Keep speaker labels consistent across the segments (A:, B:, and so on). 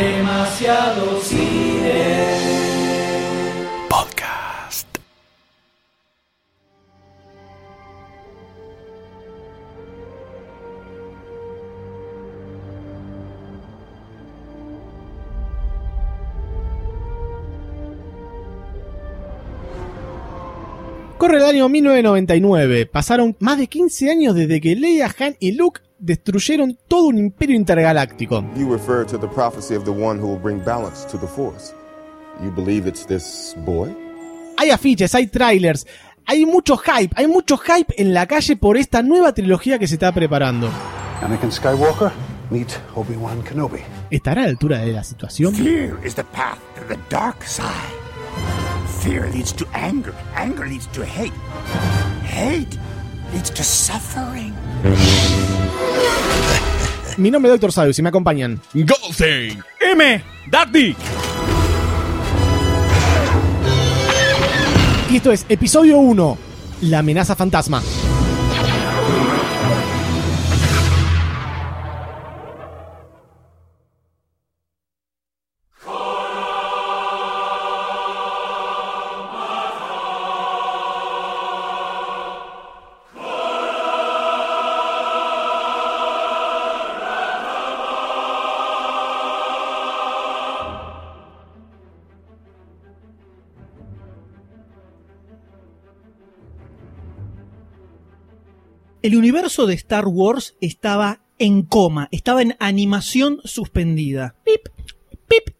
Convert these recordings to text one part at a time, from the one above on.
A: Demasiado cine.
B: Corre el año 1999. Pasaron más de 15 años desde que Leia, Han y Luke destruyeron todo un imperio intergaláctico.
C: You refer to the prophecy of the one who will bring balance to the Force. You believe it's this boy?
B: Hay afiches, hay trailers, hay mucho hype, hay mucho hype en la calle por esta nueva trilogía que se está preparando.
D: Anakin Skywalker, meet Obi-Wan Kenobi.
B: ¿Estará a la altura de la situación?
E: Fear is the path to the dark side. Fear leads to anger. Anger leads to hate. Hate leads to suffering.
B: Mi nombre es Dr. Sabio, si me acompañan.
F: Goldstein.
G: M. Daddy.
B: Y esto es episodio 1, La amenaza fantasma.
G: El universo de Star Wars estaba en coma, estaba en animación suspendida. Pip, pip.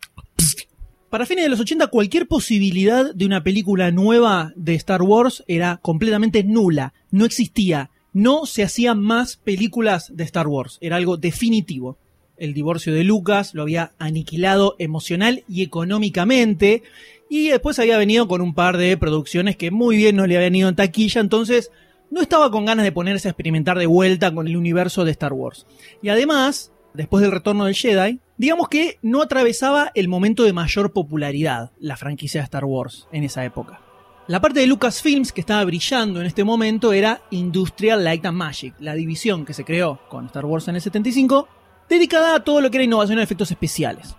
G: Para fines de los 80 cualquier posibilidad de una película nueva de Star Wars era completamente nula, no existía, no se hacían más películas de Star Wars, era algo definitivo. El divorcio de Lucas lo había aniquilado emocional y económicamente y después había venido con un par de producciones que muy bien no le habían ido en taquilla, entonces no estaba con ganas de ponerse a experimentar de vuelta con el universo de Star Wars. Y además, después del retorno del Jedi, digamos que no atravesaba el momento de mayor popularidad la franquicia de Star Wars en esa época. La parte de Lucasfilms que estaba brillando en este momento era Industrial Light and Magic, la división que se creó con Star Wars en el 75, dedicada a todo lo que era innovación en efectos especiales.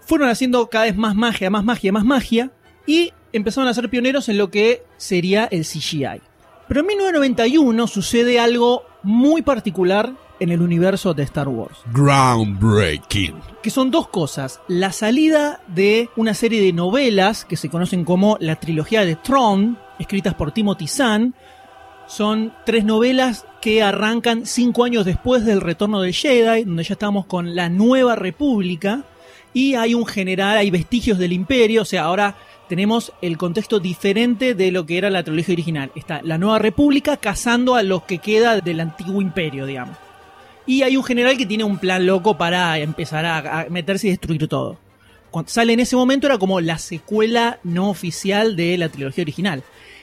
G: Fueron haciendo cada vez más magia, más magia, más magia, y empezaron a ser pioneros en lo que sería el CGI. Pero en 1991 sucede algo muy particular en el universo de Star Wars.
F: Groundbreaking.
G: Que son dos cosas. La salida de una serie de novelas que se conocen como la trilogía de Tron, escritas por Timothy Zahn. Son tres novelas que arrancan cinco años después del retorno del Jedi, donde ya estamos con la nueva república. Y hay un general, hay vestigios del imperio, o sea, ahora tenemos el contexto diferente de lo que era la trilogía original. Está la nueva república cazando a los que queda del antiguo imperio, digamos. Y hay un general que tiene un plan loco para empezar a, meterse y destruir todo. Cuando sale en ese momento era como la secuela no oficial de la trilogía original.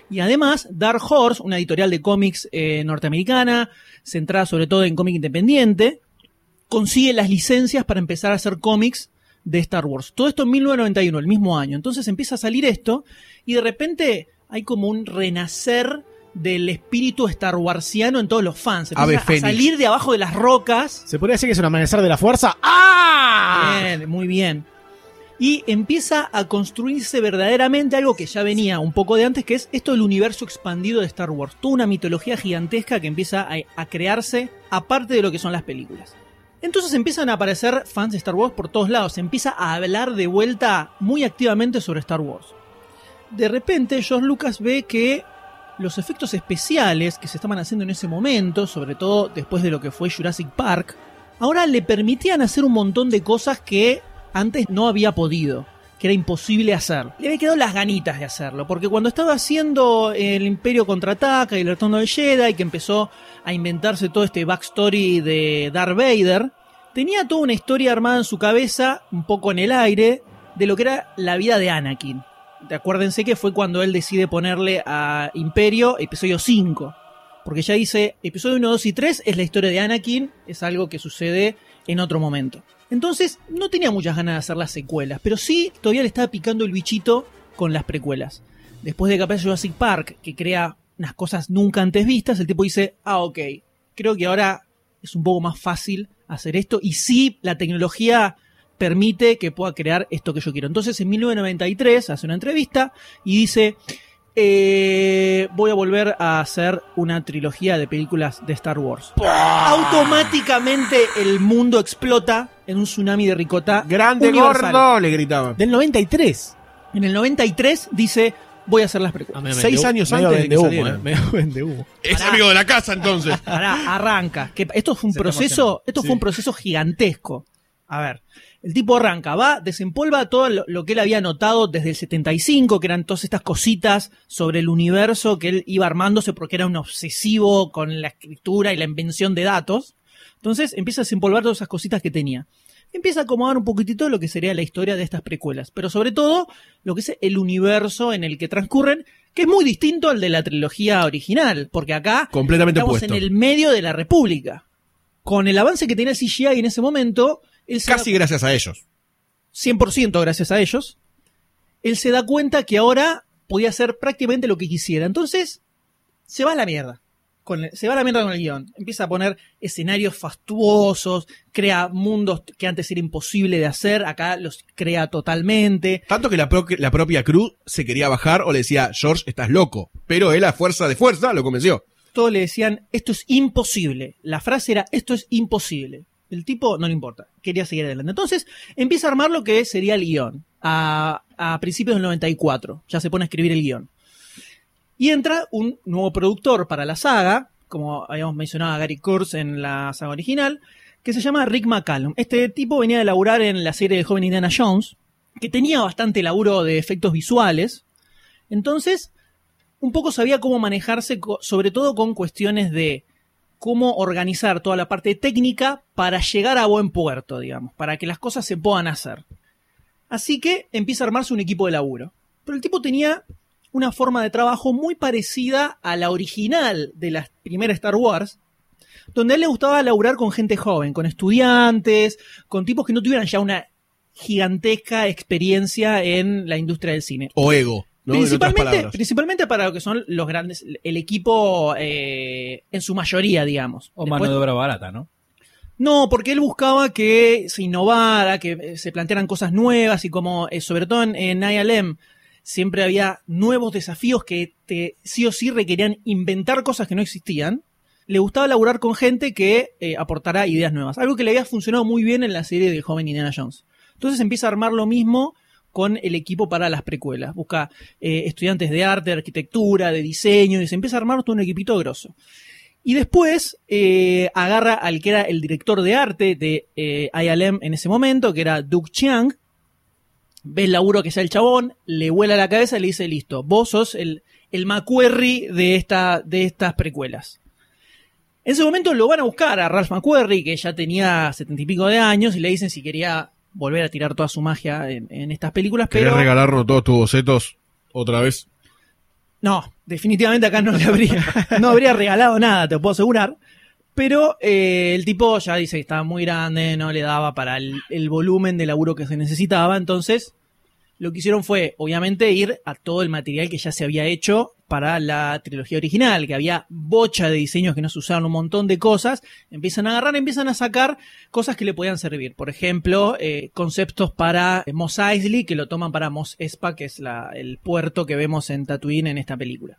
G: Y además, Dark Horse, una editorial de cómics eh, norteamericana, centrada sobre todo en cómic independiente, consigue las licencias para empezar a hacer cómics de Star Wars. Todo esto en 1991, el mismo año. Entonces empieza a salir esto y de repente hay como un renacer del espíritu Star Warsiano en todos los fans. Empieza a salir de abajo de las rocas.
B: ¿Se podría decir que es un amanecer de la fuerza? ¡Ah!
G: Bien, muy bien. Y empieza a construirse verdaderamente algo que ya venía un poco de antes, que es esto del universo expandido de Star Wars. Toda una mitología gigantesca que empieza a, a crearse aparte de lo que son las películas. Entonces empiezan a aparecer fans de Star Wars por todos lados. Se empieza a hablar de vuelta muy activamente sobre Star Wars. De repente, George Lucas ve que los efectos especiales que se estaban haciendo en ese momento, sobre todo después de lo que fue Jurassic Park, ahora le permitían hacer un montón de cosas que antes no había podido, que era imposible hacer. Le había quedado las ganitas de hacerlo, porque cuando estaba haciendo el Imperio contraataca y el retorno del Jedi, que empezó a inventarse todo este backstory de Darth Vader, tenía toda una historia armada en su cabeza, un poco en el aire, de lo que era la vida de Anakin. Acuérdense que fue cuando él decide ponerle a Imperio episodio 5. Porque ya dice, episodio 1, 2 y 3 es la historia de Anakin, es algo que sucede en otro momento. Entonces, no tenía muchas ganas de hacer las secuelas, pero sí todavía le estaba picando el bichito con las precuelas. Después de que aparece Jurassic Park, que crea unas cosas nunca antes vistas, el tipo dice, ah, ok, creo que ahora es un poco más fácil hacer esto. Y sí, la tecnología permite que pueda crear esto que yo quiero. Entonces en 1993 hace una entrevista y dice, eh, voy a volver a hacer una trilogía de películas de Star Wars. Automáticamente el mundo explota en un tsunami de ricota.
A: Grande
G: universal.
A: gordo, le gritaban.
B: Del 93.
G: En el 93 dice, voy a hacer las precuelas.
A: Seis años antes de que
B: humo, eh, medio vende humo.
F: Es amigo de la casa entonces.
G: Pará, arranca. Que esto fue un
H: Se
G: proceso, esto fue un proceso gigantesco. A ver, el tipo arranca, va, desempolva todo lo, que él había notado desde el 75, que eran todas estas cositas sobre el universo que él iba armándose porque era un obsesivo con la escritura y la invención de datos. Entonces empieza a desempolvar todas esas cositas que tenía. Empieza a acomodar un poquitito lo que sería la historia de estas precuelas, pero sobre todo lo que es el universo en el que transcurren, que es muy distinto al de la trilogía original, porque acá
A: Completamente
G: estamos en el medio de la República. Con el avance que tenía el CGI en ese momento, él
A: Casi
G: da-
A: gracias a ellos.
G: 100% gracias a ellos, él se da cuenta que ahora podía hacer prácticamente lo que quisiera. Entonces, se va a la mierda. Con el- se va a la mierda con el guion. Empieza a poner escenarios fastuosos, crea mundos que antes era imposible de hacer, acá los crea totalmente.
A: Tanto que la, pro- la propia Cruz se quería bajar o le decía, George, estás loco. Pero él a fuerza de fuerza lo convenció.
G: Todos le decían, esto es imposible. La frase era, esto es imposible. El tipo no le importa, quería seguir adelante. Entonces empieza a armar lo que sería el guion. A, principios del 94, ya se pone a escribir el guion. Y entra un nuevo productor para la saga, como habíamos mencionado a Gary Kurtz en la saga original, que se llama Rick McCallum. Este tipo venía de laburar en la serie de joven Indiana Jones, que tenía bastante laburo de efectos visuales. Entonces, un poco sabía cómo manejarse, sobre todo con cuestiones de cómo organizar toda la parte técnica para llegar a buen puerto, digamos, para que las cosas se puedan hacer. Así que empieza a armarse un equipo de laburo. Pero el tipo tenía una forma de trabajo muy parecida a la original de la primera Star Wars, donde a él le gustaba laburar con gente joven, con estudiantes, con tipos que no tuvieran ya una gigantesca experiencia en la industria del cine.
A: O ego,
G: Principalmente, principalmente para lo que son los grandes, el equipo eh, en su mayoría, digamos.
H: O
G: Después-
H: mano de obra barata, ¿no?
G: no, porque él buscaba que se innovara, que eh, se plantearan cosas nuevas y como, eh, sobre todo en, en ILM, siempre había nuevos desafíos que te, sí o sí requerían inventar cosas que no existían. Le gustaba laburar con gente que eh, aportara ideas nuevas. Algo que le había funcionado muy bien en la serie de joven Indiana Jones. Entonces empieza a armar lo mismo con el equipo para las precuelas. Busca eh, estudiantes de arte, de arquitectura, de diseño, y se empieza a armar todo un equipito grosso. Y después eh, agarra al que era el director de arte de eh, ILM en ese momento, que era Duke Chiang. Ve el laburo que sea el chabón, le vuela la cabeza y le dice, listo, vos sos el, el McQuarrie de, esta, de estas precuelas. En ese momento lo van a buscar a Ralph McQuarrie, que ya tenía setenta y pico de años, y le dicen si quería volver a tirar toda su magia en, en estas películas,
A: ¿Querés
G: pero...
A: regalarnos todos tus bocetos otra vez?
G: No, definitivamente acá no le habría, no habría regalado nada, te lo puedo asegurar. Pero eh, el tipo ya dice que estaba muy grande, no le daba para el, el volumen de laburo que se necesitaba. Entonces, lo que hicieron fue, obviamente, ir a todo el material que ya se había hecho para la trilogía original, que había bocha de diseños que no se usaban, un montón de cosas. Empiezan a agarrar, empiezan a sacar cosas que le podían servir. Por ejemplo, eh, conceptos para Mos Eisley, que lo toman para Mos Espa, que es el puerto que vemos en Tatooine en esta película.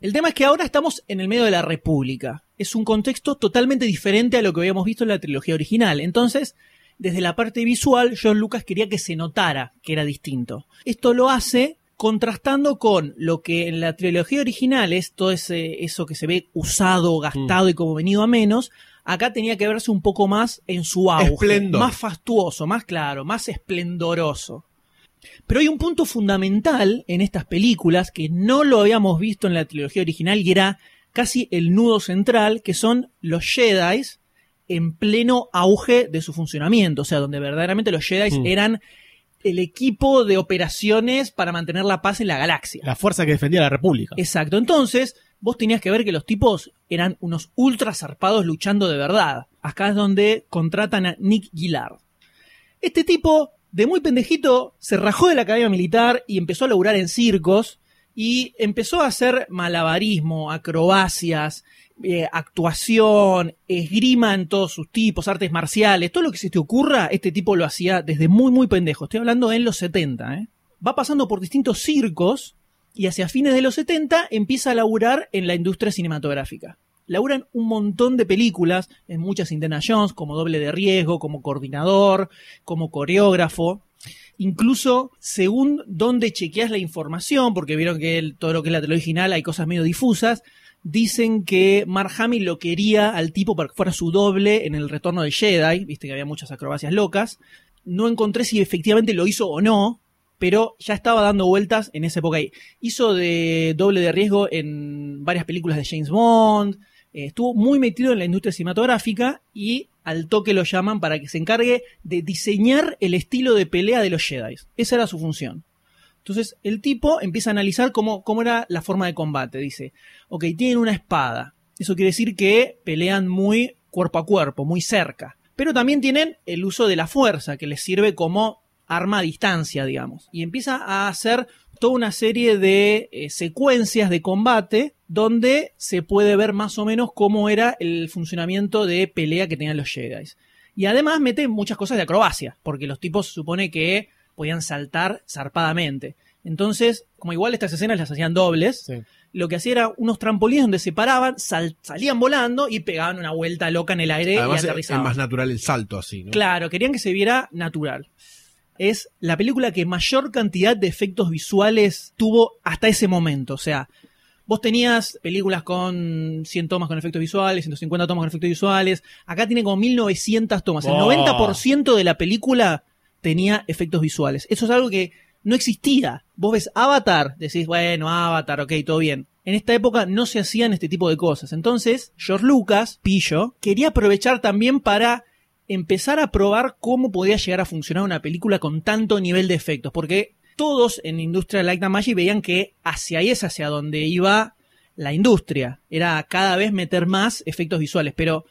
G: El tema es que ahora estamos en el medio de la República. Es un contexto totalmente diferente a lo que habíamos visto en la trilogía original. Entonces, desde la parte visual, John Lucas quería que se notara que era distinto. Esto lo hace contrastando con lo que en la trilogía original es todo ese, eso que se ve usado, gastado y como venido a menos. Acá tenía que verse un poco más en su auge.
A: Esplendor.
G: Más fastuoso, más claro, más esplendoroso. Pero hay un punto fundamental en estas películas que no lo habíamos visto en la trilogía original y era casi el nudo central, que son los Jedi en pleno auge de su funcionamiento, o sea, donde verdaderamente los Jedi
B: Mm.
G: eran el equipo de operaciones para mantener la paz en la galaxia.
B: La fuerza que defendía la República.
G: Exacto, entonces vos tenías que ver que los tipos eran unos ultra zarpados luchando de verdad. Acá es donde contratan a Nick Gillard. Este tipo, de muy pendejito, se rajó de la academia militar y empezó a laburar en circos y empezó a hacer malabarismo, acrobacias, eh, actuación, esgrima en todos sus tipos, artes marciales, todo lo que se te ocurra, este tipo lo hacía desde muy, muy pendejo. Estoy hablando en los 70, ¿eh? Va pasando por distintos circos y hacia fines de los 70 empieza a laburar en la industria cinematográfica. Laburan un montón de películas, en muchas Indiana Jones, como doble de riesgo, como coordinador, como coreógrafo. Incluso según dónde chequeas la información, porque vieron que el- todo lo que es la original hay cosas medio difusas, dicen que Mark Hamill lo quería al tipo para que fuera su doble en el retorno del Jedi, viste que había muchas acrobacias locas. No encontré si efectivamente lo hizo o no, pero ya estaba dando vueltas en esa época ahí. Hizo de doble de riesgo en varias películas de James Bond, eh, estuvo muy metido en la industria cinematográfica y al toque lo llaman para que se encargue de diseñar el estilo de pelea de los Jedi. Esa era su función. Entonces el tipo empieza a analizar cómo, era la forma de combate. Dice, ok, tienen una espada. Eso quiere decir que pelean muy cuerpo a cuerpo, muy cerca. Pero también tienen el uso de la fuerza, que les sirve como arma a distancia, digamos. Y empieza a hacer toda una serie de eh, secuencias de combate donde se puede ver más o menos cómo era el funcionamiento de pelea que tenían los Jedi. Y además mete muchas cosas de acrobacia, porque los tipos se supone que podían saltar zarpadamente. Entonces, como igual estas escenas las hacían dobles,
B: Sí.
G: lo que hacía era unos trampolines donde se paraban, sal- salían volando y pegaban una vuelta loca en el aire
A: Además
G: y
A: es, es
G: aterrizaban.
A: más natural el salto así, ¿no?
G: Claro, querían que se viera natural. Es la película que mayor cantidad de efectos visuales tuvo hasta ese momento. O sea, vos tenías películas con 100 tomas con efectos visuales, 150 tomas con efectos visuales. Acá tiene como 1900 tomas. El
B: Oh.
G: 90% de la película tenía efectos visuales. Eso es algo que no existía. Vos ves Avatar, decís, bueno, Avatar, ok, todo bien. En esta época no se hacían este tipo de cosas. Entonces, George Lucas, Pillo, quería aprovechar también para empezar a probar cómo podía llegar a funcionar una película con tanto nivel de efectos. Porque todos en la industria de Light Magic veían que hacia ahí es hacia donde iba la industria. Era cada vez meter más efectos visuales. Pero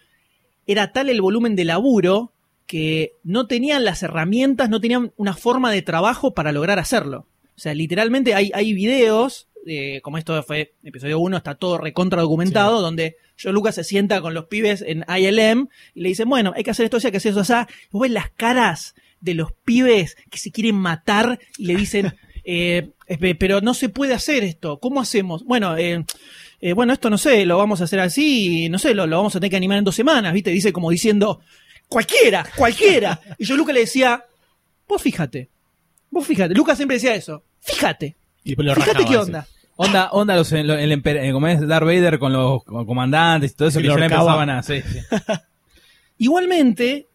G: era tal el volumen de laburo que no tenían las herramientas, no tenían una forma de trabajo para lograr hacerlo. O sea, literalmente hay, hay videos, eh, como esto fue episodio 1, está todo recontra documentado, donde Joe Lucas se sienta con los pibes en ILM y le dicen, bueno, hay que hacer esto, hay que hacer eso, así. Y vos ves las caras de los pibes que se quieren matar y le dicen, eh, pero no se puede hacer esto, ¿cómo hacemos? Bueno, eh, eh, bueno, esto no sé, lo vamos a hacer así, no sé, lo, lo vamos a tener que animar en dos semanas, ¿viste? Dice como diciendo, cualquiera, cualquiera. Y yo a Lucas le decía, vos fíjate, vos fíjate. Lucas siempre decía eso, fíjate,
B: Y lo
G: fíjate
B: rajaba,
G: qué onda.
H: Onda, onda los, el, el eh, como es Darth Vader con los con comandantes y todo eso
B: Que
H: que,
B: lo
H: ya empezaban a sí, sí.
G: Igualmente,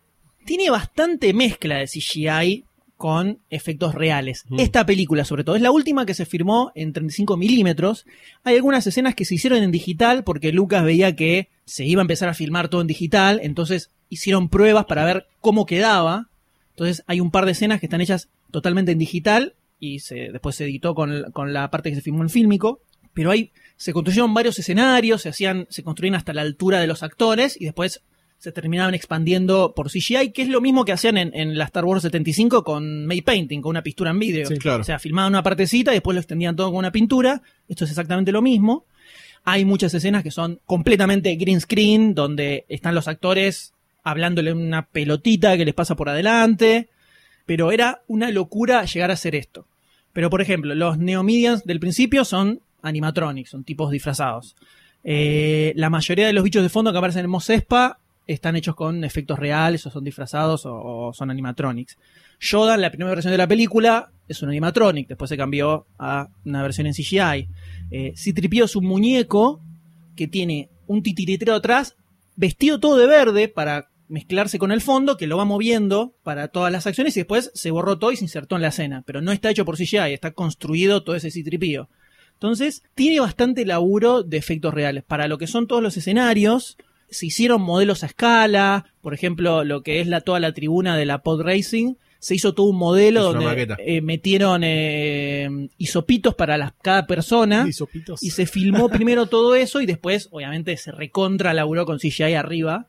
G: tiene bastante mezcla de CGI con efectos reales. Esta película, sobre todo, es la última que se firmó en 35 milímetros. Hay algunas escenas que se hicieron en digital porque Lucas veía que se iba a empezar a filmar todo en digital, entonces hicieron pruebas para ver cómo quedaba. Entonces hay un par de escenas que están hechas totalmente en digital y se, después se editó con, con la parte que se filmó en fílmico. Pero hay, se construyeron varios escenarios, se hacían, se construían hasta la altura de los actores y después se terminaban expandiendo por CGI, que es lo mismo que hacían en, en la Star Wars 75 con May Painting, con una pintura en vídeo.
A: Sí, claro.
G: O sea, filmaban una partecita y después lo extendían todo con una pintura. Esto es exactamente lo mismo. Hay muchas escenas que son completamente green screen, donde están los actores hablándole una pelotita que les pasa por adelante. Pero era una locura llegar a hacer esto. Pero, por ejemplo, los Neomidians del principio son animatronics, son tipos disfrazados. Eh, la mayoría de los bichos de fondo que aparecen en Mos Espa están hechos con efectos reales, o son disfrazados, o, o son animatronics. Yoda, en la primera versión de la película, es un animatronic, después se cambió a una versión en CGI. Eh, Citripio es un muñeco que tiene un titiritero atrás, vestido todo de verde para mezclarse con el fondo, que lo va moviendo para todas las acciones y después se borró todo y se insertó en la escena. Pero no está hecho por CGI, está construido todo ese citripío. Entonces, tiene bastante laburo de efectos reales. Para lo que son todos los escenarios, se hicieron modelos a escala. Por ejemplo, lo que es la, toda la tribuna de la Pod Racing. Se hizo todo un modelo donde eh, metieron eh, isopitos para las, cada persona.
B: Y
G: se filmó primero todo eso y después, obviamente, se recontra laburó con CGI arriba.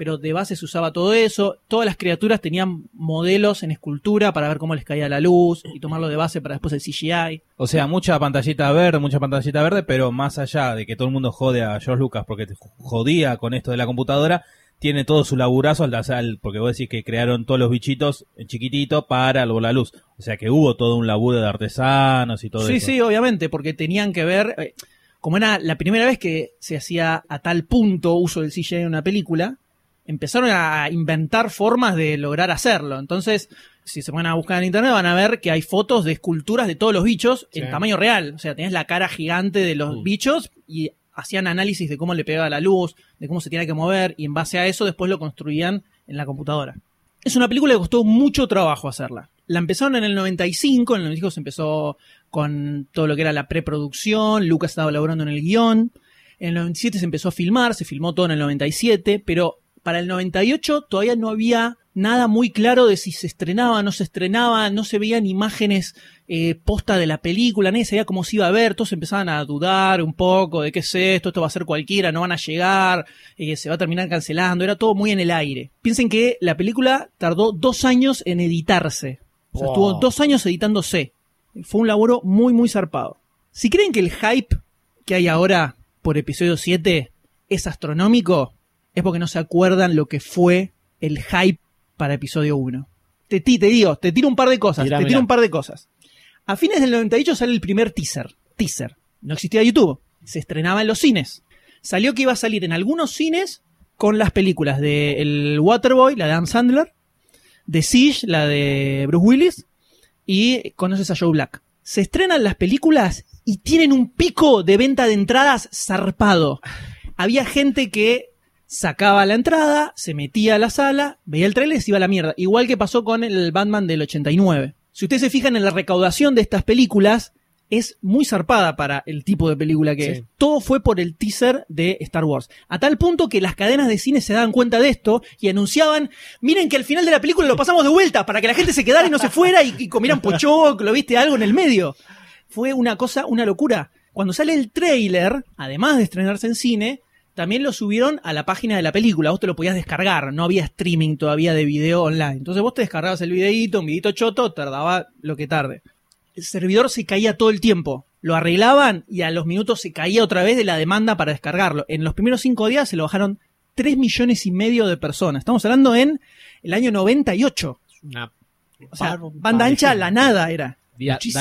G: Pero de base se usaba todo eso. Todas las criaturas tenían modelos en escultura para ver cómo les caía la luz y tomarlo de base para después el CGI.
H: O sea, mucha pantallita verde, mucha pantallita verde, pero más allá de que todo el mundo jode a George Lucas porque te jodía con esto de la computadora, tiene todo su laburazo al hacer, porque vos decís que crearon todos los bichitos en chiquitito para la luz. O sea que hubo todo un laburo de artesanos y todo
G: sí,
H: eso.
G: sí, obviamente, porque tenían que ver, eh, como era la primera vez que se hacía a tal punto uso del CGI en una película, empezaron a inventar formas de lograr hacerlo. Entonces, si se van a buscar en internet van a ver que hay fotos de esculturas de todos los bichos en tamaño real. O sea, tenés la cara gigante de los bichos y hacían análisis de cómo le pegaba la luz, de cómo se tenía que mover y en base a eso después lo construían en la computadora. Es una película que costó mucho trabajo hacerla. La empezaron en el 95, en el 95 se empezó con todo lo que era la preproducción, Lucas estaba laborando en el guion, en el 97 se empezó a filmar, se filmó todo en el 97, pero para el 98 todavía no había nada muy claro de si se estrenaba no se estrenaba, no se veían imágenes eh, posta de la película, nadie sabía cómo se iba a ver, todos empezaban a dudar un poco de qué es esto, esto va a ser cualquiera, no van a llegar, eh, se va a terminar cancelando, era todo muy en el aire. Piensen que la película tardó dos años en editarse, o sea, estuvo dos años editándose. Fue un laburo muy, muy zarpado. Si creen que el hype que hay ahora por episodio 7 es astronómico, es porque no se acuerdan lo que fue el hype para episodio 1. Te, te digo, te tiro un par de cosas, te tiro un par de cosas. A fines del 98 sale el primer teaser. Teaser. No existía YouTube. Se estrenaba en los cines. Salió que iba a salir en algunos cines con las películas de El Waterboy, la de Adam Sandler, de Siege, la de Bruce Willis, y conoces a Joe Black. Se estrenan las películas y tienen un pico de venta de entradas zarpado. Había gente que sacaba la entrada, se metía a la sala, veía el trailer y se iba a la mierda. Igual que pasó con el Batman del 89. Si ustedes se fijan en la recaudación de estas películas, es muy zarpada para el tipo de película que
B: Sí.
G: es. Todo fue por el teaser de Star Wars. A tal punto que las cadenas de cine se daban cuenta de esto y anunciaban, miren que al final de la película lo pasamos de vuelta para que la gente se quedara y no se fuera y, y comieran pochoclo, viste, algo en el medio. Fue una cosa, una locura. Cuando sale el trailer, además de estrenarse en cine, también lo subieron a la página de la película. Vos te lo podías descargar. No había streaming todavía de video online. Entonces vos te descargabas el videíto, un videito choto, tardaba lo que tarde. El servidor se caía todo el tiempo. Lo arreglaban y a los minutos se caía otra vez de la demanda para descargarlo. En los primeros cinco días se lo bajaron 3 millones y medio de personas. Estamos hablando en el año 98.
B: Una
G: O sea, banda ancha, la nada era.
B: Muchísimo.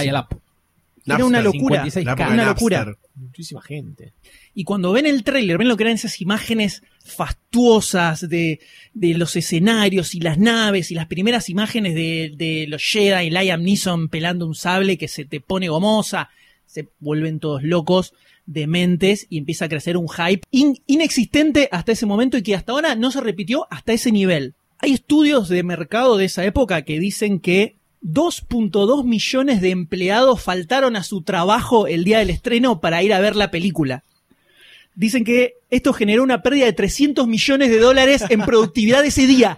G: Era una locura.
H: 56K.
A: La época
G: una locura.
B: Muchísima gente.
G: Y cuando ven el tráiler, ven lo que eran esas imágenes fastuosas de, de los escenarios y las naves y las primeras imágenes de, de los Jedi y Liam Neeson pelando un sable que se te pone gomosa, se vuelven todos locos, dementes y empieza a crecer un hype in- inexistente hasta ese momento y que hasta ahora no se repitió hasta ese nivel. Hay estudios de mercado de esa época que dicen que 2.2 millones de empleados faltaron a su trabajo el día del estreno para ir a ver la película. Dicen que esto generó una pérdida de 300 millones de dólares en productividad ese día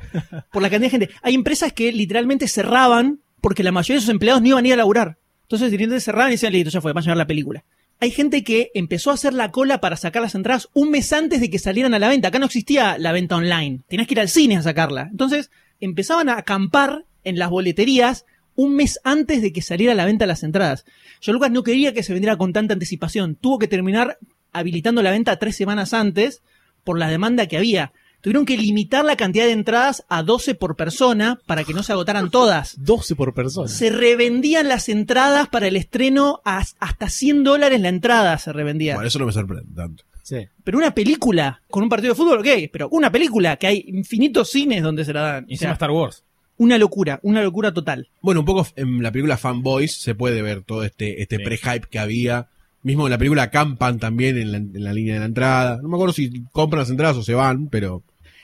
G: por la cantidad de gente. Hay empresas que literalmente cerraban porque la mayoría de sus empleados no iban a ir a laburar. Entonces directamente cerraban y decían, listo, ya fue, vayan a ver la película. Hay gente que empezó a hacer la cola para sacar las entradas un mes antes de que salieran a la venta. Acá no existía la venta online. Tenías que ir al cine a sacarla. Entonces empezaban a acampar en las boleterías un mes antes de que saliera a la venta las entradas. Yo Lucas no quería que se vendiera con tanta anticipación. Tuvo que terminar habilitando la venta tres semanas antes por la demanda que había. Tuvieron que limitar la cantidad de entradas a 12 por persona para que no se agotaran todas.
B: 12 por persona.
G: Se revendían las entradas para el estreno a- hasta 100 dólares la entrada se revendía.
A: Bueno, eso no me sorprende tanto.
B: Sí.
G: Pero una película con un partido de fútbol, ok, pero una película que hay infinitos cines donde se la dan.
H: Y
G: O sea,
H: encima Star Wars.
G: Una locura, una locura total.
A: Bueno, un poco en la película Fanboys se puede ver todo este, este
H: Sí.
A: pre-hype que había. Mismo en la película acampan también en la, en la línea de la entrada. No me acuerdo si compran las entradas o se van, pero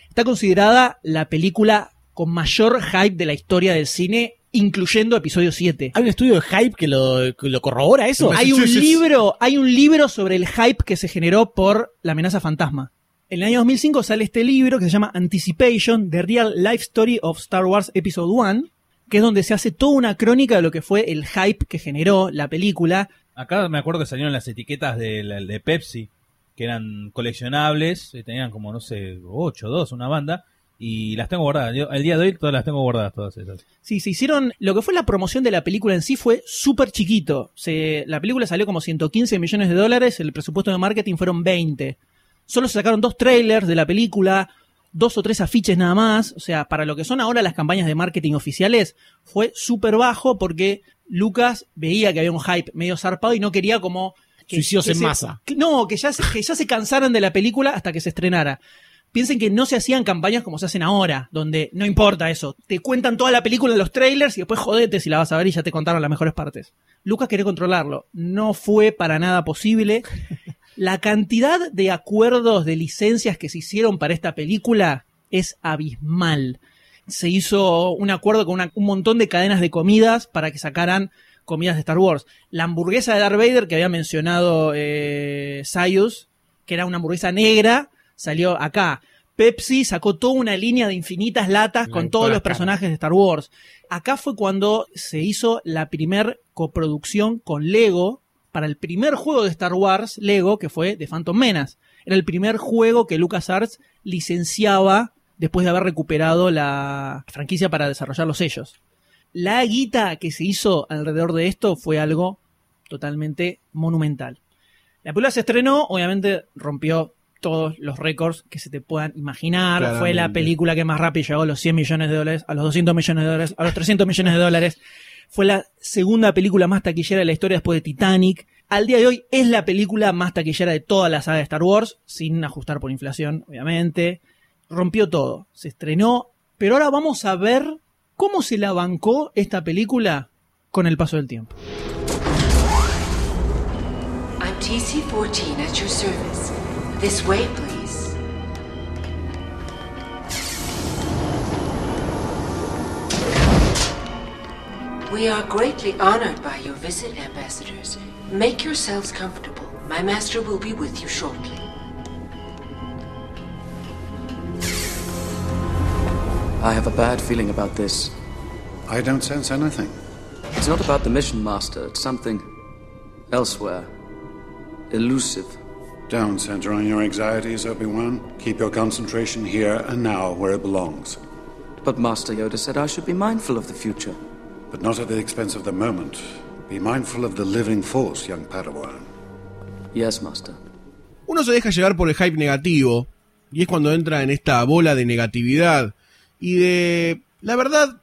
G: Está considerada la película con mayor hype de la historia del cine, incluyendo episodio 7.
B: Hay un estudio de hype que lo, que lo corrobora eso.
A: Hay-
G: un libro, hay un libro sobre el hype que se generó por la amenaza fantasma. En el año 2005 sale este libro que se llama Anticipation, The Real Life Story of Star Wars Episode 1, que es donde se hace toda una crónica de lo que fue el hype que generó la película.
H: Acá me acuerdo que salieron las etiquetas de, la- de Pepsi, que eran coleccionables, eh, tenían como, no sé, 8, 2, una banda, Y las tengo guardadas. Yo, el día de hoy todas las tengo guardadas, todas esas.
G: Sí, se hicieron. Lo que fue la promoción de la película en sí fue súper chiquito. Se, la película salió como 115 millones de dólares, el presupuesto de marketing fueron 20. Solo se sacaron dos trailers de la película, dos o tres afiches nada más. O sea, para lo que son ahora las campañas de marketing oficiales, fue súper bajo porque Lucas veía que había un hype medio zarpado y no quería como. Que,
B: Suicidios
G: que
B: en
G: se-
B: masa.
G: que- no, que ya, se, que ya se cansaran de la película hasta que se estrenara. Piensen que no se hacían campañas como se hacen ahora, donde no importa eso. Te cuentan toda la película en los trailers y después jodete si la vas a ver y ya te contaron las mejores partes. Lucas quería controlarlo. No fue para nada posible. La cantidad de acuerdos de licencias que se hicieron para esta película es abismal. Se hizo un acuerdo con una- un montón de cadenas de comidas para que sacaran comidas de Star Wars. La hamburguesa de Darth Vader que había mencionado eh, Sayus, que era una hamburguesa negra, salió acá. Pepsi sacó toda una línea de infinitas latas con todos los personajes de Star Wars. Acá fue cuando se hizo la primer coproducción con Lego para el primer juego de Star Wars, Lego, que fue The Phantom Menace. Era el primer juego que LucasArts licenciaba después de haber recuperado la franquicia para desarrollar los sellos. La guita que se hizo alrededor de esto fue algo totalmente monumental. La película se estrenó, obviamente rompió todos los récords que se te puedan imaginar. Fue la película que más rápido llegó a los 100 millones de dólares, a los 200 millones de dólares, a los 300 millones de dólares. Fue la segunda película más taquillera de la historia después de Titanic. Al día de hoy es la película más taquillera de toda la saga de Star Wars, sin ajustar por inflación, obviamente. Rompió todo. Se estrenó. Pero ahora vamos a ver cómo se la bancó esta película con el paso del tiempo.
I: I'm TC-14 at your service. This way, please. We are greatly honored by your visit, ambassadors. Make yourselves comfortable. My master will be with you shortly.
J: I have a bad feeling about this.
D: I don't sense anything.
J: It's not about the mission, Master. It's something elsewhere. Elusive.
D: Don't center on your anxieties, Obi-Wan. Keep your concentration here and now where it belongs.
J: But Master Yoda said I should be mindful of the future.
D: But not at the expense of the moment. Be mindful of the living force, young Padawan.
J: Yes, Master.
A: Uno se deja llevar por el hype negativo, y es cuando entra en esta bola de negatividad y de, la verdad,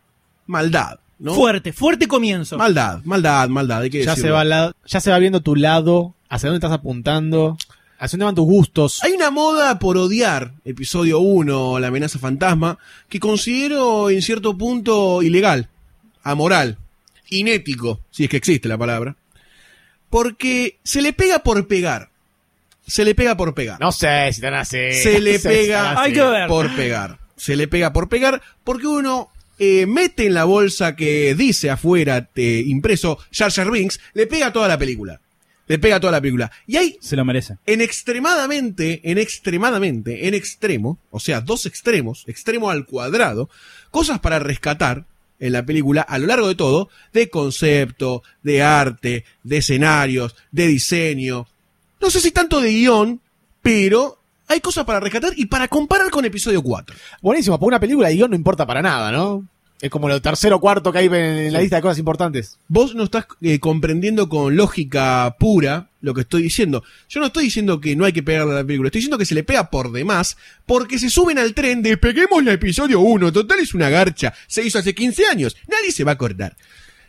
A: maldad. ¿no?
G: Fuerte, fuerte comienzo.
A: Maldad, maldad, maldad. Hay que
B: Ya se, va al lado- ya se va viendo tu lado, hacia dónde estás apuntando, hacia dónde van tus gustos.
A: Hay una moda por odiar episodio 1, la amenaza fantasma, que considero en cierto punto ilegal, amoral, inético, si es que existe la palabra, porque se le pega por pegar. Se le pega por pegar.
B: No sé si están así.
A: se le
B: No sé si
A: pega
B: están así.
G: Hay que ver.
A: por pegar. Se le pega por pegar porque uno eh, mete en la bolsa que dice afuera eh, impreso Jar Jar Binks, le pega toda la película. Le pega toda la película. Y hay
H: Se lo merece.
A: en extremadamente, en extremadamente, en extremo, o sea, dos extremos, extremo al cuadrado, cosas para rescatar en la película a lo largo de todo, de concepto, de arte, de escenarios, de diseño. No sé si tanto de guion, pero hay cosas para rescatar y para comparar con episodio 4.
B: Buenísimo, porque una película de guion no importa para nada, ¿no? Es como lo tercero o cuarto que hay en la lista de cosas importantes.
A: Vos no estás eh, comprendiendo con lógica pura lo que estoy diciendo. Yo no estoy diciendo que no hay que pegarle a la película, estoy diciendo que se le pega por demás porque se suben al tren de peguemos el episodio 1, total es una garcha, se hizo hace 15 años, nadie se va a acordar.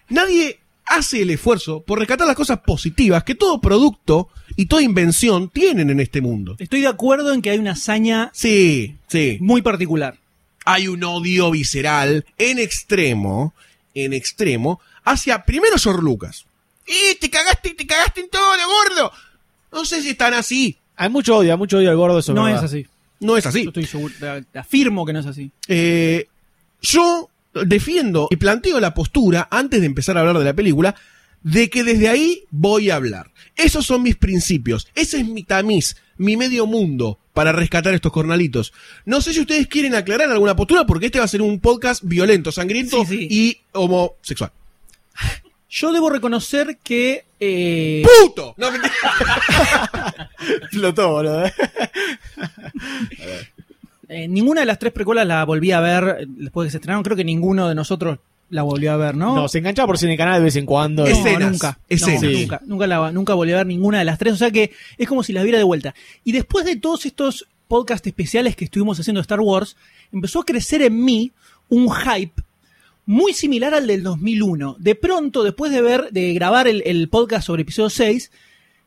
A: Nadie hace el esfuerzo por rescatar las cosas positivas que todo producto y toda invención tienen en este mundo.
G: Estoy de acuerdo en que hay una hazaña
A: Sí, sí.
G: muy particular.
A: Hay un odio visceral en extremo, en extremo, hacia primero George Lucas. ¡Y te cagaste, te cagaste en todo, gordo! No sé si están así.
B: Hay mucho odio, hay mucho odio al gordo, eso
G: no
B: verdad.
G: es así.
A: No es así.
G: Yo estoy seguro, te- te afirmo que no es así.
A: Eh, yo defiendo y planteo la postura, antes de empezar a hablar de la película, de que desde ahí voy a hablar. Esos son mis principios. Ese es mi tamiz, mi medio mundo para rescatar estos cornalitos. No sé si ustedes quieren aclarar alguna postura, porque este va a ser un podcast violento, sangriento
G: Sí, sí.
A: y homosexual.
G: Yo debo reconocer que. eh,
A: ¡Puto! No, mentira.
B: Explotó, boludo.
G: Eh, ninguna de las tres precuelas la volví a ver eh, después de que se estrenaron. Creo que ninguno de nosotros la volvió a ver, ¿no?
B: No, se enganchaba por cine canal de vez en cuando.
G: No,
A: Escenas,
G: nunca.
A: escenas.
G: No,
A: Sí.
G: nunca, nunca, la- nunca volví a ver ninguna de las tres. O sea que es como si las viera de vuelta. Y después de todos estos podcast especiales que estuvimos haciendo de Star Wars, empezó a crecer en mí un hype muy similar al del 2001. De pronto, después de ver, de grabar el, el podcast sobre episodio 6,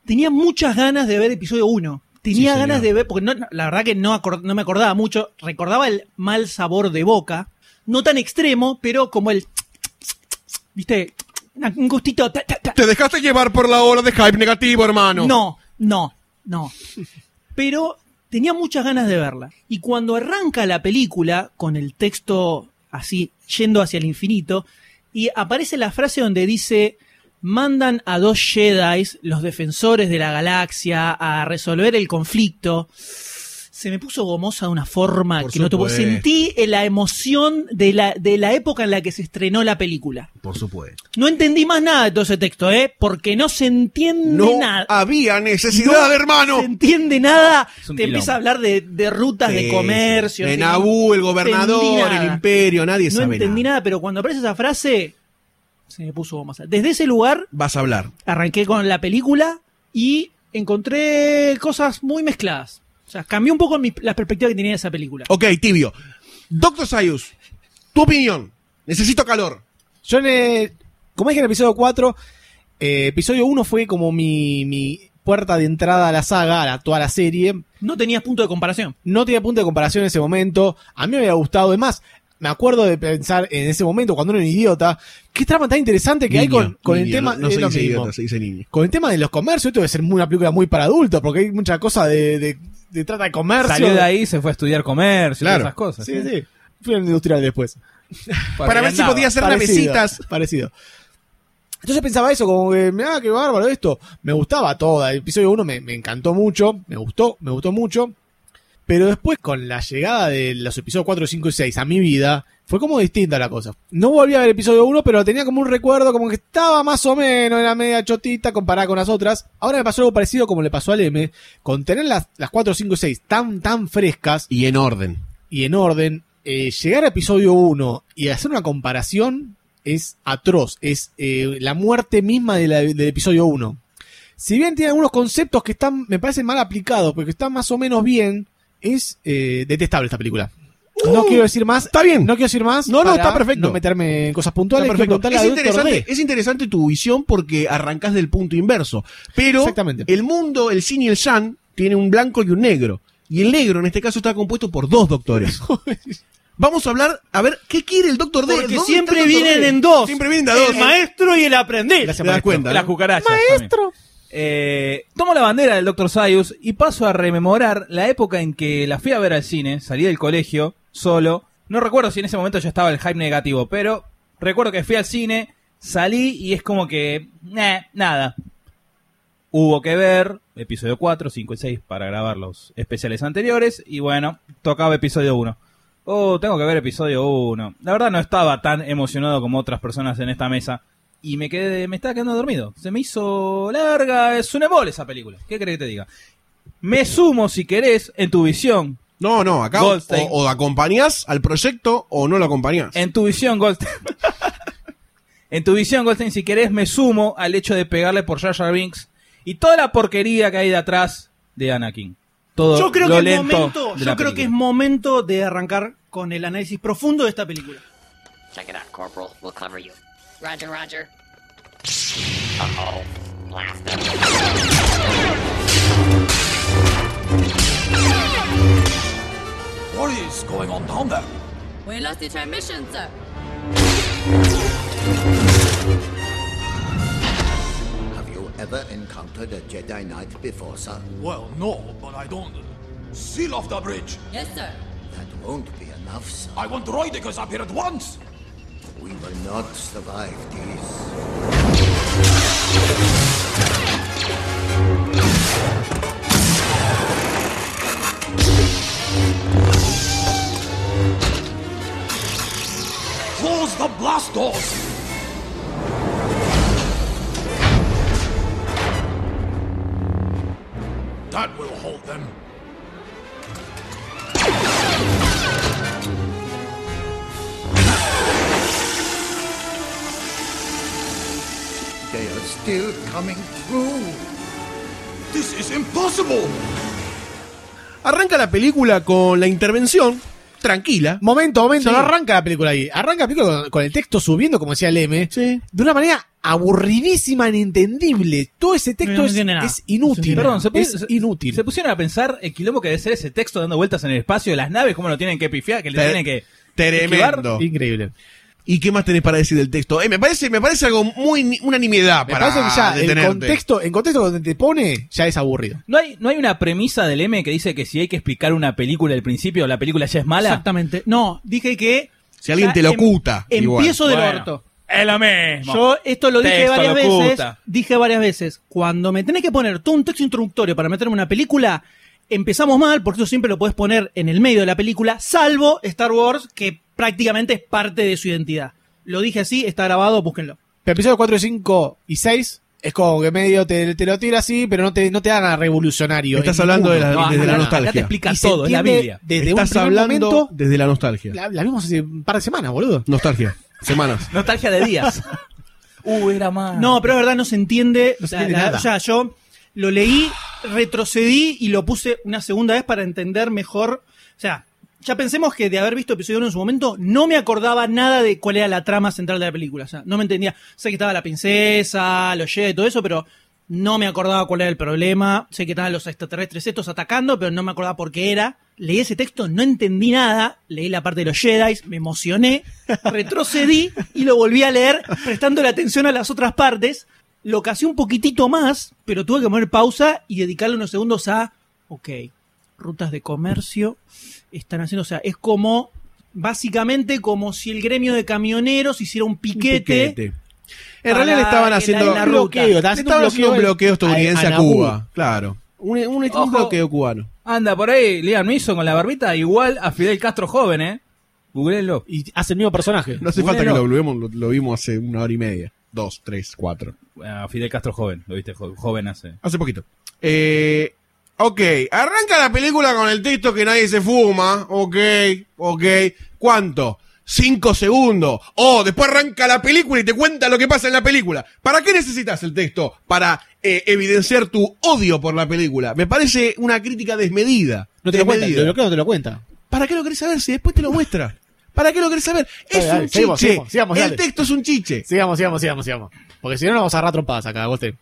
G: tenía muchas ganas de ver episodio 1. Tenía
A: Sí,
G: ganas de ver, porque no- la verdad que no me acordaba mucho, recordaba el mal sabor de boca, no tan extremo, pero como el, viste, un gustito. ta, ta, ta.
A: Te dejaste llevar por la ola de hype negativo, hermano.
G: No, no, no. Pero tenía muchas ganas de verla. Y cuando arranca la película, con el texto así, yendo hacia el infinito, y aparece la frase donde dice, mandan a dos Jedi, los defensores de la galaxia, a resolver el conflicto. Se me puso gomosa de una forma
A: Por
G: que no te. Sentí la emoción de la, de la época en la que se estrenó la película.
A: Por supuesto.
G: No entendí más nada de todo ese texto, ¿eh? Porque no se entiende
A: No
G: nada.
A: había necesidad,
G: No
A: hermano.
G: se entiende nada. Te empieza a hablar de, de rutas de
A: Sí,
G: comercio.
A: De
G: en fin,
A: Naboo, el
G: no
A: gobernador, el imperio, nadie
G: No
A: sabe
G: entendí
A: nada.
G: nada, pero cuando aparece esa frase, se me puso gomosa. Desde ese lugar
A: Vas a hablar.
G: arranqué con la película y encontré cosas muy mezcladas. O sea, cambió un poco mi- la perspectiva que tenía de esa película.
A: Ok, tibio. Doctor Sayus, tu opinión. Necesito calor.
B: Yo en el- como dije en el episodio 4, eh, episodio 1 fue como mi, mi puerta de entrada a la saga, a la- toda la serie.
G: No tenías punto de comparación.
B: No tenía punto de comparación en ese momento. A mí me había gustado. Además, me acuerdo de pensar en ese momento, cuando era un idiota, qué trama tan interesante que hay con, el tema.
A: No, no se dice idiota, se dice niño.
B: Con el tema de los comercios, esto debe ser una película muy para adultos, porque hay mucha cosa de, de, de trata de comercio.
H: Salió de ahí, se fue a estudiar comercio y
A: Claro.
H: todas esas cosas.
B: Sí, sí. Fui al industrial después.
A: Para ver si podía hacer
B: Parecido,
A: navecitas.
B: Parecido. Entonces pensaba eso, como que, ah, qué bárbaro esto. Me gustaba toda. El episodio 1 me, me encantó mucho, me gustó, me gustó mucho. Pero después, con la llegada de los episodios 4, 5 y 6 a mi vida, fue como distinta la cosa. No volví a ver episodio 1, pero tenía como un recuerdo, como que estaba más o menos en la media chotita comparada con las otras. Ahora me pasó algo parecido como le pasó al M, con tener las, las 4, 5 y 6 tan, tan frescas
A: Y en orden.
B: y en orden, eh, llegar a episodio 1 y hacer una comparación es atroz, es eh, la muerte misma de la- del episodio 1. Si bien tiene algunos conceptos que están, me parecen mal aplicados, porque están más o menos bien, es eh, detestable esta película. No quiero decir más.
A: está bien.
B: No quiero decir más.
A: No, no,
B: para
A: está perfecto.
B: No meterme en cosas puntuales.
A: perfecto. Es interesante, es interesante tu visión porque arrancas del punto inverso. Pero
B: Exactamente.
A: el mundo, el yin y el yang, tiene un blanco y un negro. Y el negro en este caso está compuesto por dos doctores. Vamos a hablar, a ver, ¿qué quiere el doctor D?
G: Porque
A: ¿Dónde
G: siempre vienen
A: D?
G: en dos.
A: Siempre vienen de a dos.
G: El maestro y el aprendiz.
B: Gracias,
A: Te das cuenta,
H: Las cucarachas. Maestro. Tomo la bandera del Dr. Sayus y paso a rememorar la época en que la fui a ver al cine, salí del colegio, solo. No recuerdo si en ese momento ya estaba el hype negativo, pero recuerdo que fui al cine, salí y es como que, nada. Hubo que ver episodio 4, 5 y 6 para grabar los especiales anteriores y bueno, tocaba episodio 1. Oh, tengo que ver episodio 1. La verdad no estaba tan emocionado como otras personas en esta mesa y me quedé, me estaba quedando dormido. Se me hizo larga, es un embole esa película. ¿Qué crees que te diga? Me sumo si querés en tu visión.
A: No, no, acá o, o acompañás al proyecto o no lo acompañás.
H: En tu visión, Goldstein. en tu visión, Goldstein, si querés, me sumo al hecho de pegarle por Jar Jar Binks y toda la porquería que hay detrás de Anakin. Todo
G: Yo creo
H: lo
G: que es momento,
H: de
G: yo
H: la
G: creo que es momento de arrancar con el análisis profundo de esta película.
K: Check it out, Corporal. We'll cover you. Roger, Roger. Uh-oh. Blast
E: What is going on down there?
K: We lost the transmission, sir.
L: Have you ever encountered a Jedi Knight before, sir?
E: Well, no, but I don't. Seal off the bridge.
K: Yes, sir.
L: That won't be enough, sir.
E: I want Roidicus up here at once.
L: We will not survive this.
E: Close the blast doors. That will hold them. Still coming through. This is impossible.
A: Arranca la película con la intervención, tranquila.
B: Momento, momento,
A: Sí.
B: no arranca la película ahí. Arranca la película con, con el texto subiendo, como decía el M,
A: Sí.
B: de una manera aburridísima, inentendible. Todo ese texto
G: No
B: es, inútil.
H: Perdón, se,
B: es
H: se-
B: inútil.
H: se pusieron a pensar el quilombo que debe ser ese texto dando vueltas en el espacio de las naves, cómo lo tienen que pifiar, que le tienen que.
A: Tremendo.
B: Increíble.
A: ¿Y qué más tenés para decir del texto? Eh, me parece, me parece algo muy una nimiedad
B: Me
A: para
B: parece que ya el contexto, en contexto donde te pone, ya es aburrido.
H: ¿No hay, ¿No hay una premisa del M que dice que si hay que explicar una película al principio, la película ya es mala?
G: Exactamente. No, dije que.
A: Si alguien te lo
G: em-
A: oculta. igual.
G: Empiezo del
H: Bueno.
G: orto.
H: Es lo mismo.
G: Yo esto lo dije
H: Texto
G: varias
H: lo
G: veces. Dije varias veces. Cuando me tenés que poner tú un texto introductorio para meterme en una película, empezamos mal, porque eso siempre lo puedes poner en el medio de la película, salvo Star Wars, que prácticamente es parte de su identidad. Lo dije así, está grabado, búsquenlo.
B: Pero episodio 4, 5 y 6 es como que medio te, te lo tira así, pero no te, no te haga revolucionario.
A: Estás hablando de la.
H: No,
A: desde la
H: no,
A: nostalgia.
H: te explica todo, es la Biblia.
B: Desde
A: Estás
B: un
A: hablando
B: momento,
A: desde la nostalgia.
B: la, la vimos hace un par de semanas, boludo.
A: Nostalgia. Semanas.
H: Nostalgia de días. uh, era más.
G: No, pero es verdad, no se entiende.
B: No se entiende
G: la-
B: nada.
G: o sea, yo lo leí, retrocedí y lo puse una segunda vez para entender mejor. O sea, ya pensemos que de haber visto episodio 1 en su momento, no me acordaba nada de cuál era la trama central de la película. O sea, no me entendía. Sé que estaba la princesa, los Jedi y todo eso, pero no me acordaba cuál era el problema. Sé que estaban los extraterrestres estos atacando, pero no me acordaba por qué era. Leí ese texto, no entendí nada. Leí la parte de los Jedi, me emocioné, retrocedí y lo volví a leer, prestando la atención a las otras partes. Lo casé un poquitito más, pero tuve que poner pausa y dedicarle unos segundos a, ok, rutas de comercio están haciendo, o sea, es como, básicamente como si el gremio de camioneros hiciera un piquete.
A: Piquete. En realidad le estaban
G: que
A: haciendo
G: la- la
A: un bloqueo,
B: Estaban
A: haciendo un bloqueo estadounidense
B: a-
A: a,
B: a
A: Cuba. Claro. Un, un, un
H: Ojo.
A: bloqueo cubano.
H: Anda por ahí, Liam Neeson con la barbita, igual a Fidel Castro joven, ¿eh? Googleenlo.
B: Y hace el mismo personaje.
A: No hace falta que lo vimos, lo, lo vimos hace una hora y media. Dos, tres, cuatro.
H: A Fidel Castro joven, lo viste, jo- joven hace.
A: Hace poquito. Eh, ok, arranca la película con el texto que nadie se fuma. Ok, ok. ¿Cuánto? Cinco segundos. Oh, después arranca la película y te cuenta lo que pasa en la película. ¿Para qué necesitas el texto? Para eh, evidenciar tu odio por la película. Me parece una crítica desmedida.
B: No te lo cuenta, bloqueo no te lo cuenta.
A: ¿Para qué lo querés saber si después te lo muestra? ¿Para qué lo querés saber? Es
B: Dale, dale,
A: un chiche.
B: sigamos,
A: el
B: dale.
A: texto es un chiche.
B: Sigamos, sigamos, sigamos, sigamos. Porque si no, nos vamos a agarrar trompadas acá, Goste.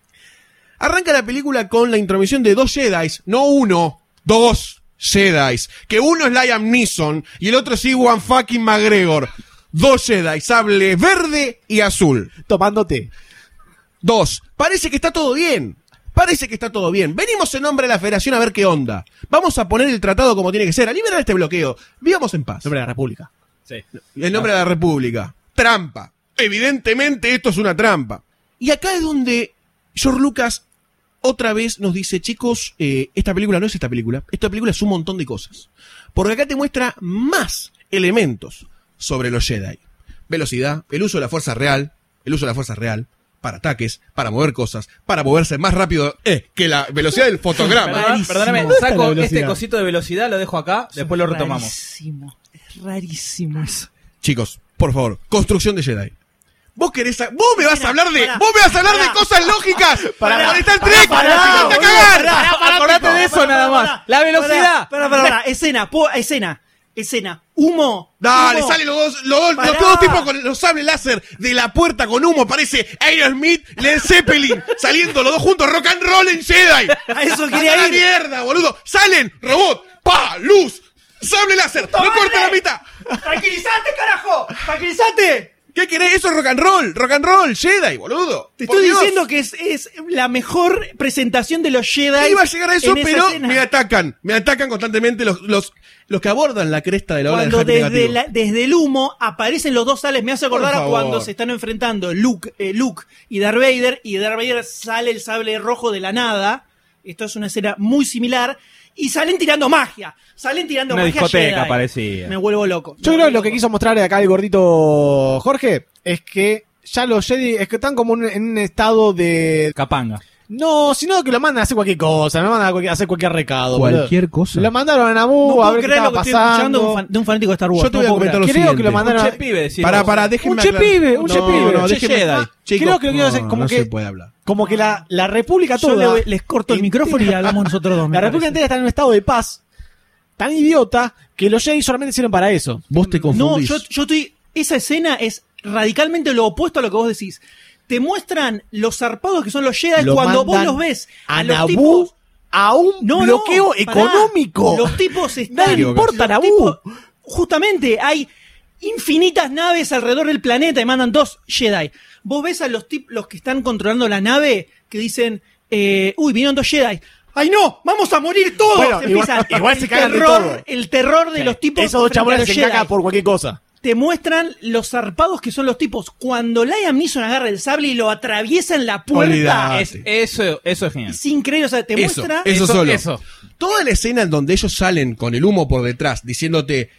A: Arranca la película con la intromisión de dos Jedi, no uno, dos Jedi. Que uno es Liam Neeson y el otro es Iwan fucking McGregor. Dos Jedi, sable verde y azul.
B: Tomándote.
A: Dos. Parece que está todo bien. Parece que está todo bien. Venimos en nombre de la Federación a ver qué onda. Vamos a poner el tratado como tiene que ser, a liberar este bloqueo. Vivamos en paz.
B: Nombre de la República.
H: Sí.
A: En nombre de la República. Trampa. Evidentemente esto es una trampa. Y acá es donde George Lucas otra vez nos dice, chicos, eh, esta película no es esta película. Esta película es un montón de cosas. Porque acá te muestra más elementos sobre los Jedi. Velocidad, el uso de la fuerza real, el uso de la fuerza real, para ataques, para mover cosas, para moverse más rápido eh, que la velocidad del fotograma.
H: Perdón, perdóname,
B: ¿Dónde está la
H: saco este cosito de velocidad, lo dejo acá, después lo retomamos.
G: Rarísimo. Es rarísimo eso.
A: Chicos, por favor, construcción de Jedi. Vos querés, a- vos me vas a hablar de,
G: Pará,
A: vos me vas a hablar
G: pará.
A: de cosas lógicas para Star Trek,
B: pará,
A: ¡Déjate
B: boludo,
A: cagar!
H: Acordate de eso nada más. La velocidad.
G: Para, para, para. Escena, escena. Escena. Humo.
A: Dale,
G: humo.
A: salen los dos, los los dos tipos con los sables láser de la puerta con humo, parece Aerosmith, Led Zeppelin, saliendo los dos juntos, rock and roll en Jedi.
G: A eso
A: ¡Anda
G: quería
A: la
G: ir.
A: mierda, boludo! Salen, robot, pa, luz, sable láser, no corta la mitad.
G: ¡Tranquilizate, carajo! ¡Tranquilizate!
A: ¿Qué querés? Eso es rock and roll, rock and roll, Jedi, boludo.
G: Te estoy
A: Dios.
G: diciendo que es, es la mejor presentación de los Jedi.
A: Iba a llegar a eso, pero
G: escena.
A: me atacan. Me atacan constantemente los, los, los que abordan la cresta de la ola
G: Cuando
A: del
G: desde, la- desde el humo aparecen los dos sales, me hace acordar a cuando se están enfrentando Luke, eh, Luke y Darth Vader, y Darth Vader sale el sable rojo de la nada. Esto es una escena muy similar. Y salen tirando magia. Salen tirando
H: Una
G: magia.
H: discoteca
G: Jedi.
H: parecía.
G: Me vuelvo loco.
B: Yo creo que lo que quiso mostrar acá el gordito Jorge es que ya los Jedi es que están como en- en un estado de
H: Capanga.
B: No, sino que lo mandan a hacer cualquier cosa, lo mandan a cualquier- a hacer cualquier recado.
A: Cualquier
B: boludo.
A: cosa.
B: Lo mandaron a Naboo
G: No
B: a
G: puedo
B: ver qué
G: creer lo
B: estaba
G: que de un,
B: pasando.
G: fan- de un fanático de Star Wars.
A: Yo te
G: No
A: voy a comentar lo.
B: Creo
A: siguiente.
B: que lo mandaron
H: Un
B: a...
H: che pibe, decir
A: Para, para, déjenme
B: Un che
A: aclarar-
B: pibe, un che
A: No, no, déjenme-
H: Jedi.
A: Chicos,
B: Creo que lo quiero hacer
A: no,
B: como
A: no
B: que-
A: se puede hablar.
B: Como que la, la República
G: Yo
B: toda...
G: le- les corto el micrófono y hablamos nosotros dos.
B: La República entera está en un estado de paz tan idiota que los Jedi solamente sirven para eso.
A: Vos te
G: No,
A: confundís.
G: yo, yo estoy. Esa escena es radicalmente lo opuesto a lo que vos decís. Te muestran los zarpados que son los Jedi
B: Lo
G: cuando vos los ves.
B: A,
G: los
B: Naboo
G: tipos-
B: a un
G: No, no,
B: bloqueo
G: pará.
B: económico.
G: Los tipos están.
B: Le importa
G: los tipos- Justamente hay infinitas naves alrededor del planeta y mandan dos Jedi. Vos ves a los tipos los que están controlando la nave que dicen, eh, uy, vinieron dos Jedi. ¡Ay no! ¡Vamos a morir todos!
B: Bueno,
G: Empieza
B: igual- igual se
G: el
B: cagan de
G: terror,
B: todo.
G: El terror de los tipos.
B: Esos dos
G: a
B: chabones
G: los
B: se cagan por cualquier cosa.
G: Te muestran los zarpados que son los tipos. Cuando Liam Neeson agarra el sable y lo atraviesa en la puerta,
A: Olvidate.
H: Es- eso, eso es genial.
G: es increíble. O sea, te
A: Eso,
G: muestra.
A: eso,
H: Eso-
A: solo.
H: eso.
A: Toda la escena en donde ellos salen con el humo por detrás diciéndote,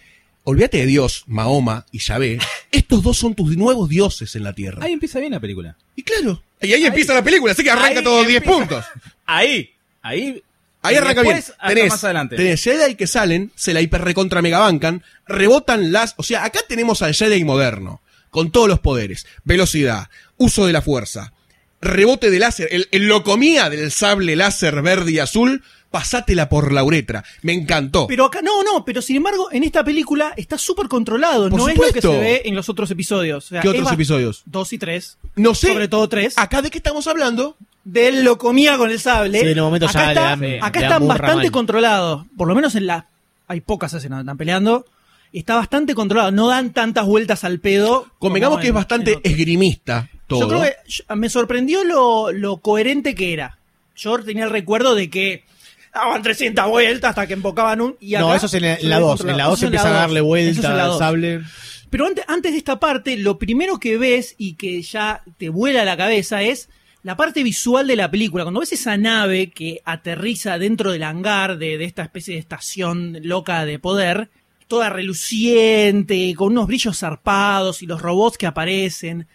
A: olvídate de Dios, Mahoma y Yahvé, estos dos son tus nuevos dioses en la tierra.
H: Ahí empieza bien la película.
A: y claro, y ahí empieza la película, así que arranca
H: Ahí
A: todos 10
H: empieza.
A: puntos.
H: Ahí, ahí.
A: Ahí
H: Y
A: arranca bien. Tenés,
H: más adelante.
A: tenés Jedi que salen, se la hiper recontra mega bancan, rebotan las. O sea, acá tenemos al Jedi moderno, con todos los poderes: velocidad, uso de la fuerza, rebote de láser, el, el locomía del sable láser verde y azul, pasátela por la uretra. Me encantó.
G: Pero acá, no, no, pero sin embargo, en esta película está súper controlado.
A: Por
G: no es lo que se ve en los otros episodios. O sea,
A: ¿Qué otros episodios?
G: Dos y tres.
A: No sé.
G: Sobre todo tres.
A: ¿Acá de qué estamos hablando?
G: Del lo comía con el sable.
B: Sí, en un momento
G: acá
B: ya le
G: está-
B: dan-
G: acá
B: le dan
G: están
B: burra
G: bastante
B: mal.
G: controlados. Por lo menos en la. Hay pocas escenas donde están peleando. Está bastante controlado. No dan tantas vueltas al pedo.
A: Convengamos
G: como
A: que es
G: en-
A: bastante
G: otros.
A: esgrimista todo.
G: Yo creo que yo- me sorprendió lo, lo coherente que era. Yo tenía el recuerdo de que daban 300 vueltas hasta que embocaban un. Y
B: no,
G: acá
B: eso es en la-
G: se
B: en la
G: ve
B: 2.
G: controlado.
B: En la 2
G: Eso en
B: empiezan a darle.
G: Eso es en
B: vuelta al
G: dos.
B: sable.
G: Pero antes, antes de esta parte, lo primero que ves y que ya te vuela la cabeza es la parte visual de la película. Cuando ves esa nave que aterriza dentro del hangar de, de esta especie de estación loca de poder, toda reluciente, con unos brillos zarpados y los robots que aparecen,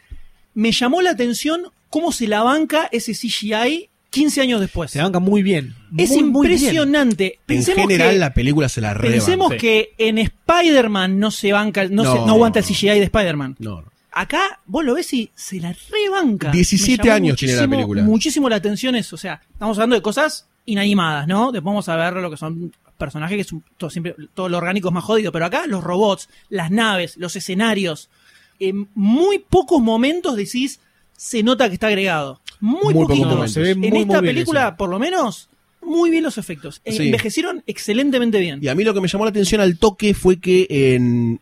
G: me llamó la atención cómo se la banca ese CGI 15 años después.
B: Se banca muy bien.
G: es
B: Muy, muy bien.
G: impresionante.
A: en general
G: que-
A: la película se la reban.
G: Pensemos
H: sí.
G: que en Spider-Man no se banca, no, se-
A: No.
G: no aguanta el CGI de Spider-Man.
A: No, no.
G: Acá vos lo ves y se la rebanca.
A: 17
G: Me llamó
A: años tiene la película.
G: Muchísimo la atención eso. O sea, estamos hablando de cosas inanimadas, ¿no? Después vamos a ver lo que son personajes que es un- todo, siempre, todo lo orgánico es más jodido. Pero acá los robots, las naves, los escenarios, en muy pocos momentos decís, se nota que está agregado. Muy,
A: Muy
G: poquito.
B: ve
G: en
B: muy,
G: esta
B: muy
G: película,
B: eso.
G: por lo menos, muy bien los efectos. Eh,
A: Sí.
G: Envejecieron excelentemente bien.
A: Y a mí lo que me llamó la atención al toque fue que en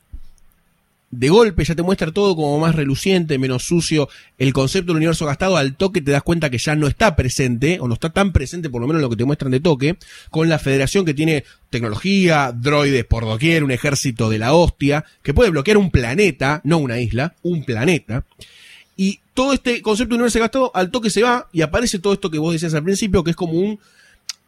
A: de golpe ya te muestra todo como más reluciente, menos sucio. El concepto del universo gastado al toque te das cuenta que ya no está presente, o no está tan presente por lo menos en lo que te muestran de toque, con la federación que tiene tecnología, droides por doquier, un ejército de la hostia, que puede bloquear un planeta, no una isla, un planeta. Y todo este concepto de universo gastado al toque se va y aparece todo esto que vos decías al principio, que es como un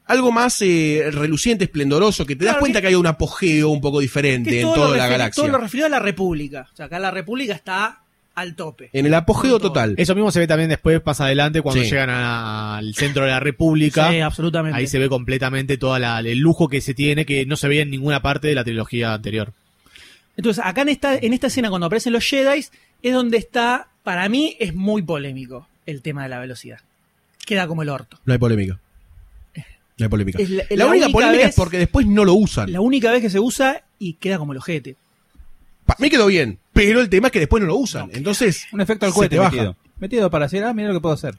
A: algo más eh, reluciente, esplendoroso, que te das cuenta
G: que-
A: que, hay un apogeo un poco diferente en toda la galaxia.
G: Todo lo referido a la República. O sea, acá la República está al tope.
A: En el apogeo total.
B: Eso mismo se ve también después, más adelante, cuando
A: Sí.
B: llegan a- al centro de la República.
G: Sí, absolutamente.
B: Ahí se ve completamente todo el lujo que se tiene, que no se veía en ninguna parte de la trilogía anterior.
G: Entonces, acá en esta, en esta escena, cuando aparecen los Jedi, es donde está, para mí, es muy polémico el tema de la velocidad. Queda como el orto.
A: No hay polémica. No hay polémica.
G: Es la-
A: la,
G: la
A: única
G: única
A: polémica
G: vez-
A: es porque después no lo usan.
G: La única vez que se usa y queda como el ojete.
A: Para mí quedó bien, pero el tema es que después no lo usan. Entonces,
H: Un efecto al cohete metido. Metido para decir, ah, mira lo que puedo hacer.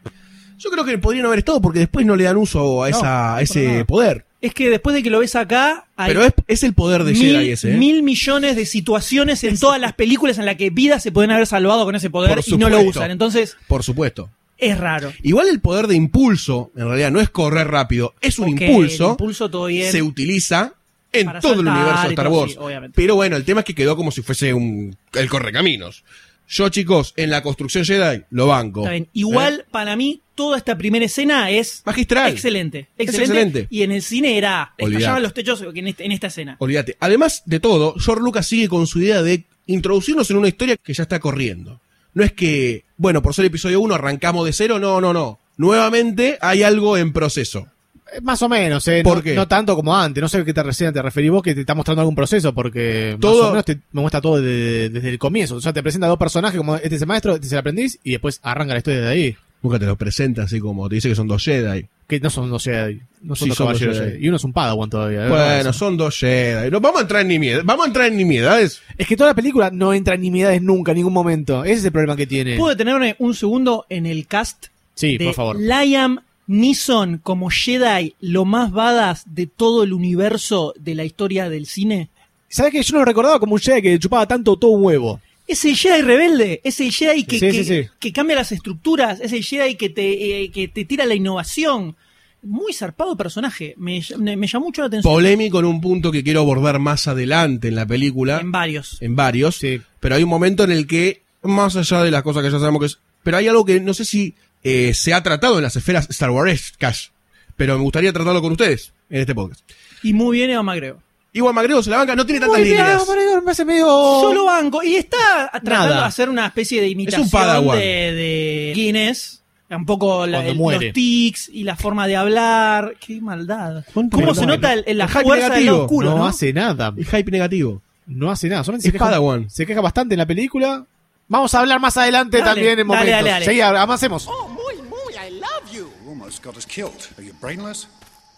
A: Yo creo que podrían haber estado porque después no le dan uso a,
H: No,
A: esa, a ese poder.
G: Es que después de que lo ves acá, hay
A: Pero es, es el poder de
G: mil,
A: Jedi ese. ¿eh?
G: mil millones de situaciones en todas las películas en las que vidas se pueden haber salvado con ese poder y no lo usan. Entonces,
A: Por supuesto.
G: Es raro.
A: Igual el poder de impulso, en realidad no es correr rápido, es un
G: Ok,
A: impulso.
G: el impulso todo bien.
A: Se utiliza en todo el universo de Star
G: todo,
A: Wars.
G: sí.
A: Pero bueno, el tema es que quedó como si fuese un el correcaminos. Yo, chicos, en la construcción Jedi lo banco.
G: Bien.
A: ¿Eh?
G: Igual, para mí, toda esta primera escena es
A: Magistral.
G: excelente. Excelente.
A: excelente.
G: Y en el cine era. Estallaban los techos en, este- en esta escena.
A: Olvídate. Además de todo, George Lucas sigue con su idea de introducirnos en una historia que ya está corriendo. No es que, bueno, por ser episodio 1 arrancamos de cero, no, no, no. nuevamente hay algo en proceso.
B: Eh, Más o menos, ¿eh?
A: ¿Por
B: no,
A: qué?
B: no tanto como antes. No sé a qué te, recién te referís vos, que te está mostrando algún proceso, porque
A: Todo-
B: más o menos te, me muestra todo de- desde el comienzo. O sea, te presenta dos personajes como este es el maestro, este es el aprendiz, y después arranca la historia de ahí.
A: Nunca te lo presenta así como te dice que son dos Jedi.
B: Que no son dos Jedi, no son
A: Sí,
B: dos
A: son dos Jedi.
B: Jedi. Y uno es un Padawan todavía.
A: Bueno,
B: Eso.
A: son dos Jedi. No vamos a entrar en nimiedades. Vamos a entrar en nimiedades.
B: Es que toda la película no entra en nimiedades nunca, en ningún momento. Ese es el problema que tiene.
G: ¿Puedo detenerme un segundo en el cast
B: Sí,
G: de
B: por favor.
G: Liam Neeson como Jedi, lo más badass de todo el universo de la historia del cine?
B: ¿Sabes que yo no lo recordaba como un Jedi que chupaba tanto todo un huevo?
G: Es el Jedi rebelde, es el Jedi que,
B: Sí,
G: que,
B: sí, sí.
G: que cambia las estructuras, es el Jedi que te, eh, que te tira la innovación. Muy zarpado personaje, me, me- me llamó mucho la atención.
A: Polémico en un punto que quiero abordar más adelante en la película.
G: En varios.
A: En varios. Pero hay un momento en el que, más allá de las cosas que ya sabemos que es. Pero hay algo que no sé si eh, se ha tratado en las esferas Star Wars Cash. Pero me gustaría tratarlo con ustedes en este podcast.
G: Y muy bien Eva Magreo.
A: Igual Magrego se la banca, no tiene tantas
B: Muy bien,
A: líneas.
B: Magrego, me parece medio...
G: Solo banco. Y está tratando
B: Nada.
G: de hacer una especie de imitación
A: Padawan.
G: de, de Guinness. Un poco la-
B: Cuando
G: el-
B: muere.
G: los tics y la forma de hablar. Qué maldad.
A: ¿Cuánto
G: ¿Cómo se nota el, el- la
A: El hype
G: fuerza del
A: negativo.
G: lado oscuro,
B: no,
G: no?
B: hace nada.
A: Es hype negativo.
B: No hace nada. Solamente
A: Es
B: se queja,
A: Padawan.
B: se queja bastante en la película. Vamos a hablar más adelante
G: Dale,
B: también en
G: dale,
B: momentos.
G: dale, dale.
B: Avancemos.
E: Oh, muy, muy, I love you.
D: You almost got us killed. Are you brainless?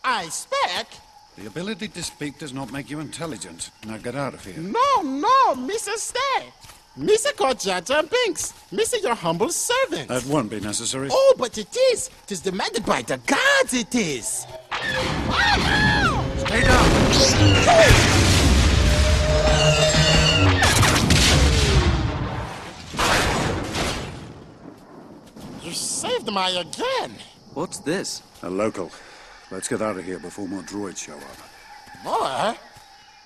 E: I speak.
D: The ability to speak does not make you intelligent. Now get out of here.
E: No, no, Mr. Stay. Mr. called Jar Jar Binks. Mr. Your humble servant.
D: That won't be necessary.
E: Oh, but it is. It is demanded by the gods, it is.
D: Stay down.
E: You saved my again.
J: What's this?
D: A local. Let's get out of here before more droids show up.
E: More?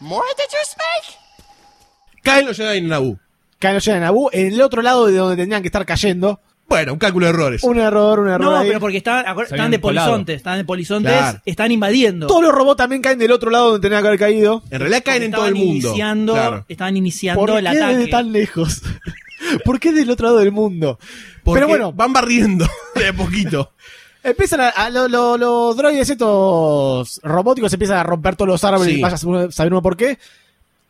E: More did you speak?
A: Caen los Jedi en Naboo.
B: Caen los Jedi en Naboo, en el otro lado de donde tendrían que estar cayendo.
A: Bueno, un cálculo de errores.
B: Un error, un error
G: No,
B: ahí.
G: pero porque estaban
H: habían
G: de
H: colado.
G: polizontes, estaban de polizontes,
A: Claro.
G: están invadiendo.
B: Todos los robots también caen del otro lado donde tenían que haber caído.
A: En realidad caen en todo el
G: Estaban
A: mundo.
G: Iniciando,
A: Claro.
G: Estaban iniciando
B: ¿Por
G: el
B: qué
G: ataque.
B: desde tan lejos? ¿Por qué del otro lado del mundo?
A: Porque
B: Pero bueno,
A: van barriendo de a poquito.
B: Empiezan a, a lo- lo- los droides estos robóticos empiezan a romper todos los árboles,
A: Sí.
B: vaya a saber uno por qué.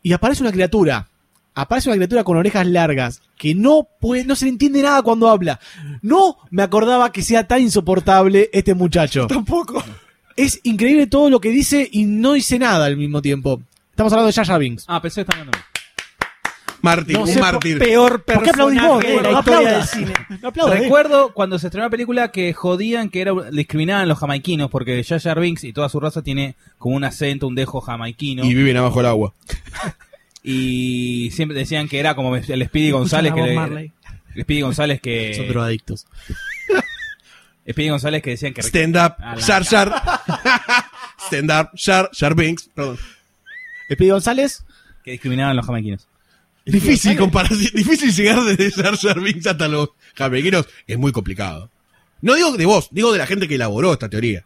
B: Y aparece una criatura. Aparece una criatura con orejas largas que no puede, no se le entiende nada cuando habla. No me acordaba que sea tan insoportable este muchacho.
G: Tampoco.
B: Es increíble todo lo que dice y no dice nada al mismo tiempo. Estamos hablando de Jar Binks.
H: Ah, pensé que estaban hablando.
A: Mártir,
B: No
A: un
B: sé,
A: mártir.
G: Peor
B: ¿Por qué aplaudís vos?
G: de la
B: No
G: historia del cine.
B: Eh.
H: Recuerdo cuando se estrenó la película que jodían que era discriminaban a los jamaiquinos porque Jar Jar Binks y toda su raza tiene como un acento, un dejo jamaiquino.
A: Y viven abajo el agua.
H: Y siempre decían que era como el Speedy González que le- el Speedy González que
B: Son drogadictos.
H: Speedy González que decían que
A: Stand up, Jar Jar. Stand up, Jar Jar Binks. Perdón.
B: Speedy González.
H: que discriminaban a los jamaiquinos.
A: Difícil comparación, difícil llegar desde Jar Jar Binks hasta los jamaiquinos. Es muy complicado. No digo de vos, digo de la gente que elaboró esta teoría.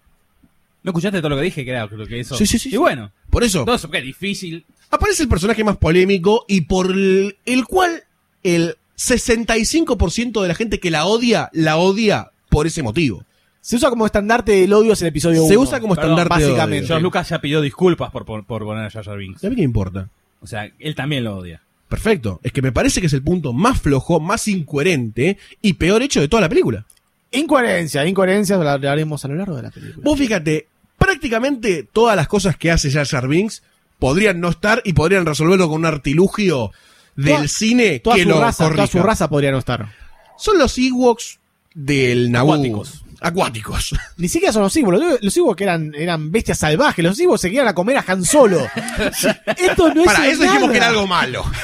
H: ¿No escuchaste todo lo que dije? Que era lo que eso.
A: Sí, sí, sí,
H: Y bueno,
A: Por eso,
H: todo eso que es difícil.
A: aparece el personaje más polémico y por el, el cual el 65% de la gente que la odia, la odia por ese motivo.
B: Se usa como estandarte del odio es el episodio 1.
A: Se usa como
H: Perdón,
A: estandarte de
B: básicamente.
A: odio.
H: George Lucas ya pidió disculpas por, por, por poner a Jar Jar Binks.
A: ¿A mí qué importa?
H: O sea, él también lo odia.
A: Perfecto. Es que me parece que es el punto más flojo, más incoherente y peor hecho de toda la película.
B: Incoherencia, incoherencia, la hablaremos a lo largo de la película.
A: Vos fíjate, prácticamente todas las cosas que hace Jar Binks podrían no estar y podrían resolverlo con un artilugio del
B: Toda-
A: cine
B: Toda
A: que lo
B: raza, toda su raza podría no estar.
A: Son los Ewoks del Naboo.
H: Acuáticos.
A: Acuáticos.
B: Ni siquiera son los Ewoks. Los, Ewoks eran, eran bestias salvajes. Los Ewoks se querían a comer a Han Solo. Esto no es
A: Para eso dijimos que era algo malo.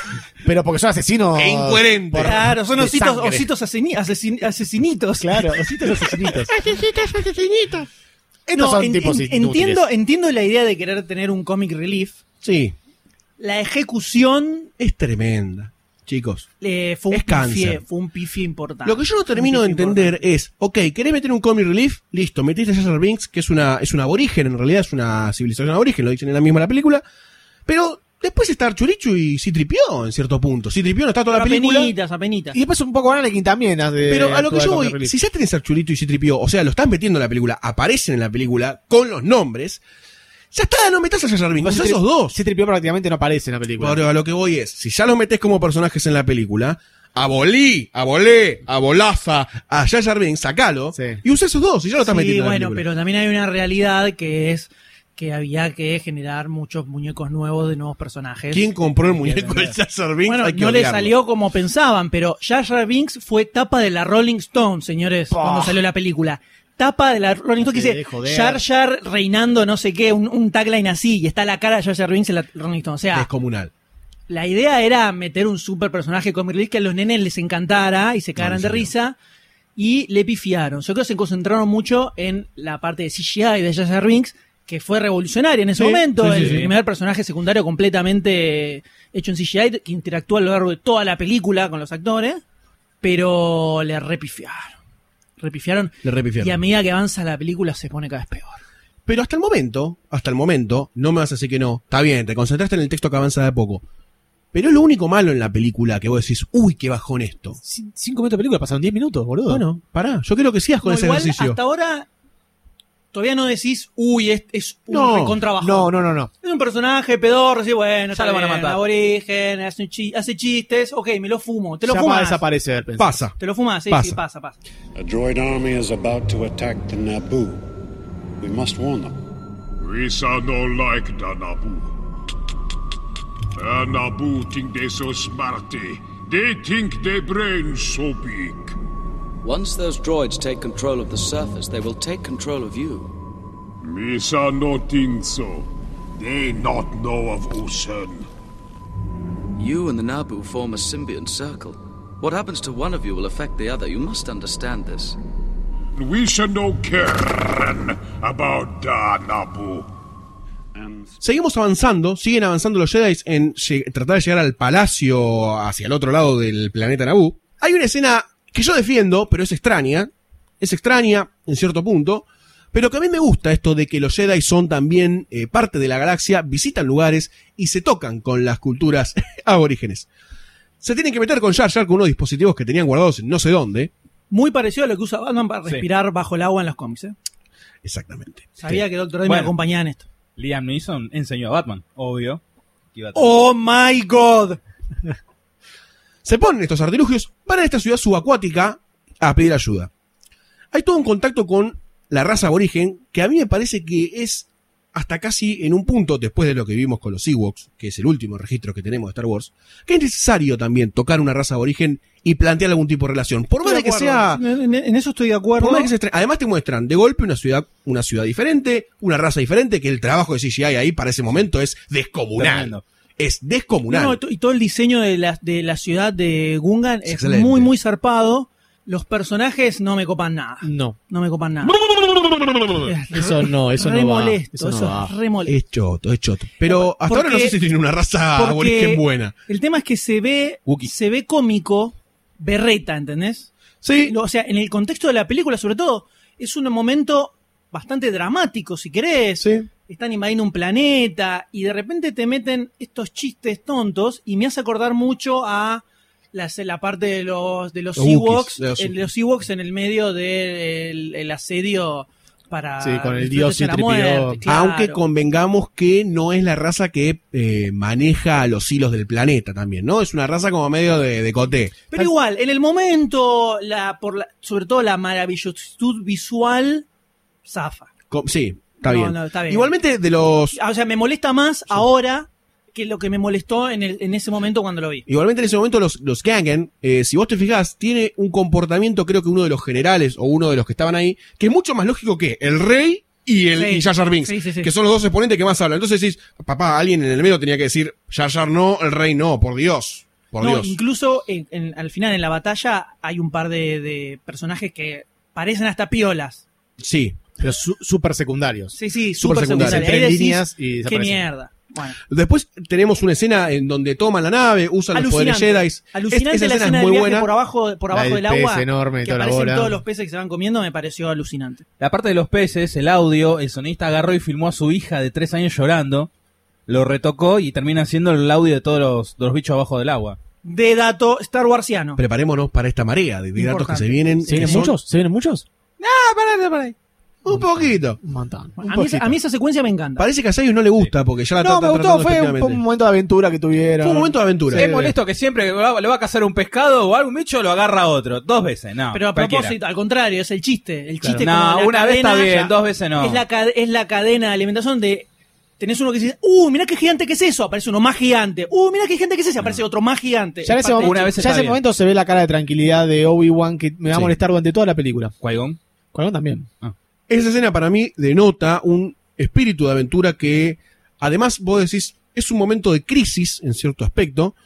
B: Pero porque son asesinos.
A: E incoherente.
B: por-
G: Claro, son
B: de
G: ositos,
B: sangre.
G: ositos asesini- asesin- asesinitos.
B: Claro, ositos asesinitos. Estos
G: No,
B: son
G: en-
B: tipos
G: en-
B: inútiles.
G: entiendo, entiendo la idea de querer tener un comic relief.
A: Sí,
G: La ejecución
A: es tremenda. Chicos,
G: eh, fue, un
A: Es cáncer.
G: fue un pifie importante.
A: Lo que yo no termino
G: Un
A: de
G: pifie
A: entender
G: importante.
A: es, ok, ¿querés meter un comic relief? Listo, metiste a Jar Binks, que es una, es un aborigen, en realidad es una civilización aborigen, lo dicen en la misma la película, pero Después está Archurichu y Citripió en cierto punto. Citripió no está toda la película.
G: Apenitas, apenitas.
B: Y después un poco Anakin también. hace-
A: Pero a lo que yo voy, si ya tenés Archulito y Citripio, o sea, lo están metiendo en la película, aparecen en la película con los nombres, ya está, no metas a Jar Binks,
B: Pues Citri-
A: esos dos.
B: Citripio prácticamente no aparece en la película.
A: Pero a lo que voy es, si ya los metés como personajes en la película, a Bolí, a Bolé, a Bolaza, a Jar Binks, sacalo, y usa esos dos, y ya lo estás
G: Sí,
A: metiendo en la
G: bueno, pero también hay una realidad que es que había que generar muchos muñecos nuevos de nuevos personajes.
A: ¿Quién compró el muñeco de Jar Binks?
G: Bueno, no le salió como pensaban, pero Jar Binks fue tapa de la Rolling Stone, señores, cuando salió la película. Tapa de la Rolling Stone que dice. Jar Jar reinando no sé qué, un, un tagline así, y está la cara de Jar Jar Binks en la Rolling Stone. O sea,
A: Descomunal.
G: la idea era meter un super personaje comic relief que a los nenes les encantara y se cagaran de risa. Y le pifiaron. Yo creo que se concentraron mucho en la parte de CGI de Jar Jar Binks, que fue revolucionaria en ese
A: Sí,
G: momento.
A: sí,
G: el
A: sí.
G: primer personaje secundario completamente hecho en CGI, que interactúa a lo largo de toda la película con los actores. Pero le repifiaron. Repifiaron.
A: Le repifiaron.
G: Y a medida que avanza la película se pone cada vez peor.
A: Pero hasta el momento, hasta el momento, no me vas a decir que no. Está bien, te concentraste en el texto que avanza de a poco. Pero es lo único malo en la película que vos decís, uy, qué bajón esto.
B: Cin- Cinco minutos de película, pasaron 10 minutos, boludo.
A: Bueno, pará, yo quiero que sigas con
G: No,
A: ese
G: igual,
A: ejercicio.
G: hasta ahora todavía no decís, uy, es, es un
B: no, no, no, no, no.
G: Es un personaje pedorro, sí, bueno,
H: Ya
G: está
H: lo van a matar.
G: aborigen, hace, chi- hace chistes, ok, me lo fumo, te lo
B: Ya va a
G: fumas.
B: desaparecer. pensé.
A: Pasa.
G: Te lo fumas, sí,
A: Pasa.
G: sí, pasa, pasa.
D: A droid army is about to attack the Naboo. We must warn them.
F: We are no like the Naboo. The Naboo think they so smarty. They think their brains so big.
J: Once those droids take control of the surface, they will take control of you.
F: Me shall not think so. They not know of Usen.
J: You and the Naboo form a symbiont circle. What happens to one of you will affect the other. You must understand this.
F: We shall no care about the Naboo.
A: Seguimos avanzando, siguen avanzando los Jedi en tratar de llegar al palacio hacia el otro lado del planeta Naboo. Hay una escena que yo defiendo, pero es extraña. Es extraña en cierto punto. Pero que a mí me gusta esto de que los Jedi son también eh, parte de la galaxia, visitan lugares y se tocan con las culturas aborígenes. Se tienen que meter con Jar Jar con unos dispositivos que tenían guardados en no sé dónde.
G: Muy parecido a lo que usa Batman para
H: Sí.
G: respirar bajo el agua en los cómics, ¿eh?
A: Exactamente.
G: Sabía que
H: Bueno.
G: me acompañaba en esto.
H: Liam Neeson enseñó a Batman, obvio. que iba a-
G: ¡Oh, my God!
A: Se ponen estos artilugios, van a esta ciudad subacuática a pedir ayuda. Hay todo un contacto con la raza aborigen que a mí me parece que es hasta casi en un punto, después de lo que vimos con los Ewoks, que es el último registro que tenemos de Star Wars, que es necesario también tocar una raza aborigen y plantear algún tipo de relación. Por más de que sea...
G: En, en eso estoy de acuerdo.
A: por más de que sea estra- Además te muestran de golpe una ciudad, una ciudad diferente, una raza diferente, que el trabajo de CGI ahí para ese momento es descomunal.
H: Tremendo.
A: Es descomunal.
G: No, y to- y todo el diseño de la, de la ciudad de Gungan es
A: Excelente.
G: muy, muy zarpado. Los personajes no me copan nada.
B: No.
G: No me copan nada. Es
B: Eso no, eso
G: re
B: no va.
G: molesto,
B: Eso no
G: eso
B: va.
G: es re molesto.
A: Es choto, es choto. Pero hasta ahora no sé si tiene una raza
G: porque
A: aborigen buena.
G: El tema es que se ve,
H: Wookie.
G: se ve cómico, berreta, ¿entendés?
A: Sí,
G: O sea, en el contexto de la película, sobre todo, es un momento bastante dramático, si querés.
A: sí.
G: Están invadiendo un planeta y de repente te meten estos chistes tontos y me hace acordar mucho a la, la parte de los de los
A: Los
G: Ewoks,
A: Wookiees, de los
G: el- los Ewoks en el medio del el asedio para
B: Sí, con el dios
G: de la
B: C-3PO.
G: muerte, claro.
A: Aunque convengamos que no es la raza que eh, maneja los hilos del planeta también, ¿no? Es una raza como medio de, de coté.
G: Pero igual, en el momento, la, por la- sobre todo la maravillositud visual, zafa.
A: Sí, está,
G: No,
A: bien.
G: no, está bien.
A: Igualmente de los...
G: O sea, me molesta más ahora que lo que me molestó en, el- en ese momento cuando lo vi.
A: Igualmente en ese momento los, los Gangen, eh, si vos te fijás, tiene un comportamiento, creo que uno de los generales o uno de los que estaban ahí, que es mucho más lógico que el rey y el
G: Sí.
A: y Jar Jar Binks,
G: Sí, sí, sí.
A: que son los dos exponentes que más hablan. Entonces decís, papá, alguien en el medio tenía que decir, Jar Jar no, el rey no, por Dios, por
G: no,
A: Dios.
G: incluso en- en- al final en la batalla hay un par de, de personajes que parecen hasta piolas.
A: Sí.
B: Pero su- súper secundarios.
G: Sí, sí,
A: Súper secundarios.
G: secundarios.
B: Entre
G: Ahí decís,
B: líneas y
G: qué mierda. Bueno,
A: Después tenemos una escena en donde toman la nave, usan los poderes. Jedi.
G: Alucinante
A: esa
G: la
A: escena
G: escena
A: es
G: del
A: muy
G: viaje
A: buena.
G: por abajo, por
B: La
G: abajo
B: del
G: del agua.
B: pez enorme
G: que
B: toda la
G: aparecen
B: bola.
G: todos los peces que se van comiendo, me pareció alucinante.
H: La parte de los peces, el audio, el sonista agarró y filmó a su hija de tres años llorando. lo retocó y termina siendo el audio de todos los, de los bichos abajo del agua.
G: De dato Star Warsiano.
A: Preparémonos para esta marea de, de datos que se vienen.
B: ¿Se vienen muchos? ¿Se vienen muchos?
G: Ah, pará, pará.
A: Un poquito.
B: Un montón. Un
G: A mí, a mí esa secuencia me encanta.
A: Parece que a Sayus no le gusta porque ya la
B: No, me gustó, fue un, momento de aventura que tuvieron.
A: Fue un momento de aventura.
H: Es molesto que siempre que va- le va a cazar un pescado o algún bicho lo agarra otro. Dos veces, no.
G: Pero a
H: cualquiera.
G: propósito, al contrario, es el chiste. El
H: Claro.
G: chiste
H: No,
G: como la
H: una vez está bien,
G: ya-
H: dos veces no.
G: Es la, es la cadena de alimentación de. Tenés uno que dice, uh, mirá qué gigante que es eso, aparece uno más gigante. Uh, mirá qué gigante que es ese, aparece otro más gigante.
B: Ya en
G: Es
B: ese, momento,
G: del
B: ya ese momento se ve la cara de tranquilidad de Obi-Wan que me va a
A: Sí.
B: molestar durante toda la película.
H: Qui-Gon.
B: Qui-Gon también.
A: Esa escena para mí denota un espíritu de aventura que, además, vos decís, es un momento de crisis en cierto aspecto,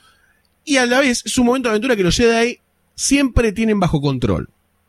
A: y a la vez es un momento de aventura que los Jedi siempre tienen bajo control.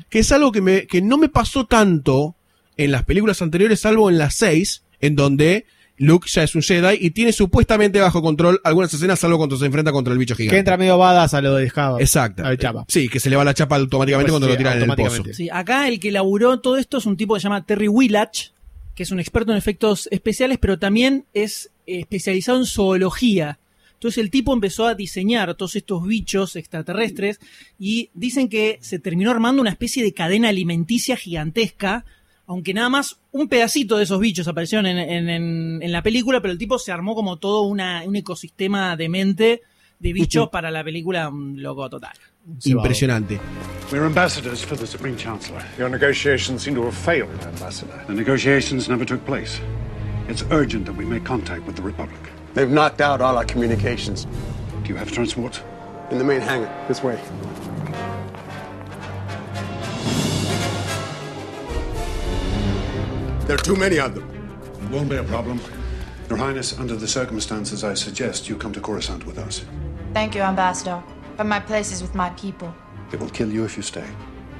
A: Que es algo que, me, que no me pasó tanto en las películas anteriores, salvo en las 6, en donde Luke ya es un Jedi y tiene supuestamente bajo control algunas escenas, salvo cuando se enfrenta contra el bicho gigante.
B: Que entra medio badass a lo de Java.
A: Exacto.
B: A ver, chapa.
A: Sí, que se le va la chapa automáticamente
B: Pues
A: cuando
B: sí,
A: lo tiran en el pozo.
G: Sí, acá el que laburó todo esto es un tipo que se llama Terry Willach, que es un experto en efectos especiales, pero también es especializado en zoología. Entonces el tipo empezó a diseñar todos estos bichos extraterrestres y dicen que se terminó armando una especie de cadena alimenticia gigantesca, aunque nada más un pedacito de esos bichos aparecieron en, en- en- en la película, pero el tipo se armó como todo una- un ecosistema de mente de bichos para la película, un loco total.
A: Impresionante.
D: We're ambassadors for the Supreme Chancellor.
F: Your negotiations seem to have failed, Ambassador.
D: The negotiations never took place. It's urgent that we make contact with the Republic.
M: They've knocked out all our communications.
D: Do you have transport?
M: In the main hangar, this way. There are too many of them.
D: It won't be a problem. Your Highness, under the circumstances, I suggest you come to Coruscant with us.
N: Thank you, Ambassador. But my place is with my people.
D: They will kill you if you stay.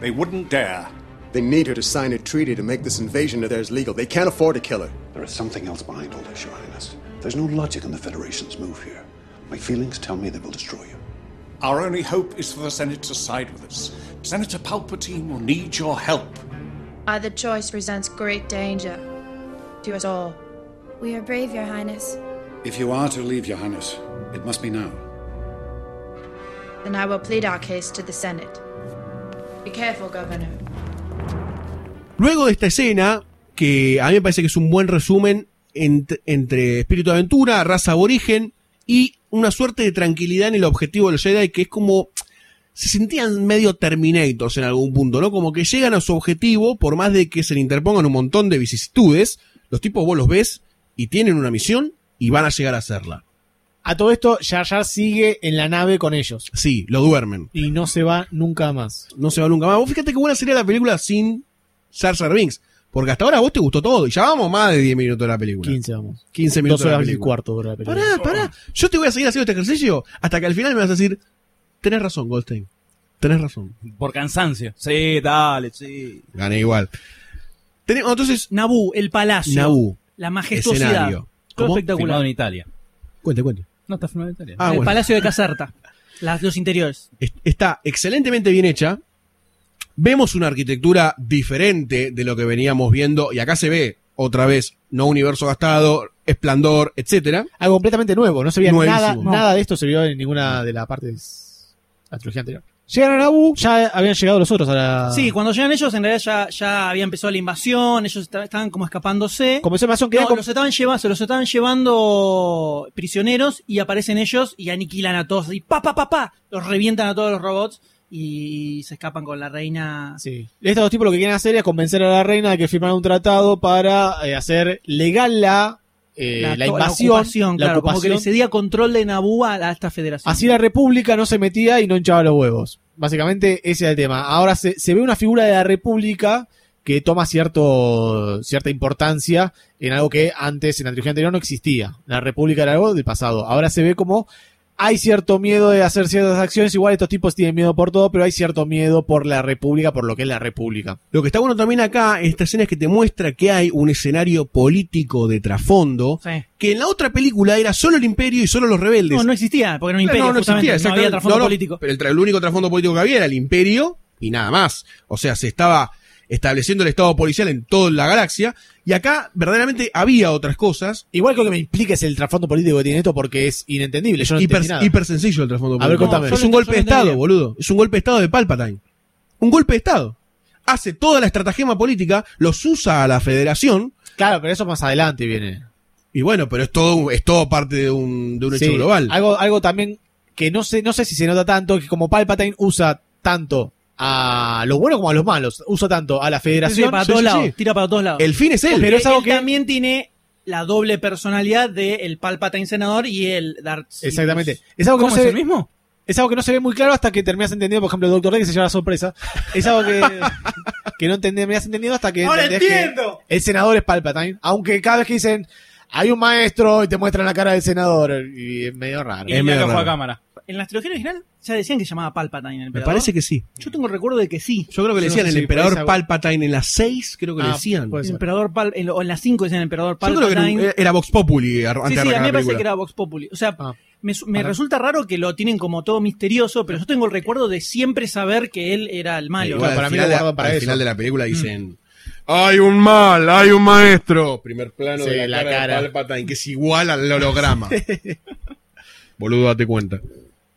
M: They wouldn't dare. They need her to sign a treaty to make this invasion of theirs legal. They can't afford to kill her.
D: There is something else behind all this, Your Highness. There's no logic in the Federation's move here. My feelings tell me they will destroy you.
F: Our only hope is for the Senate to side with us. Senator Palpatine will need your help.
N: Either choice presents great danger to us all.
O: We are brave, Your Highness.
D: If you are to leave, Your Highness, it must be now.
N: Then I will plead our case to the Senate. Be careful, Governor.
A: Luego de esta escena, que a mí me parece que es un buen resumen ent- entre espíritu de aventura, raza aborigen y una suerte de tranquilidad en el objetivo de los Jedi, que es como se sentían medio Terminators en algún punto, ¿no? Como que llegan a su objetivo, por más de que se le interpongan un montón de vicisitudes, los tipos vos los ves y tienen una misión y van a llegar a hacerla.
B: A todo esto, Jar sigue en la nave con ellos.
A: Sí, lo duermen.
B: Y no se va nunca más.
A: No se va nunca más. Vos fíjate qué buena sería la película sin Jar Jar Binks. Porque hasta ahora a vos te gustó todo. Y ya vamos más de 10 minutos de la película.
B: 15 vamos.
A: 15 minutos
B: Dos
A: de la
B: horas y
A: película.
B: cuarto dura la película.
A: Pará, pará. Yo te voy a seguir haciendo este ejercicio hasta que al final me vas a decir, tenés razón, Goldstein. Tenés razón.
H: Por cansancio. Sí, dale, sí.
A: Gané igual. Tenemos, entonces,
G: Naboo, el palacio.
A: Naboo.
G: La majestuosidad.
A: Escenario.
G: Todo
A: ¿Cómo?
G: espectacular.
H: Filmado en Italia.
A: Cuente, cuente.
H: No, está filmado en Italia.
A: Ah,
G: el
A: bueno.
G: palacio de Caserta. Las, los interiores.
A: Es- Está excelentemente bien hecha. Vemos una arquitectura diferente de lo que veníamos viendo. Y acá se ve, otra vez, no universo gastado, esplendor, etcétera.
B: Algo completamente nuevo. No se veía
A: Nuevísimo.
B: nada,
A: No.
B: nada de esto se vio en ninguna de las partes la trilogía anterior. Llegaron a ya habían llegado los otros a la...
G: Sí, cuando llegan ellos, en realidad ya, ya había empezado la invasión, ellos esta- estaban como escapándose.
B: Comenzó la invasión, querían
G: No,
B: com-
G: los estaban llevando, se los estaban llevando prisioneros y aparecen ellos y aniquilan a todos. Y pa, pa, pa, pa, los revientan a todos los robots y se escapan con la reina.
B: Sí. Estos dos tipos lo que quieren hacer es convencer a la reina de que firmaran un tratado para eh, hacer legal la, eh, la, invasión.
G: ocupación,
B: la
G: claro, como que le cedía control de Naboo a, a esta federación.
B: Así la república no se metía y no hinchaba los huevos. Básicamente ese era el tema. Ahora se, se ve una figura de la república que toma cierto, cierta importancia en algo que antes en la trilogía anterior no existía. La república era algo del pasado. Ahora se ve como hay cierto miedo de hacer ciertas acciones. Igual estos tipos tienen miedo por todo, pero hay cierto miedo por la república, por lo que es la república.
A: Lo que está bueno también acá, esta escena es que te muestra que hay un escenario político de trasfondo,
G: Sí.
A: que en la otra película era solo el imperio y solo los rebeldes.
G: No, no existía, porque era un imperio,
A: no, no existía,
G: no había trasfondo
A: No, no,
G: político.
A: Pero el, el único trasfondo político que había era el imperio y nada más. O sea, se estaba estableciendo el estado policial en toda la galaxia. Y acá verdaderamente había otras cosas.
B: Igual creo que me impliques el trasfondo político que tiene esto porque es inentendible. Yo no
A: hiper,
B: entendí nada.
A: hiper sencillo el trasfondo
B: A ver,
A: político.
B: contame.
A: Es un golpe de Estado,
B: entendía.
A: boludo. Es un golpe de Estado de Palpatine. Un golpe de Estado. Hace toda la estratagema política, los usa a la federación.
B: Claro, pero eso más adelante viene.
A: Y bueno, pero es todo, es todo parte de un, de un hecho
B: Sí,
A: global.
B: Algo, algo también que no sé, no sé si se nota tanto, que como Palpatine usa tanto a los buenos como a los malos, usa tanto a la
G: Sí,
B: federación.
G: para
B: Sí,
G: todos
B: sí,
G: lados,
B: sí.
G: tira para todos lados.
A: El fin es él.
B: Pero es algo que-
G: también tiene la doble personalidad de el Palpatine senador y el Darth Sidious.
B: Exactamente. Es algo que no
H: ¿Cómo
B: se
H: es
B: ve-
H: el mismo?
B: Es algo que no se ve muy claro hasta que terminas entendiendo, por ejemplo, el Doctor D que se lleva la sorpresa. Es algo que, que no has entendido hasta que
G: ¡Ahora
B: entendés que
G: entiendo!
B: el senador es Palpatine. Aunque cada vez que dicen hay un maestro y te muestran la cara del senador, y es medio raro.
H: Y que fue a cámara.
G: En la trilogía original ya decían que se llamaba Palpatine el
A: Me
G: emperador.
A: parece que sí.
G: Yo tengo el recuerdo de que sí.
A: Yo creo que le
B: no
A: decían
B: sé
A: el
B: si
A: emperador Palpatine en las 6, creo que le
B: Ah,
A: decían.
G: El emperador Pal en, o en las 5 decían emperador
A: Yo creo que
G: Palpatine.
A: era, era Vox Populi antes
G: Sí,
A: de
G: sí, a mí me parece que era Vox Populi. O sea,
B: Ah.
G: me, me resulta raro que lo tienen como todo misterioso, pero yo tengo el recuerdo de siempre saber que él era el malo.
A: Igual,
B: para
A: al
B: mí
A: final,
B: para
A: al
B: eso.
A: final de la película dicen hay un mal, hay un maestro. Primer plano
B: Sí,
A: de la,
B: la
A: cara,
B: cara.
A: de Palpatine, que es igual al holograma. Boludo, date cuenta.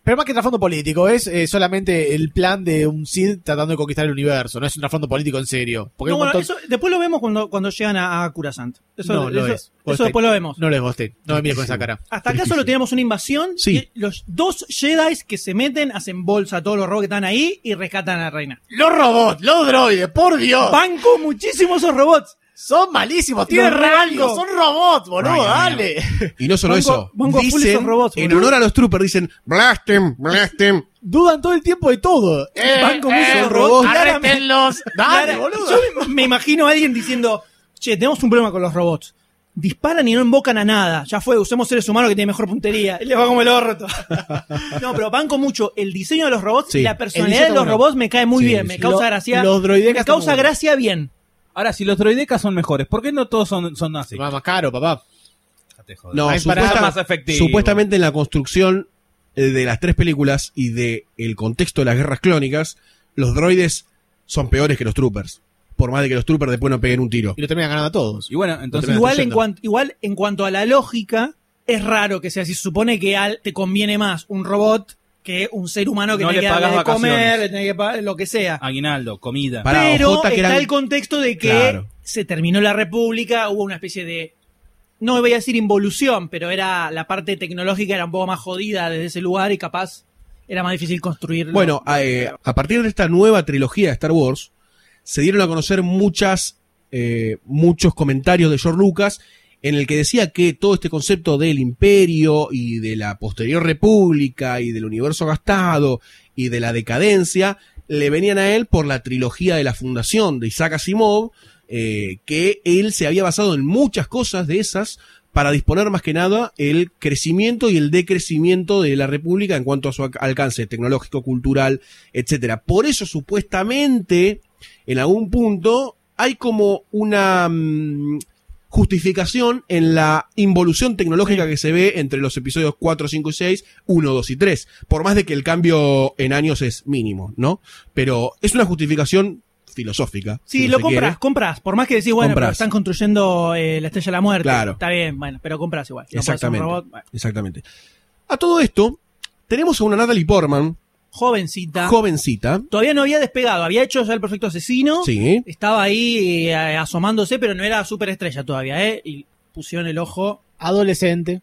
B: Pero más que trasfondo político, es eh, solamente el plan de un Sith tratando de conquistar el universo. No es un trasfondo político en serio. Porque
G: No,
B: un
G: bueno,
B: montón-
G: eso- después lo vemos cuando, cuando llegan a, a Coruscant. Eso,
B: no,
G: eso-
B: es.
G: eso después lo vemos.
B: No lo es Goldstein. No me mires con esa cara.
G: Hasta acá solo tenemos una invasión.
A: Sí.
G: y los dos Jedi que se meten, hacen bolsa a todos los robots que están ahí y rescatan a la reina.
B: Los robots, los droides, por Dios.
G: Banco muchísimo esos robots.
B: Son malísimos, tienen
G: Los
B: rango,
G: banco.
B: son robots, boludo, dale.
A: Y no solo
G: Banco-
A: eso,
G: banco full
A: dicen,
G: esos robots,
A: en honor a los troopers, dicen, blast him, blast him.
B: Dudan todo el tiempo de todo. Eh,
G: Banco
B: eh,
G: mucho
B: robots,
G: robots.
B: arréstenlos. Dale, boludo.
G: Yo me, imagino a alguien diciendo, che, tenemos un problema con los robots. Disparan y no invocan a nada. Ya fue, usemos seres humanos que tienen mejor puntería. Y les va como el orto. no, pero banco mucho el diseño de los robots
A: Sí.
G: y la personalidad de los
B: bueno.
G: robots me cae muy
A: Sí,
G: bien.
A: sí.
G: Me causa
B: Lo-
G: gracia.
B: los
G: me causa gracia bien.
H: Ahora, si los droidecas son mejores, ¿por qué no todos son, son así?
B: Va más caro, papá.
A: No,
B: para-
A: supuesta-
H: más efectivo.
A: supuestamente en la construcción eh, de las tres películas y de el contexto de las guerras clónicas, los droides son peores que los troopers. Por más de que los troopers después no peguen un tiro.
B: Y lo terminan ganando a todos.
H: Y bueno, entonces.
G: Igual en, cuanto, igual en cuanto a la lógica, es raro que sea así. Se supone que al- te conviene más un robot que un ser humano que
H: No
G: tiene
H: le
G: que darle
H: pagas
G: de comer, le tiene que pagar lo que sea.
H: Aguinaldo, comida.
A: Para
G: Pero
A: Ojota, que
G: está
A: eran-
G: el contexto de que
A: Claro.
G: se terminó la república, hubo una especie de, no voy a decir involución, pero era la parte tecnológica era un poco más jodida desde ese lugar y capaz era más difícil construirlo.
A: Bueno, eh, a partir de esta nueva trilogía de Star Wars, se dieron a conocer muchas, eh, muchos comentarios de George Lucas en el que decía que todo este concepto del imperio y de la posterior república y del universo gastado y de la decadencia le venían a él por la trilogía de la fundación de Isaac Asimov, eh, que él se había basado en muchas cosas de esas para disponer más que nada el crecimiento y el decrecimiento de la República en cuanto a su alcance tecnológico, cultural, etcétera. Por eso supuestamente en algún punto hay como una mm, justificación en la involución tecnológica que se ve entre los episodios 4, 5 y 6, 1, 2 y 3. Por más de que el cambio en años es mínimo, ¿no? Pero es una justificación filosófica.
G: Sí,
A: si
G: lo compras,
A: quiere.
G: compras. Por más que decís, bueno, pero están construyendo eh, la estrella de la muerte.
A: Claro.
G: Está bien, bueno, pero compras igual. No
A: Exactamente.
G: robot, bueno.
A: Exactamente. A todo esto, tenemos a una Natalie Portman,
G: Jovencita.
A: jovencita.
G: Todavía no había despegado, había hecho ya el perfecto asesino.
A: Sí.
G: Estaba ahí eh, asomándose, pero no era súper estrella todavía, ¿eh? Y pusieron el ojo.
B: Adolescente.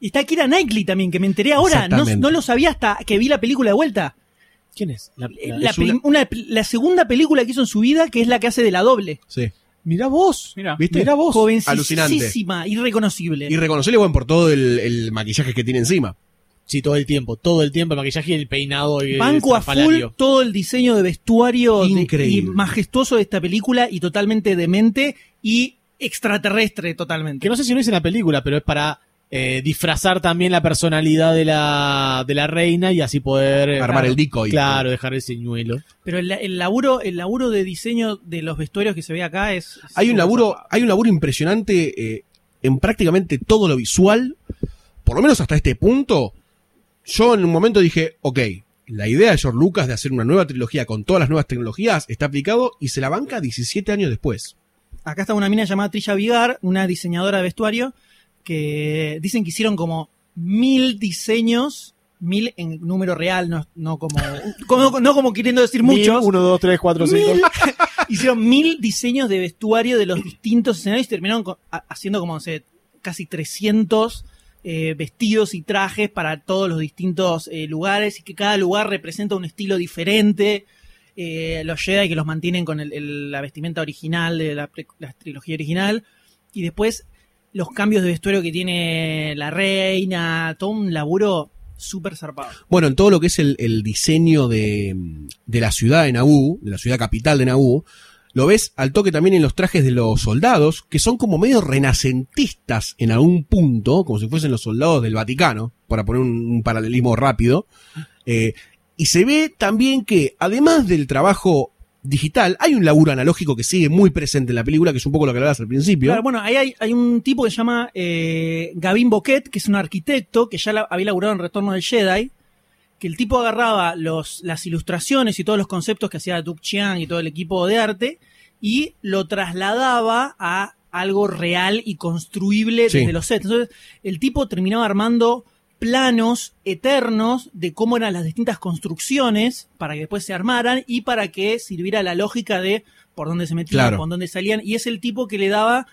G: Y está Kira Knightley también, que me enteré ahora. No, lo sabía hasta que vi la película de vuelta.
B: ¿Quién es? La,
G: Eh,
B: la-
G: La,
B: es
G: prim-
B: una-
G: una- la segunda película que hizo en su vida, que es la que hace de la doble.
A: Sí.
B: Mirá vos.
H: Mira,
A: ¿Viste?
B: Mirá vos.
G: Jovencísima, irreconocible.
A: Irreconocible, bueno, por todo el, el maquillaje que tiene encima.
B: Sí, todo el tiempo. Todo el tiempo el maquillaje y el peinado y
G: Banco a full todo el diseño de vestuario de-
A: Increíble.
G: y majestuoso de esta película y totalmente demente y extraterrestre totalmente.
B: Que no sé si no hice en la película, pero es para eh, disfrazar también la personalidad de la, de la reina y así poder...
A: Armar el decoy.
B: Claro, dejar el señuelo.
G: Pero el, el laburo, el laburo de diseño de los vestuarios que se ve acá es. es
A: Hay un laburo,
G: cosa-
A: hay un laburo impresionante eh, en prácticamente todo lo visual. Por lo menos hasta este punto. Yo en un momento dije, ok, la idea de George Lucas de hacer una nueva trilogía con todas las nuevas tecnologías está aplicado y se la banca 17 años después.
G: Acá está una mina llamada Trisha Vigar, una diseñadora de vestuario, que dicen que hicieron como mil diseños, mil en número real, no, no como, como- no como queriendo decir muchos.
B: 1, 2, 3, 4, 5.
G: Mil- hicieron mil diseños de vestuario de los distintos escenarios y terminaron haciendo como, no sé, casi 300 eh, vestidos y trajes para todos los distintos eh, lugares y que cada lugar representa un estilo diferente. Eh, los Jedi que los mantienen con el- la vestimenta original de la, la trilogía original. Y después los cambios de vestuario que tiene la reina, todo un laburo súper zarpado.
A: Bueno, en todo lo que es el, el diseño de, de la ciudad de Naboo, de la ciudad capital de Naboo, lo ves al toque también en los trajes de los soldados, que son como medio renacentistas en algún punto, como si fuesen los soldados del Vaticano, para poner un, paralelismo rápido. Eh, y se ve también que, además del trabajo digital, hay un laburo analógico que sigue muy presente en la película, que es un poco lo que hablabas al principio.
G: Bueno, ahí hay, un tipo que se llama eh, Gavin Boquet, que es un arquitecto que ya había laburado en Retorno del Jedi, que el tipo agarraba los, las ilustraciones y todos los conceptos que hacía Duke Chiang y todo el equipo de arte y lo trasladaba a algo real y construible
A: Sí.
G: desde los sets. Entonces, el tipo terminaba armando planos eternos de cómo eran las distintas construcciones para que después se armaran y para que sirviera la lógica de por dónde se metían,
A: Claro.
G: por dónde salían. Y es el tipo que le daba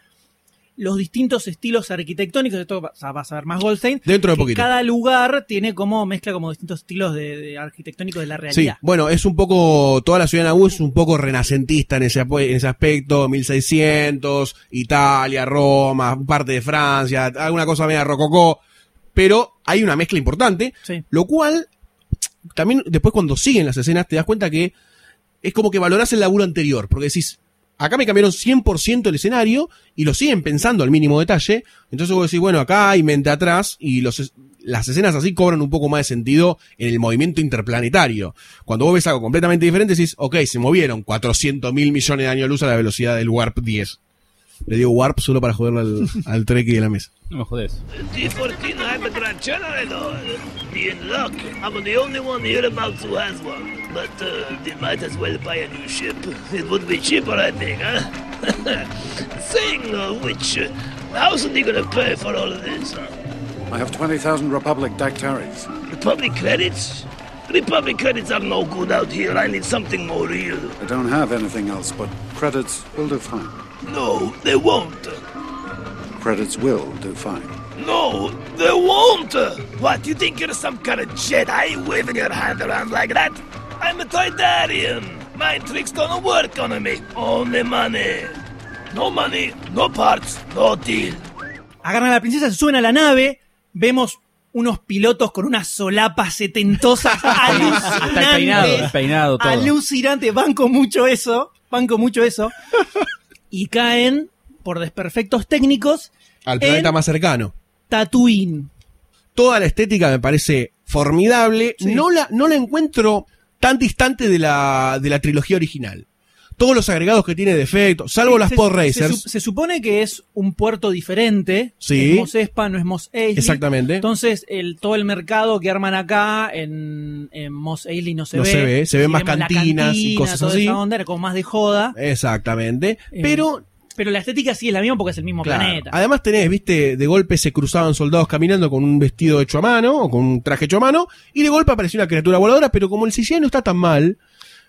G: los distintos estilos arquitectónicos, esto vas a, vas a ver más Goldstein.
A: Dentro de
G: que
A: poquito.
G: Cada lugar tiene como, mezcla como distintos estilos de, de arquitectónicos de la
A: Sí,
G: realidad.
A: bueno, es un poco, toda la ciudad de Naboo es un poco renacentista en ese, en ese aspecto, 1600, Italia, Roma, parte de Francia, alguna cosa media rococó, pero hay una mezcla importante,
G: Sí.
A: lo cual, también después cuando siguen las escenas te das cuenta que es como que valorás el laburo anterior, porque decís, acá me cambiaron 100% el escenario y lo siguen pensando al mínimo detalle, entonces vos decís, bueno, acá hay mente atrás y los, las escenas así cobran un poco más de sentido en el movimiento interplanetario. Cuando vos ves algo completamente diferente decís, ok, se movieron 400 mil millones de años luz a la velocidad del Warp 10. Le digo Warp solo para joderle al, al Trek de la mesa.
H: No me jodes.
P: D14 hyperdrive generator. Be in luck. I'm the only one hereabouts who has one. But uh, they might as well buy a new ship. It would be cheaper, I think, huh? Saying uh, which, uh, how's they gonna pay for all of this?
D: I have 20,000 Republic Dactaries.
P: Republic credits? Republic credits are no good out here. I need something more real.
D: I don't have anything else, but credits will do fine.
P: No, they won't.
D: Credits will do fine.
P: No, they won't. What, you think you're some kind of Jedi waving your hand around like that? I'm a Toydarian. My tricks don't work on me. Only money. No money, no parts, no deal.
G: Agarran a la princesa, se suben a la nave, vemos unos pilotos con unas solapas setentosas
H: el peinado, el peinado, todo.
G: alucinante, banco mucho eso, banco mucho eso, y caen por desperfectos técnicos
A: Al planeta
G: en
A: más cercano.
G: Tatooine.
A: Toda la estética me parece formidable. No, la, no la encuentro tan distante de la, de la trilogía original. Todos los agregados que tiene de efecto, salvo las
G: se,
A: Pod Racers.
G: se supone que es un puerto diferente.
A: Sí.
G: Es Mos Espa, no es Mos Eisley.
A: Exactamente.
G: Entonces, el, todo el mercado que arman acá en, en Mos Eisley no se
A: No
G: ve.
A: se ve, se ven más cantinas y cosas
G: toda
A: así.
G: esa onda, era como más de joda.
A: Exactamente.
G: Eh,
A: Pero
G: Pero la estética sí es la misma porque es el mismo
A: Claro.
G: planeta.
A: Además tenés, viste, de golpe se cruzaban soldados caminando con un vestido hecho a mano o con un traje hecho a mano y de golpe apareció una criatura voladora, pero como el CGI no está tan mal,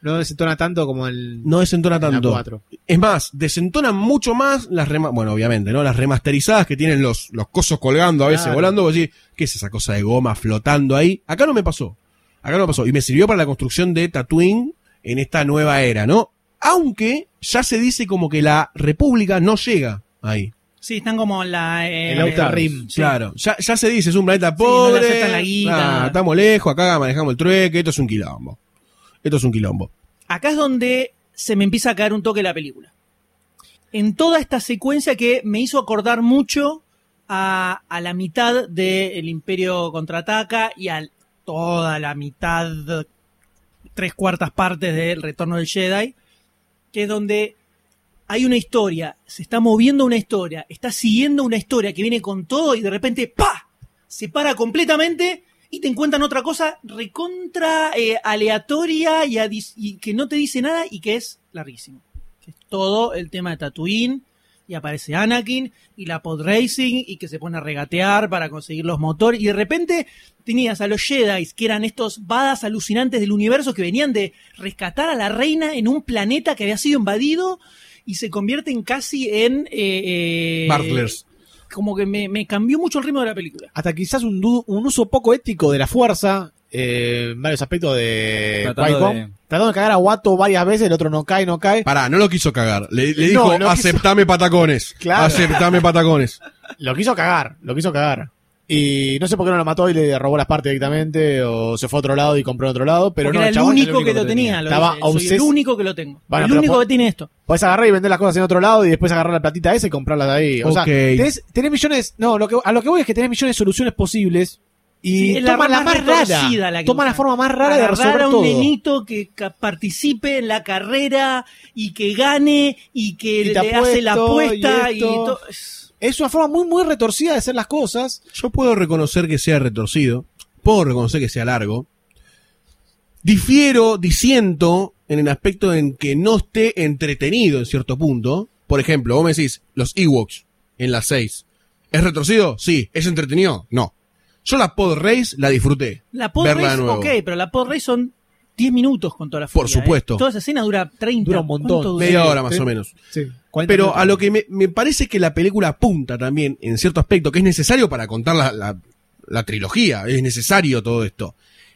B: No desentona tanto como el.
A: no desentona tanto.
B: 4.
A: Es más, desentonan mucho más las rema bueno, obviamente, ¿no? Las remasterizadas que tienen los, los cosos colgando a veces
B: Claro.
A: volando, vos decís, ¿qué es esa cosa de goma flotando ahí? Acá no me pasó. Acá no me pasó. Y me sirvió para la construcción de Tatooine en esta nueva era, ¿no? Aunque ya se dice como que la República no llega ahí.
G: Sí, están como en la. eh,
B: El Outer Rim.
G: sí.
A: Claro, ya, ya se dice, es un planeta pobre.
G: aceptan la guita.
A: ah, estamos lejos, acá manejamos el trueque, esto es un quilombo. Esto es un quilombo.
G: Acá es donde se me empieza a caer un toque la película. En toda esta secuencia que me hizo acordar mucho a, la mitad del Imperio contraataca y a toda la mitad, tres cuartas partes del Retorno del Jedi, que es donde hay una historia, se está moviendo una historia, está siguiendo una historia que viene con todo y de repente ¡pa! se para completamente y te encuentran otra cosa recontra eh, aleatoria y, y que no te dice nada y que es larguísimo. Que es todo el tema de Tatooine y aparece Anakin y la pod racing y que se pone a regatear para conseguir los motores y de repente tenías a los Jedi que eran estos badas alucinantes del universo que venían de rescatar a la reina en un planeta que había sido invadido y se convierten casi en eh, eh,
A: Bartlers.
G: Como que me, me cambió mucho el ritmo de la película
B: Hasta quizás un, un uso poco ético de la fuerza eh, en varios aspectos de
H: Tratando de-
B: Tratando de cagar a Watto varias veces, el otro no cae, no cae.
A: Pará, no lo quiso cagar. Le, le
B: No,
A: dijo,
B: no quiso-
A: aceptame patacones.
B: Claro.
A: Aceptame patacones.
B: Lo quiso cagar, lo quiso cagar. Y no sé por qué no lo mató y le robó las partes directamente, o se fue a otro lado y compró en otro lado, pero
G: Porque
B: no,
G: era el
B: chabón
G: único que lo tenía, lo
B: Estaba
G: dice, soy el único que lo tengo
B: Bueno,
G: el único que tiene esto
B: Podés agarrar y vender las cosas en otro lado y después agarrar la platita esa y comprarlas de ahí. O sea, tenés, tenés millones. No, lo que, a lo que voy es que tenés millones de soluciones posibles y
G: Sí, es la
B: toma la,
G: más
B: más rara.
G: la
B: Toma la forma más rara de resolver
G: a un
B: todo.
G: nenito que participe en la carrera y que gane y que
B: Y
G: le hace la
B: apuesto,
G: apuesta
B: y
G: y,
B: esto. Es una forma muy, muy retorcida de hacer las cosas.
A: Yo puedo reconocer que sea retorcido. Puedo reconocer que sea largo. Difiero, disiento en el aspecto en que no esté entretenido en cierto punto. Por ejemplo, vos me decís, los Ewoks en las 6. ¿Es retorcido? Sí. ¿Es entretenido? No. Yo la Pod Race la disfruté.
G: la pod
A: verla de
G: race,
A: nuevo.
G: ok, pero la pod race son 10 minutos con toda la
A: Por
G: furia, ¿eh?
A: supuesto.
G: Toda esa escena dura 30
B: Dura un montón.
A: Media hora más
B: sí.
A: o menos.
B: Sí.
A: Pero a lo que me, me parece que la película apunta también, en cierto aspecto, que es necesario para contar la, la- la trilogía, es necesario todo esto,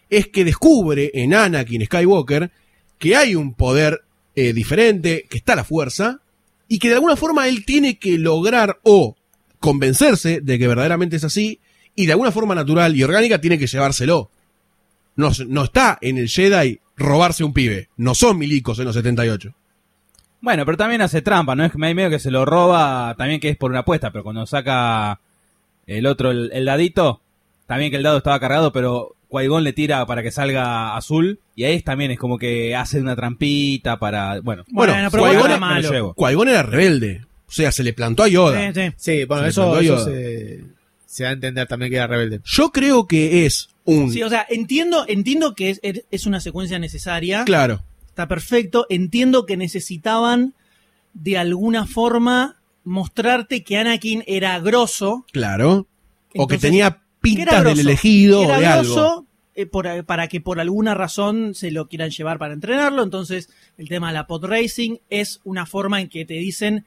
A: es que descubre en Anakin Skywalker que hay un poder eh, diferente, que está la fuerza, y que de alguna forma él tiene que lograr o convencerse de que verdaderamente es así, y de alguna forma natural y orgánica tiene que llevárselo. No, está en el Jedi robarse un pibe, no son milicos en los 78.
H: Bueno, pero también hace trampa, ¿no? Es que hay medio que se lo roba, también que es por una apuesta, pero cuando saca el otro, el, el dadito, también que el dado estaba cargado, pero Qui-Gon le tira para que salga azul, y ahí también es como que hace una trampita para, bueno.
A: Bueno,
G: Bueno, pero
A: Qui-Gon
G: Qui-Gon
A: era-
G: era malo.
H: me.
A: Qui-Gon era rebelde. O sea, se le plantó a Yoda.
G: Sí, sí.
B: Sí, bueno,
A: Se
B: eso,
A: plantó
B: eso
A: Yoda.
B: se, se da a entender también que era rebelde.
A: Yo creo que es un...
G: Sí, o sea, entiendo, entiendo que es, es una secuencia necesaria.
A: claro.
G: Está perfecto. Entiendo que necesitaban de alguna forma mostrarte que Anakin era grosso.
A: Claro. o que
G: Entonces,
A: tenía
G: que
A: pintas del
G: grosso,
A: elegido
G: era
A: o de algo.
G: grosso, eh, por- para que por alguna razón se lo quieran llevar para entrenarlo. Entonces, el tema de la pod racing es una forma en que te dicen,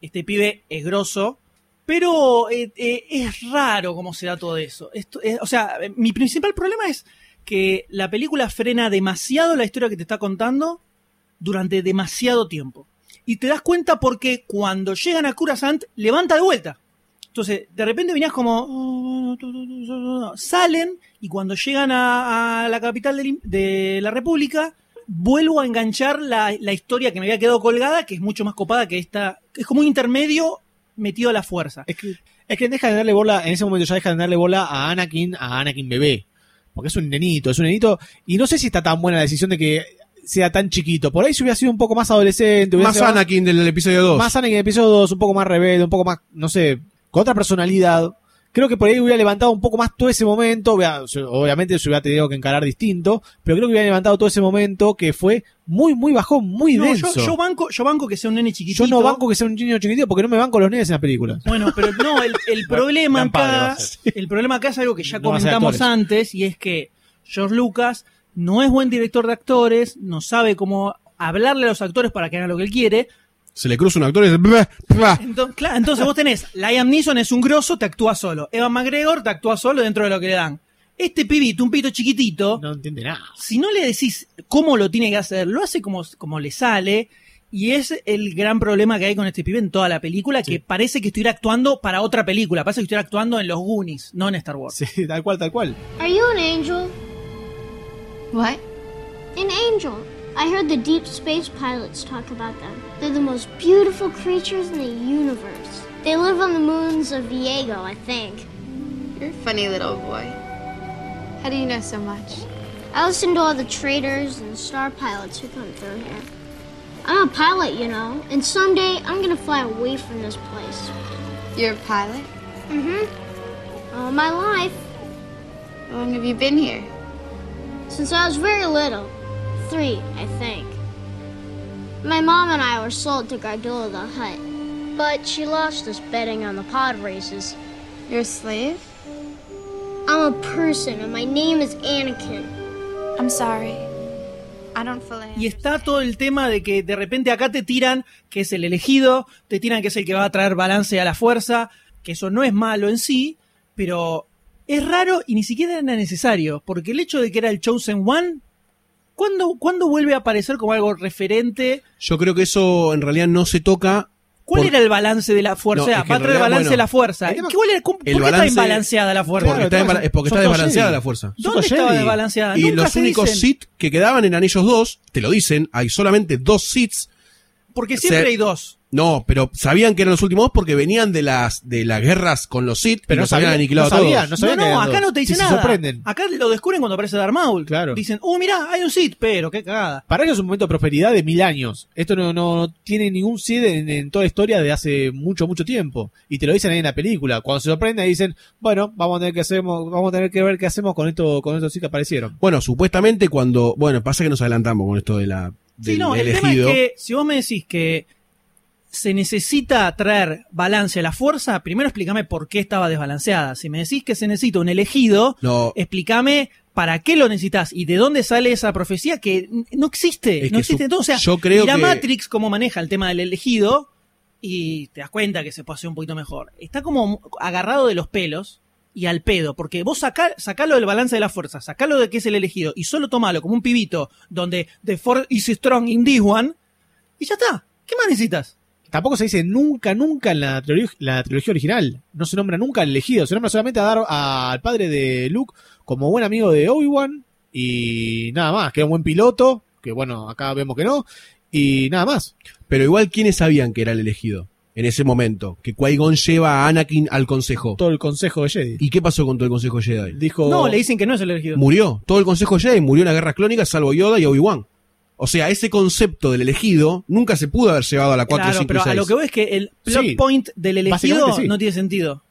G: este pibe es grosso, pero eh, eh, es raro cómo se da todo eso. Eh, o sea, mi principal problema es que la película frena demasiado la historia que te está contando durante demasiado tiempo. Y te das cuenta porque cuando llegan a Coruscant, levanta de vuelta. Entonces, de repente venías como... Salen y cuando llegan a, la capital de, la República, vuelvo a enganchar la historia que me había quedado colgada, que es mucho más copada que esta. Es como un intermedio metido a la fuerza.
B: Es que, es que deja de darle bola, en ese momento ya deja de darle bola a Anakin, a Anakin bebé. Porque es un nenito, es un nenito. Y no sé si está tan buena la decisión de que sea tan chiquito. Por ahí si hubiera sido un poco más adolescente.
A: Más
B: sido
A: Anakin del episodio 2.
B: Más Anakin en el episodio 2, un poco más rebelde, un poco más, no sé, con otra personalidad. Creo que por ahí hubiera levantado un poco más todo ese momento. Obviamente se hubiera tenido que encarar distinto, pero creo que hubiera levantado todo ese momento que fue muy, muy bajón, muy
G: No,
B: denso.
G: yo, yo banco, yo banco que sea un nene chiquitito.
B: Yo no banco que sea un niño chiquitito porque no me banco los nenes en la película.
G: Bueno, pero no, el, el problema acá, el problema acá es algo que ya
B: No
G: comentamos antes y es que George Lucas no es buen director de actores, no sabe cómo hablarle a los actores para que hagan lo que él quiere.
A: Se le cruza un actor y dice...
G: Entonces vos tenés, Liam Neeson es un grosso, te actúa solo. Evan McGregor te actúa solo dentro de lo que le dan. Este pibito, un pito chiquitito,
B: No entiende nada.
G: si no le decís cómo lo tiene que hacer, lo hace como, como le sale. Y es el gran problema que hay con este pibe en toda la película, que parece que estuviera actuando para otra película, parece que estuviera actuando en los Goonies, no en Star Wars.
B: Sí, tal cual, tal cual.
O: Are you an angel? What? An angel. I heard the deep space pilots talk about them. They're the most beautiful creatures in the universe. They live on the moons of Viego, I think.
Q: You're a funny little boy. How do you know so much?
O: I listen to all the traders and star pilots who come through here. I'm a pilot, you know, and someday I'm gonna fly away from this place.
Q: You're a pilot?
O: Mm-hmm. All my life.
Q: How long have you been here?
O: Since I was very little. Three, I think. My mom and I were sold to Gardula the Hutt. But she lost us betting on the pod races.
Q: You're a slave?
O: I'm a person and my name is Anakin.
Q: I'm sorry. I don't fully
G: Y está todo el tema de que de repente acá te tiran que es el elegido, te tiran que es el que va a traer balance a la fuerza, que eso no es malo en sí, pero es raro y ni siquiera era necesario, porque el hecho de que era el Chosen One, ¿cuándo, ¿cuándo vuelve a aparecer como algo referente?
A: Yo creo que eso en realidad no se toca.
G: ¿Cuál
A: por-
G: era el balance de la fuerza?
A: No,
G: O sea,
A: es que
G: va a traer balance
A: bueno,
G: de la fuerza. ¿Qué- cuál era- ¿Por
A: el
G: qué está
A: balance-
G: imbalanceada la fuerza?
A: Porque está, desbala- es porque está desbalanceada la fuerza.
G: ¿Dónde estaba desbalanceada?
A: Y
G: Nunca
A: los únicos
G: dicen.
A: Sith que quedaban eran ellos dos, te lo dicen, hay solamente dos Siths.
G: Porque siempre
A: Se-
G: hay dos.
A: No, pero sabían que eran los últimos dos porque venían de las de las guerras con los Sith,
B: Pero no
A: los habían
B: sabían-
A: aniquilado
B: no
A: a
B: sabían,
A: todos.
B: no sabían
G: No, no, acá
B: dos.
G: no te dice
B: Sí, se
G: nada.
B: sorprenden.
G: Acá lo descubren cuando aparece Darth Maul.
B: Claro.
G: Dicen, oh, mirá, hay un Sith, pero qué cagada.
B: Para ellos es un momento de prosperidad de mil años. Esto no, no, tiene ningún Sid en, en toda la historia de hace mucho, mucho tiempo. Y te lo dicen ahí en la película. Cuando se sorprenden dicen, bueno, vamos a tener que hacemos, vamos a tener que ver qué hacemos con esto, con estos sí que aparecieron.
A: Bueno, supuestamente cuando, bueno, pasa que nos adelantamos con esto de la del
G: Sí, no, el tema
A: elegido.
G: es que si vos me decís que se necesita traer balance a la fuerza, primero explícame por qué estaba desbalanceada. Si me decís que se necesita un elegido,
A: No.
G: explícame para qué lo necesitas y de dónde sale esa profecía que no existe.
A: Es
G: no existe
A: su-
G: todo. O sea,
A: yo creo
G: la
A: que-
G: Matrix, cómo maneja el tema del elegido, y te das cuenta que se puede hacer un poquito mejor. Está como agarrado de los pelos y al pedo, porque vos sacá, sacalo del balance de la fuerza, sacalo de que es el elegido y solo tomalo como un pibito donde The Force is strong in this one y ya está. ¿Qué más necesitas?
B: Tampoco se dice nunca, nunca en la trilogía, la trilogía original. No se nombra nunca al elegido. Se nombra solamente a dar al padre de Luke como buen amigo de Obi-Wan. Y nada más, que era un buen piloto. Que bueno, acá vemos que no. Y nada más.
A: Pero igual, ¿quiénes sabían que era el elegido en ese momento? Que Qui-Gon lleva a Anakin al consejo.
B: Todo el consejo de Jedi.
A: ¿Y qué pasó con todo el consejo Jedi?
B: Dijo.
G: No, le dicen que no es el elegido.
A: Murió. Todo el consejo Jedi murió en la guerra clónica, salvo Yoda y Obi-Wan. O sea, ese concepto del elegido nunca se pudo haber llevado a la 4,
G: Claro,
A: 5
G: pero
A: y 6.
G: a lo que voy es que el plot
A: Sí,
G: point del elegido
A: sí.
G: no tiene sentido.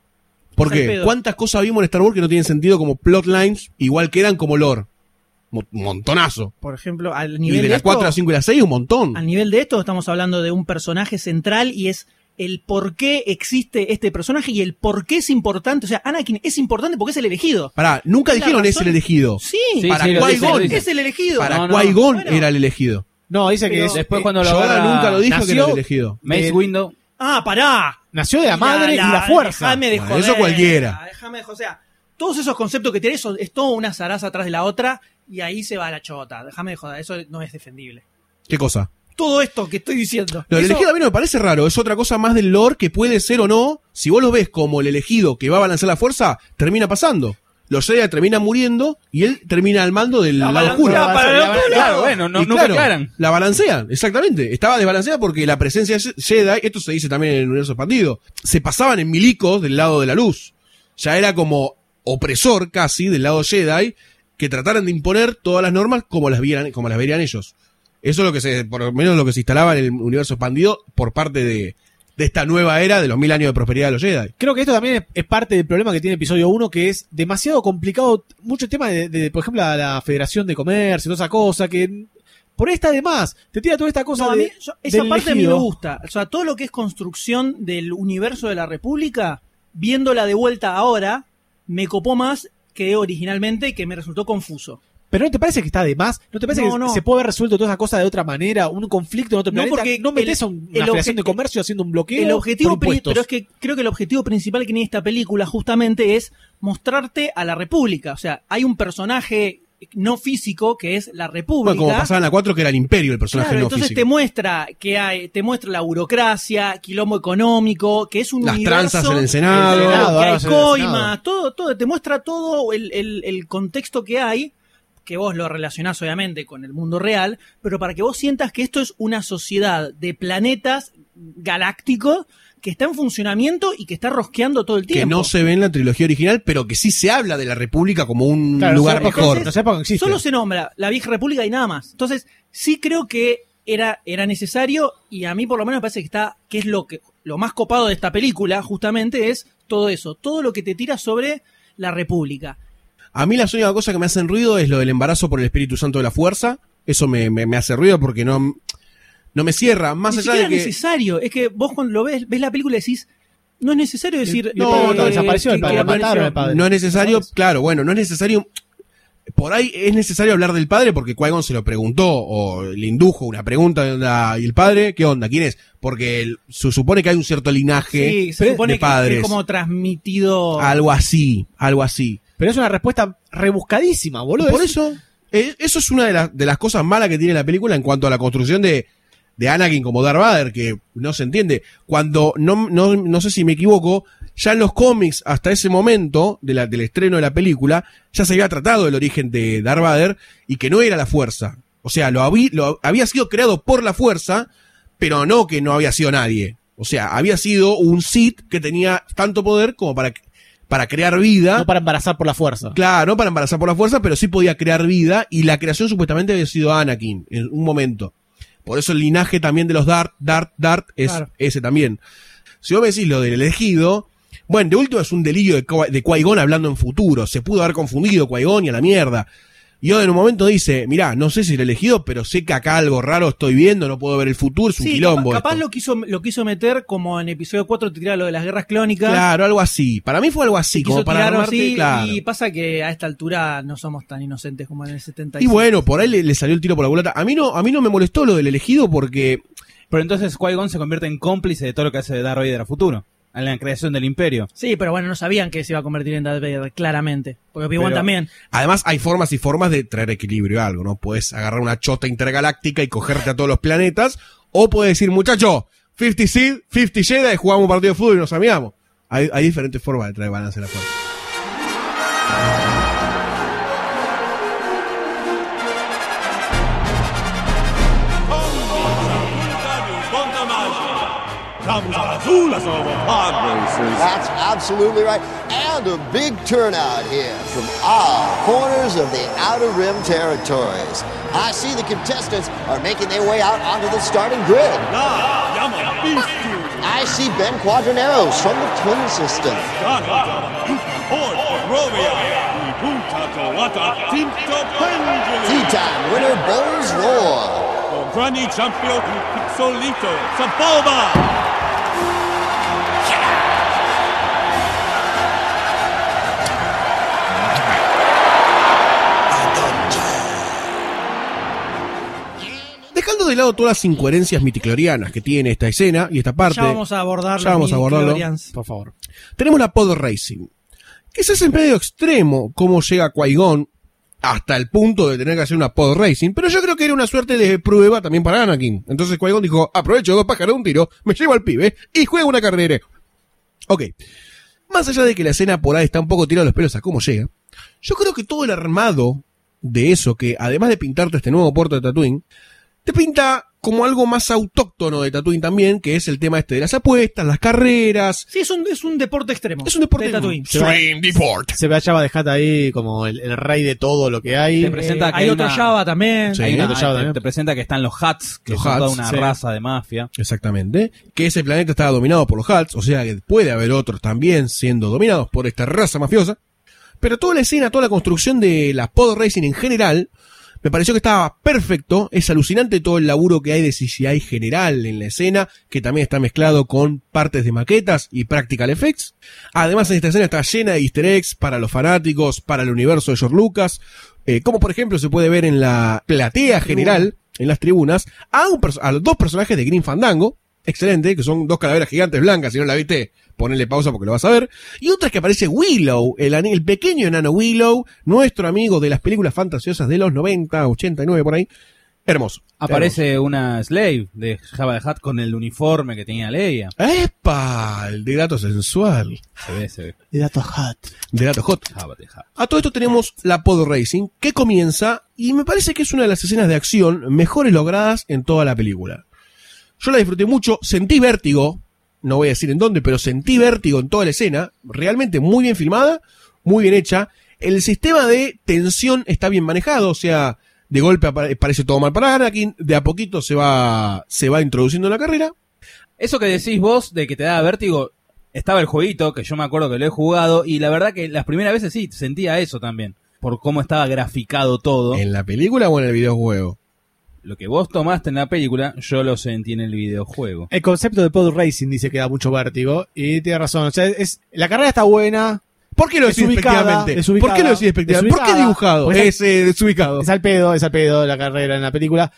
A: ¿Por qué? ¿Cuántas cosas vimos en Star Wars que no tienen sentido como plotlines, igual que eran como lore? Mo- montonazo.
G: Por ejemplo, al
A: Y
G: nivel
A: de
G: de,
A: la
G: esto,
A: 4 a 5 y la 6, un montón.
G: al nivel de esto estamos hablando de un personaje central y es el por qué existe este personaje y el por qué es importante. O sea, Anakin es importante porque es el elegido.
A: Pará, nunca dijeron es el elegido.
G: Sí,
A: para
H: sí,
A: Qui-Gon.
G: es el elegido.
A: Para
H: No, no.
A: Qui-Gon
G: Bueno.
A: era el elegido.
B: No, dice que es-
H: Después
B: eh,
H: cuando lo
A: Yoda
H: agarra
A: nunca lo dijo que
B: nació-
A: era el elegido.
H: Mace
B: Eh,
H: Window.
G: Ah, pará.
B: nació de la madre y la fuerza.
G: Déjame de
A: Bueno,
G: joder.
A: eso cualquiera.
G: Déjame de joder. O sea, todos esos conceptos que tenés son, es todo una zaraza atrás de la otra y ahí se va la chota. Déjame de joder. Eso no es defendible.
A: ¿Qué cosa?
G: Todo esto que estoy diciendo.
A: Lo del
G: Eso-
A: elegido a mí no me parece raro, es otra cosa más del lore que puede ser o no. Si vos lo ves como el elegido que va a balancear la fuerza, termina pasando. Los Jedi terminan muriendo y él termina al mando del
G: La
A: lado oscuro.
G: balancea para el otro
H: Claro, bueno, no, nunca
A: claro,
H: aclaran.
A: La balancean, exactamente. Estaba desbalanceada porque la presencia de Jedi, esto se dice también en el universo expandido, se pasaban en milicos del lado de la luz. Ya era como opresor casi del lado Jedi que trataran de imponer todas las normas como las vieran, como las verían ellos. Eso es lo que se, por lo menos lo que se instalaba en el universo expandido por parte de, de esta nueva era de los mil años de prosperidad de los Jedi.
B: Creo que esto también es, es parte del problema que tiene episodio 1, que es demasiado complicado. Mucho tema de, de, por ejemplo, la, la Federación de Comercio, toda esa cosa, que por ahí está de más. Te tira toda esta cosa
G: No, a mí- yo- esa
B: del
G: parte a mí me gusta. O sea, todo lo que es construcción del universo de la República, viéndola de vuelta ahora, me copó más que originalmente, que me resultó confuso.
B: Pero ¿no te parece que está de más? ¿No te parece
G: No,
B: que
G: no.
B: se puede haber resuelto toda esa cosa de otra manera? Un conflicto en otro
G: No,
B: planeta.
G: porque
B: no metes una
G: obje-
B: de comercio haciendo un bloqueo.
G: El objetivo, pero es que creo que el objetivo principal que tiene esta película justamente es mostrarte a la República. O sea, hay un personaje no físico que es la República.
A: Bueno, como pasaba en la 4 que era el imperio el personaje
G: Claro,
A: no
G: entonces
A: físico.
G: te muestra que hay, te muestra la burocracia, quilombo económico, que es un
A: Las
G: universo,
A: tranzas en el Senado.
G: Que hay
B: va a ser en el
G: coimas,
B: Senado.
G: todo, todo, te muestra todo el, el- el contexto que hay, que vos lo relacionás obviamente con el mundo real, pero para que vos sientas que esto es una sociedad de planetas galácticos que está en funcionamiento y que está rosqueando todo el
A: que
G: tiempo.
A: no se ve en la trilogía original, pero que sí se habla de la República como un
B: Claro,
A: lugar
B: no
A: mejor.
B: No existe.
G: Solo se nombra la vieja república y nada más. Entonces, sí creo que era, era necesario y a mí por lo menos me parece que está, que es lo que, lo más copado de esta película, justamente, es todo eso, todo lo que te tira sobre la república.
A: A mí la única cosa que me hacen ruido es lo del embarazo por el Espíritu Santo de la Fuerza. Eso me, me- me hace ruido porque no, no me cierra. Más
G: Ni
A: allá
G: es necesario. Es que vos cuando lo ves, ves la película y decís, no es necesario decir.
A: No,
G: eh,
A: no,
B: desapareció el padre, mataron al padre.
A: No es necesario, claro, bueno, no es necesario. Por ahí es necesario hablar del padre porque Qui-Gon se lo preguntó o le indujo una pregunta ¿y el padre? ¿Qué onda? ¿Quién es? Porque el- se supone que hay un cierto linaje
G: Sí, se supone
A: de
G: que- que
A: padres.
G: es como transmitido.
A: Algo así, algo así.
B: Pero es una respuesta rebuscadísima, boludo.
A: Por
B: Es-
A: eso, eh, eso es una de, las- de las cosas malas que tiene la película en cuanto a la construcción de, de Anakin como Darth Vader, que no se entiende. Cuando, no, no, no sé si me equivoco, ya en los cómics, hasta ese momento de la- del estreno de la película, ya se había tratado el origen de Darth Vader y que no era la fuerza. O sea, lo, habí- lo había sido creado por la fuerza, pero no que no había sido nadie. O sea, había sido un Sith que tenía tanto poder como para, para crear vida.
B: No para embarazar por la fuerza.
A: Claro, no para embarazar por la fuerza, pero sí podía crear vida y la creación supuestamente había sido Anakin en un momento. Por eso el linaje también de los Dart, Dart, Dart es
G: Claro.
A: ese también. Si vos me decís lo del elegido, bueno, de último es un delirio de, de Qui-Gon hablando en futuro. Se pudo haber confundido Qui-Gon y a la mierda. Y en un momento dice, mirá, no sé si el elegido, pero sé que acá algo raro estoy viendo, no puedo ver el futuro, es un
G: Sí,
A: quilombo.
G: capaz, capaz
A: esto".
G: lo quiso lo quiso meter como en episodio 4 te tira lo de las guerras clónicas.
A: Claro, algo así. Para mí fue algo así,
G: quiso
A: como para
G: tirar
A: armarte,
G: así,
A: claro.
G: y pasa que a esta altura no somos tan inocentes como en el 70
A: Y bueno, por ahí le, le salió el tiro por la culata. A mí no, a mí no me molestó lo del elegido porque
H: Pero entonces Qui-Gon se convierte en cómplice de todo lo que hace Darth Vader a futuro. En la creación del imperio.
G: Sí, pero bueno, no sabían que se iba a convertir en Darth Vader, claramente. Porque Obi-Wan
H: Pero-
G: también.
A: Además, hay formas y formas de traer equilibrio a algo, ¿no? Puedes agarrar una chota intergaláctica y cogerte a todos los planetas, o puedes decir, muchacho, 50 Sith, 50 Jedi, jugamos un partido de fútbol y nos amigamos. Hay, hay diferentes formas de traer balance a la fuerza.
R: That's absolutely right. And a big turnout here from all corners of the Outer Rim territories. I see the contestants are making their way out onto the starting grid. I see Ben Quadraneros from the Twin System. Tea time winner Bulls Roar.
S: Grani Champion Pixolito Saboba.
A: Dejando de lado todas las incoherencias miticlorianas que tiene esta escena y esta parte.
G: Ya vamos a abordar
A: ya vamos a abordarlo.
B: Por favor.
A: Tenemos la Pod Racing. Quizás es medio extremo cómo llega Qui-Gon hasta el punto de tener que hacer una Pod Racing, pero yo creo que era una suerte de prueba también para Anakin. Entonces Qui-Gon dijo, aprovecho dos pájaros de un tiro, me llevo al pibe y juego una carrera. Ok. Más allá de que la escena por ahí está un poco tirada los pelos a cómo llega, yo creo que todo el armado de eso, que además de pintarte este nuevo puerto de Tatooine, te pinta como algo más autóctono de Tatooine también, que es el tema este de las apuestas, las carreras.
G: Sí, es un, es un deporte extremo.
A: Es un deporte
G: de Tatooine.
B: Se ve a Jabba de Hutt ahí como el, el rey de todo lo que hay.
H: Te presenta
G: Eh,
H: que
G: hay otro
H: una-
G: Java también.
A: Sí.
H: Hay una-
B: Hay otro Java
H: te,
B: también.
H: te presenta que están los Huts, que
A: Los
H: son toda una
B: sí.
H: raza de mafia.
A: Exactamente. Que ese planeta estaba dominado por los Huts, o sea que puede haber otros también siendo dominados por esta raza mafiosa. Pero toda la escena, toda la construcción de la Pod Racing en general, me pareció que estaba perfecto. Es alucinante todo el laburo que hay de CGI general en la escena, que también está mezclado con partes de maquetas y practical effects. Además, en esta escena está llena de easter eggs para los fanáticos, para el universo de George Lucas. eh, como por ejemplo se puede ver en la platea general, en las tribunas, a, un a dos personajes de Green Fandango, excelente, que son dos calaveras gigantes blancas, si no la viste, ponele pausa porque lo vas a ver. Y otra es que aparece Willow, el, el pequeño enano Willow, nuestro amigo de las películas fantasiosas de los 90, 89 por ahí. Hermoso.
H: Aparece una slave de Java de Hutt con el uniforme que tenía Leia.
A: ¡Epa! El degrato sensual.
H: Se ve, se ve.
B: De datos Hutt.
A: Degrato hot.
H: Java de Hutt.
A: A todo esto tenemos la Pod Racing, que comienza, y me parece que es una de las escenas de acción mejores logradas en toda la película. Yo la disfruté mucho, sentí vértigo, no voy a decir en dónde, pero sentí vértigo en toda la escena, realmente muy bien filmada, muy bien hecha. El sistema de tensión está bien manejado, o sea, de golpe parece todo mal para Anakin, de a poquito se va, se va introduciendo en la carrera.
H: Eso que decís vos de que te da vértigo, estaba el jueguito, que yo me acuerdo que lo he jugado, y la verdad que las primeras veces sí, sentía eso también, por cómo estaba graficado todo.
A: ¿En la película o en el videojuego?
H: Lo que vos tomaste en la película, yo lo sentí en el videojuego.
B: El concepto de pod racing dice que da mucho vértigo. Y tiene razón. O sea, es, la carrera está buena.
A: ¿Por qué lo decís despectivamente? ¿Por qué lo decís despectivamente? ¿Por qué dibujado?
B: Pues
A: es eh, desubicado.
B: Es al pedo, es al pedo la carrera en la película.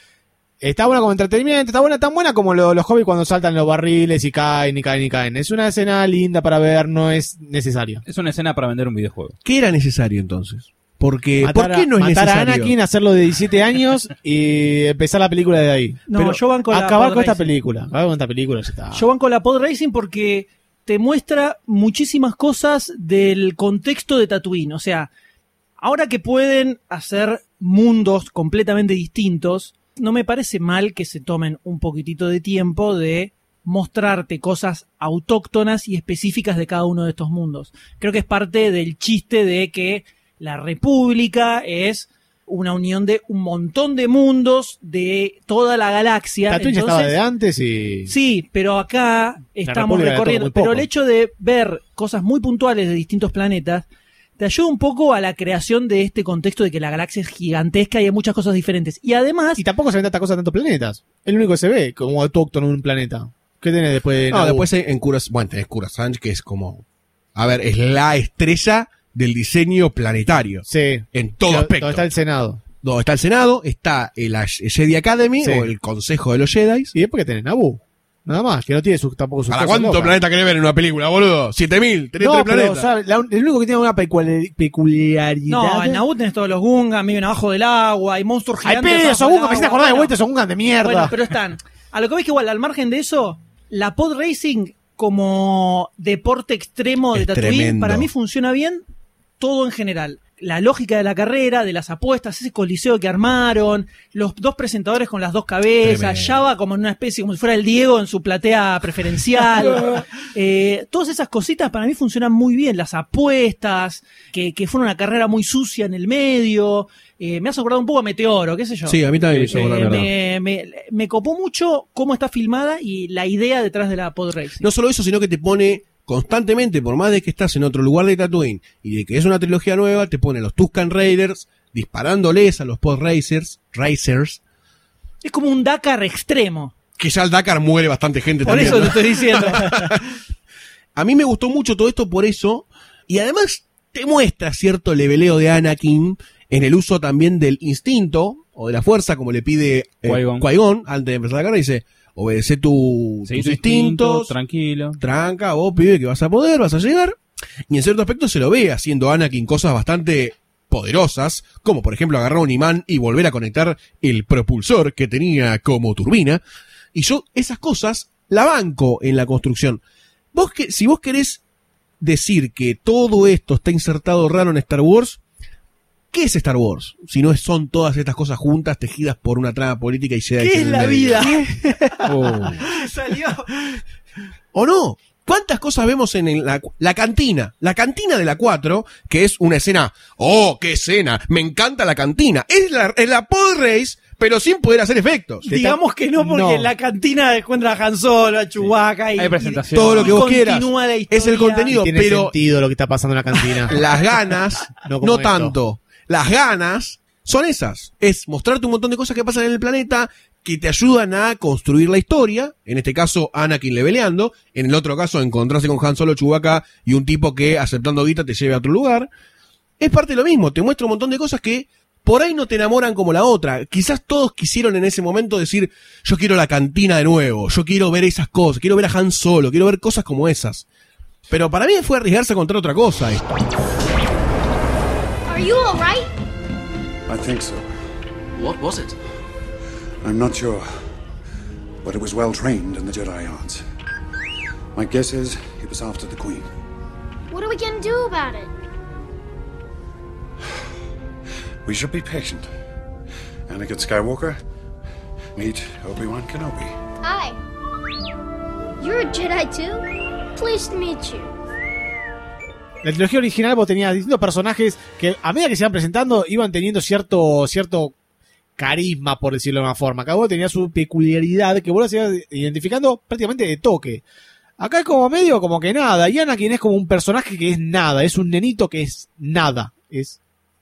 B: Está buena como entretenimiento, está buena, tan buena como lo- los hobbies cuando saltan los barriles y caen y caen y caen. Es una escena linda para ver, no es necesario.
H: Es una escena para vender un videojuego.
A: ¿Qué era necesario entonces? Porque,
B: Matar
A: ¿por qué
B: a-
A: no es
B: matar a
A: necesario?
B: Anakin, hacerlo de 17 años y empezar la película de ahí.
G: No,
B: Pero
G: yo banco la
B: acabar con esta película. Acabar con esta película ya está.
G: Yo banco la pod racing porque te muestra muchísimas cosas del contexto de Tatooine. O sea, ahora que pueden hacer mundos completamente distintos, no me parece mal que se tomen un poquitito de tiempo de mostrarte cosas autóctonas y específicas de cada uno de estos mundos. Creo que es parte del chiste de que la República es una unión de un montón de mundos de toda la galaxia.
B: Tatooine ya estaba
G: Entonces-
B: de antes y...
G: Sí, pero acá estamos recorriendo. Pero el hecho de ver cosas muy puntuales de distintos planetas te ayuda un poco a la creación de este contexto de que la galaxia es gigantesca y hay muchas cosas diferentes. Y además.
B: Y tampoco se ven tantas cosas tantos planetas. Es lo único que se ve como autóctono en un planeta. ¿Qué tenés después de
A: No, después en Curas, bueno, tenés Coruscant, que es como, a ver, es la estrella del diseño planetario.
B: Sí.
A: En todo aspecto.
B: donde está el Senado.
A: Donde está el Senado, está el Jedi Academy
B: Sí.
A: o el Consejo de los Jedi.
B: Y después que tenés Naboo. Nada más, que no tiene su, tampoco su
A: ¿Para
B: cosa
A: cuántos
B: loca.
A: planetas querés ver en una película, boludo? ¿7000? ¿Tenés
B: No,
A: tres
B: pero,
A: planetas?
B: o sea, la- el único que tiene una peculiar- peculiaridad.
G: No, en Naboo tenés todos los Gungans, viven abajo del agua, hay monstruos
B: ¡Ay,
G: gigantes.
B: pedo!
G: abajo
B: Son
G: del
B: Gungan! Me hiciste acordar de vuelta, son Gungan de mierda.
G: Bueno, pero están. A lo que ves que igual, al margen de eso, la pod racing como deporte extremo de
A: Es
G: Tatooine,
A: tremendo.
G: para mí funciona bien todo en general. La lógica de la carrera, de las apuestas, ese coliseo que armaron, los dos presentadores con las dos cabezas. Java como en una especie, como si fuera el Diego en su platea preferencial. Eh, todas esas cositas para mí funcionan muy bien. Las apuestas, que, que fue una carrera muy sucia en el medio. Eh, me hace acordar un poco a Meteoro, qué sé yo.
A: Sí, a mí también me
G: Eh, me, me- me copó mucho cómo está filmada y la idea detrás de la pod racing.
A: No solo eso, sino que te pone constantemente, por más de que estás en otro lugar de Tatooine y de que es una trilogía nueva, te pone los Tuscan Raiders disparándoles a los Pod Racers, Racers,
G: Es como un Dakar extremo.
A: que ya al Dakar muere bastante gente
G: Por
A: también.
G: eso
A: ¿no?
G: te estoy diciendo.
A: A mí me gustó mucho todo esto por eso. Y además te muestra cierto leveleo de Anakin en el uso también del instinto o de la fuerza, como le pide eh.
H: Qui-Gon
A: antes de empezar la carrera. Dice, obedece tu, tus
H: tu instinto, tranquilo.
A: tranca, vos pibe que vas a poder, vas a llegar. Y en cierto aspecto se lo ve haciendo Anakin cosas bastante poderosas, como por ejemplo agarrar un imán y volver a conectar el propulsor que tenía como turbina. Y yo esas cosas la banco en la construcción. Vos que, si vos querés decir que todo esto está insertado raro en Star Wars, ¿qué es Star Wars? Si no es- son todas estas cosas juntas, tejidas por una trama política y Jedi
G: ¿Qué es la vida?
H: Oh.
G: Salió.
A: ¿O no? ¿Cuántas cosas vemos en la, la cantina? La cantina de la 4, que es una escena. ¡Oh, qué escena! Me encanta la cantina. Es la, es la pod race, pero sin poder hacer efectos.
G: Digamos que no, porque
A: No.
G: en la cantina encuentra a Han Solo, a Chewbacca y,
H: Hay presentación.
A: Todo lo que
G: y
A: vos quieras.
G: continúa la
A: Es el contenido,
B: Tiene
A: pero
B: sentido lo que está pasando en la cantina.
A: las ganas,
B: No
A: tanto. Las ganas son esas. Es mostrarte un montón de cosas que pasan en el planeta que te ayudan a construir la historia. En este caso, Anakin leveleando. En el otro caso, encontrarse con Han Solo, Chewbacca y un tipo que, aceptando guita, te lleve a otro lugar. Es parte de lo mismo. Te muestra un montón de cosas que por ahí no te enamoran como la otra. Quizás todos quisieron en ese momento decir, yo quiero la cantina de nuevo, yo quiero ver esas cosas, quiero ver a Han Solo, quiero ver cosas como esas. Pero para mí fue arriesgarse a contar otra cosa.
O: Are you alright?
D: I think so.
J: What was it?
D: I'm not sure. But it was well trained in the Jedi arts. My guess is it was after the Queen.
O: What are we gonna do about it?
D: We should be patient. Anakin Skywalker, meet Obi-Wan Kenobi.
O: Hi. You're a Jedi too? Pleased to meet you.
B: La trilogía original vos tenías distintos personajes que a medida que se iban presentando iban teniendo cierto, cierto carisma, por decirlo de una forma. Cada uno tenía su peculiaridad que vos lo ibas identificando prácticamente de toque. Acá es como medio como que nada. Y Anakin es como un personaje que es nada. Es un nenito que es nada. Es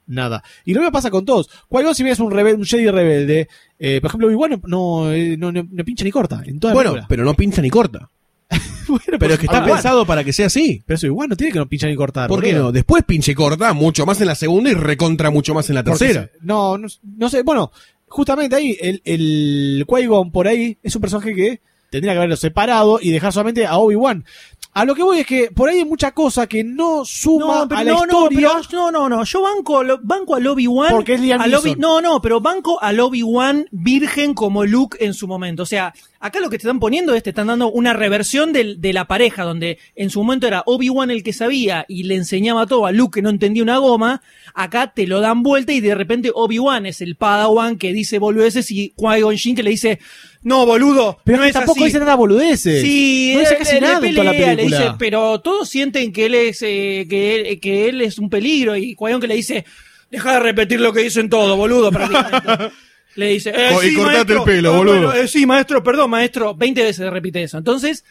B: nada. Y lo mismo pasa con todos. Qui-Gon si es un, rebel- un Jedi rebelde, eh, por ejemplo, Obi-Wan no, no, no- no- no pincha ni corta. En toda
A: Bueno, pero no pincha ni corta. pero es que está
B: Obi-Wan.
A: pensado para que sea así.
B: Pero eso igual no tiene que no pinchar ni cortar.
A: ¿Por qué no? Después pinche y corta mucho más en la segunda y recontra mucho más en la tercera.
B: se- No, no, no sé. Bueno, justamente ahí, el, el Qui-Gon por ahí es un personaje que tendría que haberlo separado y dejar solamente a Obi-Wan. A lo que voy es que por ahí hay mucha cosa que no suma
G: No, pero
B: a la
G: no, no,
B: historia.
G: pero no, no, no. Yo banco, banco al Obi-Wan.
B: Porque es Liam Neeson.
G: No, no, pero banco al Obi-Wan virgen como Luke en su momento. O sea, acá lo que te están poniendo es te están dando una reversión del- de la pareja, donde en su momento era Obi-Wan el que sabía y le enseñaba todo a Luke que no entendía una goma. Acá te lo dan vuelta y de repente Obi-Wan es el Padawan que dice boludeces y Qui-Gon Jinn que le dice, no, boludo,
B: Pero
G: no
B: que
G: es
B: tampoco
G: así".
B: dice nada boludeces.
G: Sí,
B: no dice
G: él-
B: casi
G: le
B: nada en toda la
G: pelea, le
B: película.
G: dice, pero todos sienten que él es eh, que, él, que él es un peligro y Cuayón que le dice, deja de repetir lo que dicen todo, boludo, prácticamente. Le dice, eh,
A: Oh, y
G: sí,
A: cortate
G: maestro.
A: el pelo, boludo.
G: bueno, eh, sí, maestro, perdón, maestro. 20 veces le repite eso. Entonces,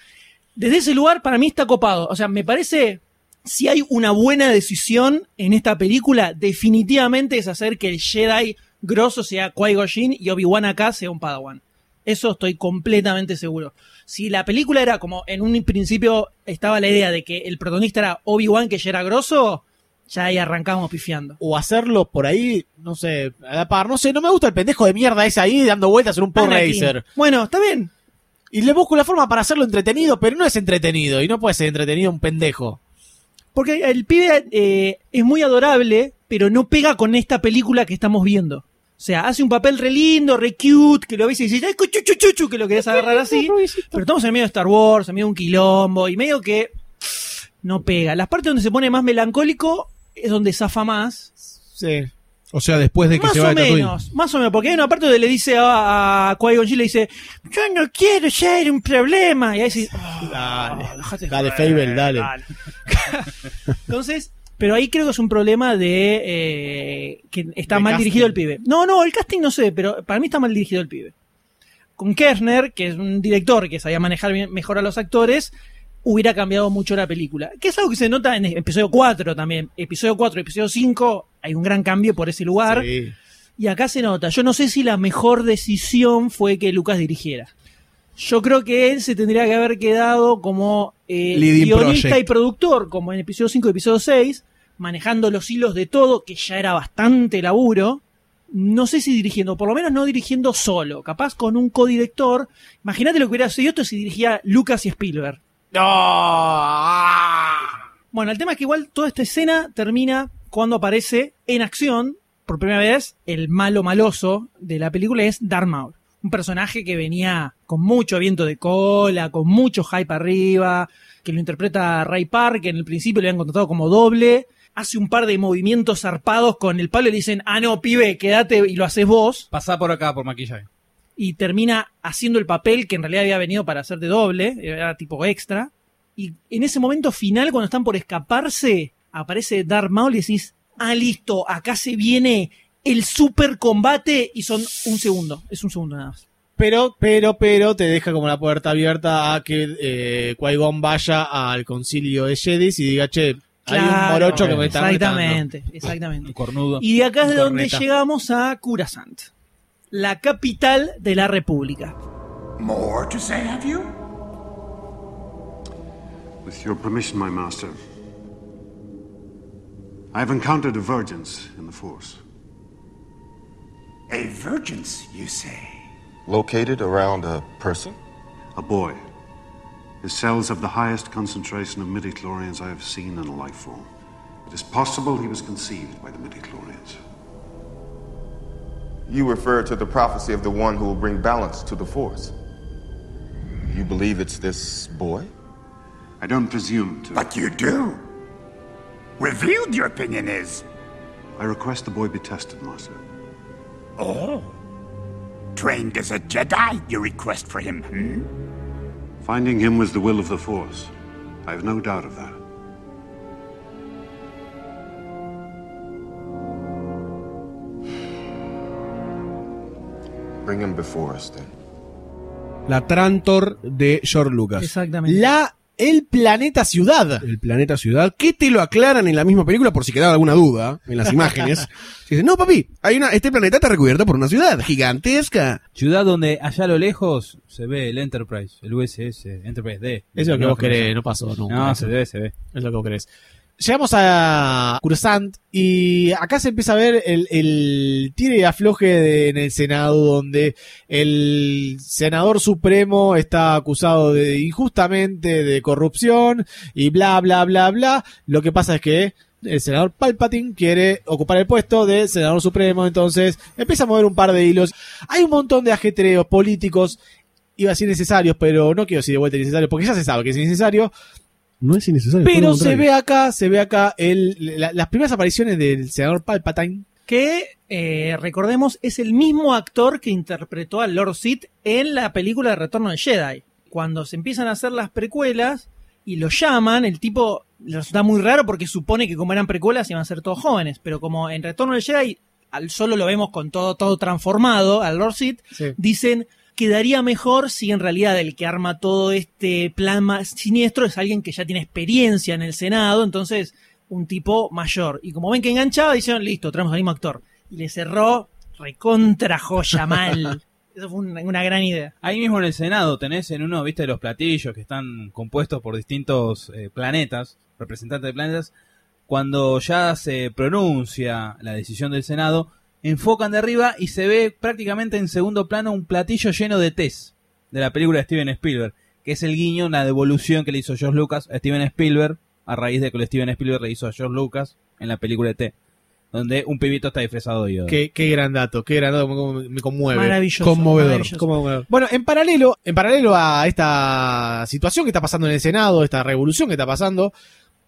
G: desde ese lugar, para mí está copado. O sea, me parece, si hay una buena decisión en esta película, definitivamente es hacer que el Jedi grosso sea Qui-Gon y Obi-Wan acá sea un Padawan. Eso estoy completamente seguro. Si la película era como en un principio estaba la idea de que el protagonista era Obi-Wan que ya era grosso, ya ahí arrancamos pifiando.
B: O hacerlo por ahí, no sé, a la par. No sé, no me gusta el pendejo de mierda ese ahí dando vueltas en un
G: Anakin.
B: Racer.
G: Bueno, está bien.
B: Y le busco la forma para hacerlo entretenido, pero no es entretenido. Y no puede ser entretenido un pendejo.
G: Porque el pibe eh, es muy adorable, pero no pega con esta película que estamos viendo. O sea, hace un papel re lindo, re cute, que lo ves y dices, ¡ay, cuchu, chu, chu, chu", que lo querés agarrar así. Pero estamos en medio de Star Wars, en medio de un quilombo, y medio que no pega. Las partes donde se pone más melancólico es donde zafa más.
B: Sí.
A: O sea, después de que
G: Más
A: se va
G: o
A: de
G: menos, más o menos, porque hay una parte donde le dice a, a Qui-Gon Jinn, le dice, yo no quiero ser un problema. Y ahí dice,
B: Dale,
G: dejate
B: dale, Fable, dale.
G: Entonces, pero ahí creo que es un problema de eh, que está
B: De
G: mal
B: casting.
G: dirigido el pibe. No, no, el casting no sé, pero para mí está mal dirigido el pibe. Con Kerner, que es un director que sabía manejar bien- mejor a los actores, hubiera cambiado mucho la película. Que es algo que se nota en episodio 4 también. Episodio 4 y episodio 5 hay un gran cambio por ese lugar.
B: Sí.
G: Y acá se nota. Yo no sé si la mejor decisión fue que Lucas dirigiera. Yo creo que él se tendría que haber quedado como eh, guionista
A: project.
G: y productor, como en episodio 5 y episodio 6, manejando los hilos de todo, que ya era bastante laburo. No sé si dirigiendo, por lo menos no dirigiendo solo, capaz con un codirector. Imagínate lo que hubiera sido esto si dirigía Lucas y Spielberg. Bueno, el tema es que igual toda esta escena termina cuando aparece en acción, por primera vez, el malo maloso de la película es Darth Maul. Un personaje que venía con mucho viento de cola, con mucho hype arriba, que lo interpreta Ray Park, que en el principio le habían contratado como doble. Hace un par de movimientos zarpados con el palo y le dicen, ah, no, pibe, quédate y lo haces vos.
H: Pasá por acá por maquillaje.
G: Y termina haciendo el papel que en realidad había venido para hacer de doble, era tipo extra. Y en ese momento final, cuando están por escaparse, aparece Darth Maul y decís, ah, listo, acá se viene el super combate y son un segundo, es un segundo nada más.
B: Pero, pero, pero te deja como la puerta abierta a que eh, Qui-Gon vaya al concilio de Jedi y diga, che, hay un
G: Claro,
B: morocho que me está
G: Exactamente, exactamente.
H: Cornudo.
G: Y de acá es de donde llegamos a Coruscant, la capital de la República.
E: More to say, have you?
D: With your permission, my master, I have encountered a virgins in the Force.
E: A virgins, you say?
C: Located around a person?
D: A boy. His cells have the highest concentration of midichlorians I have seen in a life form. It is possible he was conceived by the midichlorians.
C: You refer to the prophecy of the one who will bring balance to the Force. You believe it's this boy?
D: I don't presume to.
E: But you do. Revealed your opinion is.
D: I request the boy be tested, Master.
E: Oh. Trained as a Jedi, you request for him, hmm?
D: Finding him was the will of the Force. I have no doubt of that.
C: Bring him before us then.
A: La Trantor de George Lucas.
G: Exactamente.
B: La el planeta ciudad.
A: El planeta ciudad, que te lo aclaran en la misma película por si quedaba alguna duda en las imágenes. Dicen, no, papi, hay una, este planeta está recubierto por una ciudad gigantesca.
H: Ciudad donde allá a lo lejos se ve el Enterprise, el USS, Enterprise D.
B: Eso es lo que
H: No,
B: vos querés, no pasó nunca.
H: No, se ve, se ve.
B: Es lo que vos querés. Llegamos a Cursant y acá se empieza a ver el, el tire y afloje de- en el Senado donde el senador supremo está acusado de injustamente de corrupción y bla bla bla bla. Lo que pasa es que el senador Palpatine quiere ocupar el puesto de senador supremo, entonces empieza a mover un par de hilos. Hay un montón de ajetreos políticos, iba a decir necesarios, pero no quiero decir de vuelta innecesarios porque ya se sabe que es innecesario.
A: No es innecesario.
B: Pero se ve acá, se ve acá el, la- las primeras apariciones del senador Palpatine.
G: Que, eh, recordemos, es el mismo actor que interpretó al Lord Sith en la película de Retorno del Jedi. Cuando se empiezan a hacer las precuelas y lo llaman, el tipo le resulta muy raro porque supone que como eran precuelas iban a ser todos jóvenes. Pero como en Retorno del Jedi al solo lo vemos con todo, todo transformado, al Lord Sith, dicen quedaría mejor si en realidad el que arma todo este plan más siniestro es alguien que ya tiene experiencia en el Senado, entonces un tipo mayor. Y como ven que enganchaba, dijeron, listo, traemos al mismo actor. Y le cerró recontra joya mal. Eso fue una, una gran idea.
H: Ahí mismo en el Senado tenés en uno, viste, los platillos que están compuestos por distintos eh, planetas, representantes de planetas. Cuando ya se pronuncia la decisión del Senado, enfocan de arriba y se ve prácticamente en segundo plano un platillo lleno de tés de la película de Steven Spielberg, que es el guiño, la devolución que le hizo George Lucas a Steven Spielberg a raíz de que Steven Spielberg le hizo a George Lucas en la película de T, donde un pibito está disfrazado de Yoda.
B: Qué, qué gran dato, qué gran dato, me, me conmueve.
G: Maravilloso,
B: Conmovedor.
G: maravilloso.
B: Conmovedor. Bueno, en paralelo, en paralelo a esta situación que está pasando en el Senado, esta revolución que está pasando,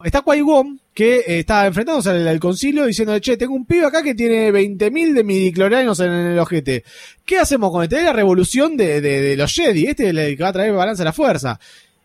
B: está Qui-Gon que eh, está enfrentándose al, concilio diciendo, che, tengo un pibe acá que tiene 20.000 de midiclorianos en el ojete. ¿Qué hacemos con este? Es la revolución de, de- de los Jedi, este es el que va a traer balance a la fuerza.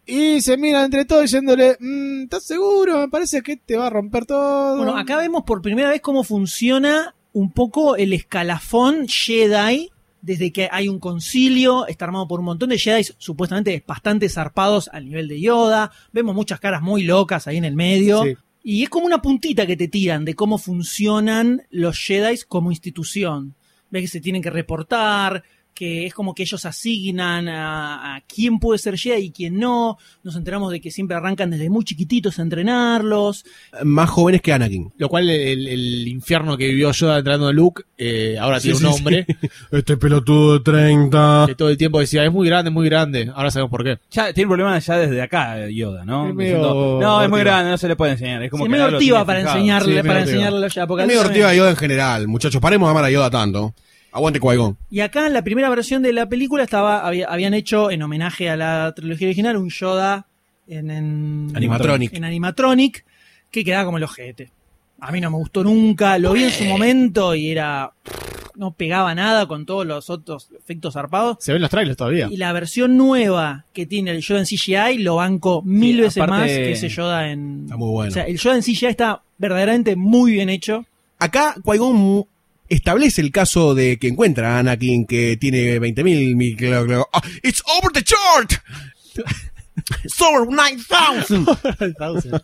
B: Y se miran entre todos diciéndole, "Mm, ¿estás seguro? Me parece que te va a romper todo.
G: Bueno, acá vemos por primera vez cómo funciona un poco el escalafón Jedi. Desde que hay un concilio, está armado por un montón de Jedi supuestamente bastante zarpados al nivel de Yoda. Vemos muchas caras muy locas ahí en el medio.
B: Sí.
G: Y es como una puntita que te tiran de cómo funcionan los Jedi como institución. Ves que se tienen que reportar, que es como que ellos asignan a, a quién puede ser Jedi y quién no. Nos enteramos de que siempre arrancan desde muy chiquititos a entrenarlos.
A: Más jóvenes que Anakin.
B: Lo cual el, el infierno que vivió Yoda entrando en Luke, eh, ahora
A: Sí,
B: tiene
A: sí,
B: un
A: sí.
B: nombre.
A: Este pelotudo de 30.
B: Que todo el tiempo decía, es muy grande, muy grande. Ahora sabemos por qué.
H: Ya tiene problemas ya desde acá Yoda, ¿no?
B: Es medio
H: Diciendo, no, es muy grande, no se le puede enseñar. Es como
G: Sí,
H: que
G: medio para enseñarle,
B: Sí,
G: para
B: medio ortiva.
G: enseñarle ya, porque
A: Es medio Yoda en general. Muchachos, paremos de amar a Yoda tanto. Aguante Qui-Gon.
G: Y acá en la primera versión de la película estaba, había- habían hecho en homenaje a la trilogía original un Yoda en, en
A: Animatronic.
G: en animatronic que quedaba como el ojete. A mí no me gustó nunca, lo vi en su momento y era no pegaba nada con todos los otros efectos zarpados.
B: Se ven los trailers todavía.
G: Y la versión nueva que tiene el Yoda en CGI lo banco mil
H: Sí,
G: veces
H: aparte-
G: más que ese Yoda en.
A: Está muy bueno.
G: O sea, el Yoda en CGI está verdaderamente muy bien hecho.
A: Acá Qui-Gon establece el caso de que encuentra a Anakin que tiene 20.000 mil... Ah, ¡It's over the chart! Solar 9000.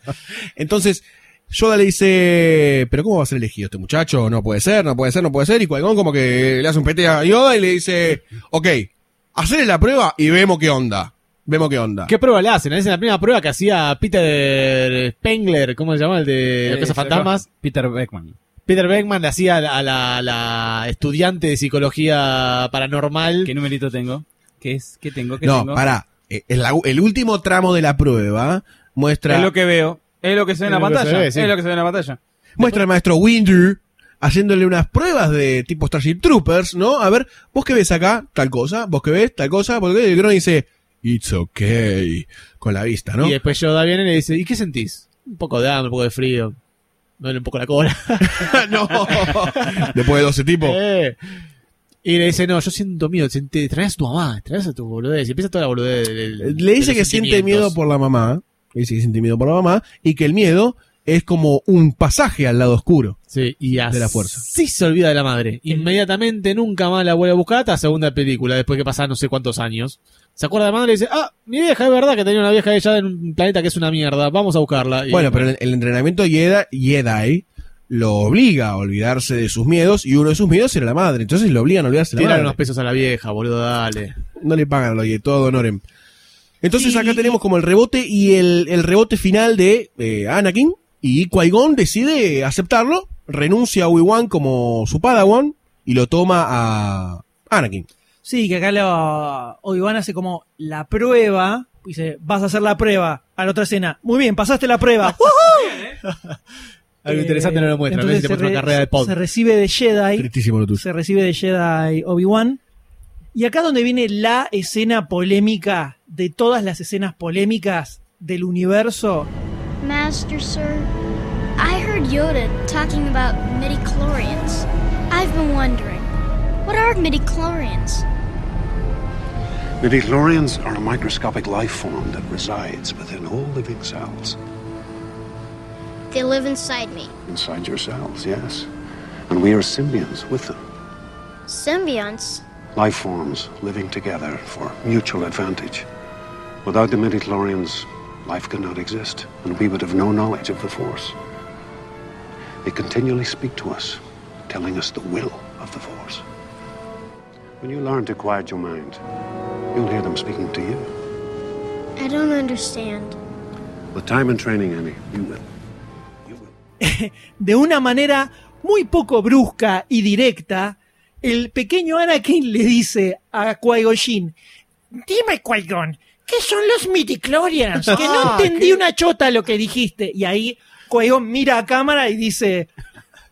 A: Entonces, Yoda le dice, pero ¿cómo va a ser elegido este muchacho? No puede ser, no puede ser, no puede ser. Y Qui-Gon como que le hace un pete a Yoda y le dice, ok, hacerle la prueba y vemos qué onda. Vemos qué onda.
B: ¿Qué prueba le hacen? Es la primera prueba que hacía Peter Spengler, ¿cómo se llama? El de los cazafantasmas.
H: Peter Beckman.
B: Peter Beckman le hacía a la, la estudiante de psicología paranormal.
H: ¿Qué numerito tengo? ¿Qué es? ¿Qué tengo? ¿Qué
A: No,
H: tengo?
A: pará. Eh, El, el último tramo de la prueba muestra...
H: Es lo que veo. Es lo que se ve en la
B: Es lo que se
H: pantalla.
B: ve, sí.
H: Es lo que se ve en la pantalla.
A: Muestra al maestro Winder haciéndole unas pruebas de tipo Starship Troopers, ¿no? A ver, vos que ves acá, tal cosa, vos que ves, tal cosa, porque el Gron dice, it's okay, con la vista, ¿no?
B: Y después Yoda viene y le dice, ¿y qué sentís? Un poco de hambre, un poco de frío. Duele un poco la cola.
A: no. Después de 12 tipos.
B: Eh. Y le dice, no, yo siento miedo, te traes a tu mamá, traes a tu boludez. Y empieza toda la boludez. del-
A: Le dice
B: de
A: que siente miedo por la mamá, le dice que siente miedo por la mamá, y que el miedo es como un pasaje al lado oscuro
B: Sí, y
A: de la fuerza.
B: Sí se olvida de la madre. Inmediatamente nunca más la vuelve a buscar hasta la segunda película, después que pasan no sé cuántos años. Se acuerda de la madre y dice, ah, mi vieja es verdad que tenía una vieja ella en un planeta que es una mierda, vamos a buscarla. Y-
A: Bueno, pero el, el entrenamiento Jedi, Jedi lo obliga a olvidarse de sus miedos y uno de sus miedos era la madre. Entonces lo obligan a olvidarse de la
B: Tiran
A: madre.
B: unos pesos a la vieja, boludo, dale.
A: No le pagan lo todo honoren. Entonces acá tenemos como el rebote y el, el rebote final de eh, Anakin. Y Qui-Gon decide aceptarlo, renuncia a Obi-Wan como su Padawan y lo toma a Anakin.
G: Sí, que acá lo, Obi-Wan hace como la prueba. Dice, vas a hacer la prueba. A la otra escena. Muy bien, pasaste la prueba.
B: Algo
G: Eh,
B: interesante no lo muestra,
G: entonces se
B: una
G: re-
B: carrera de pod.
G: Se recibe de Jedi.
A: Tristísimo lo tuyo.
G: Se recibe de Jedi Obi-Wan. Y acá donde viene la escena polémica de todas las escenas polémicas del universo.
O: Master, sir, I heard Yoda talking about midichlorians. I've been wondering, what are midichlorians?
D: Midichlorians are a microscopic life form that resides within all living cells.
O: They live inside me.
D: Inside your cells, yes. And we are symbionts with them.
O: Symbionts?
D: Life forms living together for mutual advantage. Without the midichlorians, life could not exist, and we would have no knowledge of the Force. They continually speak to us, telling us the will of the Force. When you learn to quiet your mind, you'll hear them speaking to you.
O: I don't understand.
D: With time and training, Annie, you will.
G: de una manera muy poco brusca y directa, el pequeño Anakin le dice a Qui-Gon Dime, Qui-Gon, ¿qué son los midichlorians? Que no
B: Ah,
G: entendí una chota lo que dijiste. Y ahí Qui-Gon mira a cámara y dice,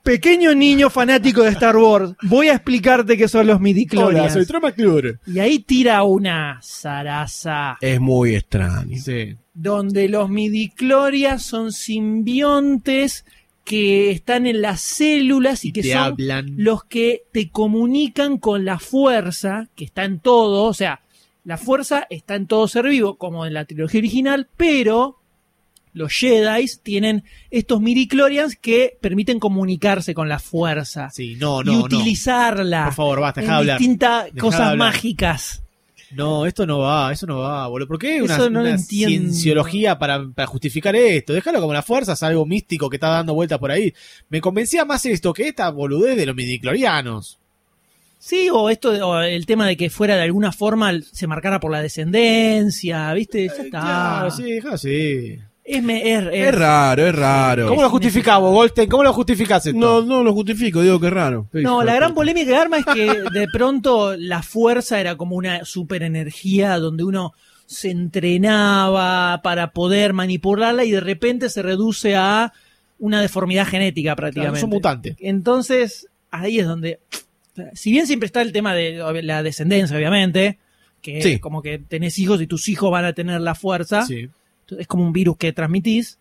G: pequeño niño fanático de Star Wars, voy a explicarte qué son los midichlorians.
B: Hola, soy McClure.
G: Y ahí tira una zaraza
A: Es muy extraño.
B: Sí.
G: donde los midichlorians son simbiontes que están en las células y, que son
B: hablan.
G: los que te comunican con la fuerza, que está en todo, o sea, la fuerza está en todo ser vivo, como en la trilogía original, pero los Jedi tienen estos midichlorians que permiten comunicarse con la fuerza
B: Sí, no,
G: y
B: no, no.
G: utilizarla
B: Por favor, basta,
G: en
B: dejá de hablar.
G: distintas
B: Dejá
G: cosas
B: hablar.
G: mágicas.
B: No, esto no va, eso no va, boludo. ¿Por qué una,
G: no
B: una cienciología para, para justificar esto? Déjalo como la fuerza, es algo místico que está dando vueltas por ahí. Me convencía más esto que esta boludez de los midiclorianos.
G: Sí, o esto, o el tema de que fuera de alguna forma se marcara por la descendencia, ¿viste? Ya está.
B: Claro, sí, déjalo así.
G: Es, me- es- es-
A: Es raro, es raro.
B: ¿Cómo lo justificamos, Goldstein? ¿Cómo lo justificás esto?
A: No, no lo justifico, digo que es raro.
G: No, la gran polémica que arma es que de pronto la fuerza era como una superenergía donde uno se entrenaba para poder manipularla y de repente se reduce a una deformidad genética prácticamente.
B: es un mutante.
G: Entonces, ahí es donde, si bien siempre está el tema de la descendencia, obviamente, que
A: Sí.
G: es como que tenés hijos y tus hijos van a tener la fuerza,
B: Sí.
G: Es como un virus que transmitís,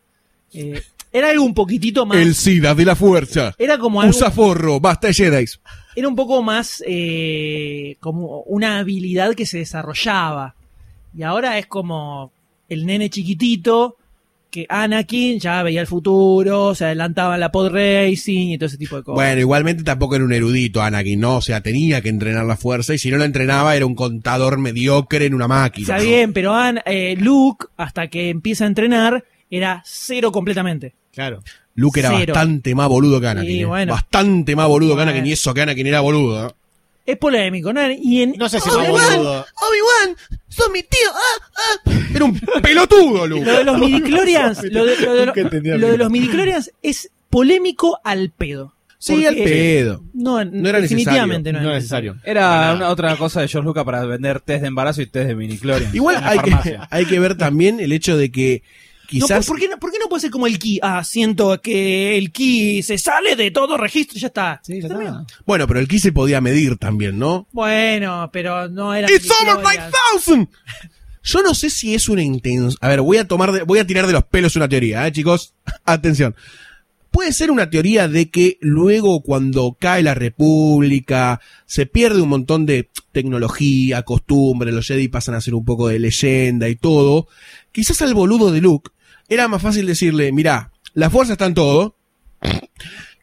G: eh, era algo un poquitito más...
A: El SIDA de la fuerza.
G: Era como algo-
A: Usa forro, basta de Jedi.
G: era un poco más eh, como una habilidad que se desarrollaba. Y ahora es como el nene chiquitito que Anakin ya veía el futuro, se adelantaba en la pod racing y todo ese tipo de cosas.
A: Bueno, igualmente tampoco era un erudito Anakin, ¿no? O sea, tenía que entrenar la fuerza y si no lo entrenaba era un contador mediocre en una máquina.
G: Está
A: ¿no?
G: bien, pero An- eh, Luke, hasta que empieza a entrenar, era cero completamente.
B: Claro.
A: Luke era
G: Cero.
A: bastante más boludo que Anakin.
G: Sí,
A: ¿eh?
G: bueno.
A: Bastante más boludo que. Anakin y eso que Anakin era boludo. ¿Eh?
G: Es polémico, ¿no? Y en,
B: No sé si
G: Obi-Wan.
A: Obi-Wan, sos mi tío. ah, ah. Era un pelotudo, Luke.
G: Lo de los midichlorians, lo de, lo de- lo
B: mí.
G: de los midichlorians es polémico al pedo.
A: Sí, al pedo.
G: No,
A: No era
G: definitivamente
B: No
G: no era
B: necesario.
H: Era una, otra cosa de George Lucas para vender test de embarazo y test de miniclorian.
A: Igual hay que, hay que ver también el hecho de que
G: No,
A: quizás...
G: ¿por, por qué no, por qué no puede ser como el ki? Ah, siento que el ki se sale de todo registro y ya está.
B: Sí, ya está.
A: Bueno, pero el ki se podía medir también, ¿no?
G: Bueno, pero no era.
A: It's over
G: midichlorians.
A: 9000. Yo no sé si es una intención. A ver, voy a tomar, de- voy a tirar de los pelos una teoría, eh, chicos. Atención. Puede ser una teoría de que luego cuando cae la República se pierde un montón de tecnología, costumbre, los Jedi pasan a ser un poco de leyenda y todo. Quizás al boludo de Luke era más fácil decirle, mirá, La fuerza está en todo.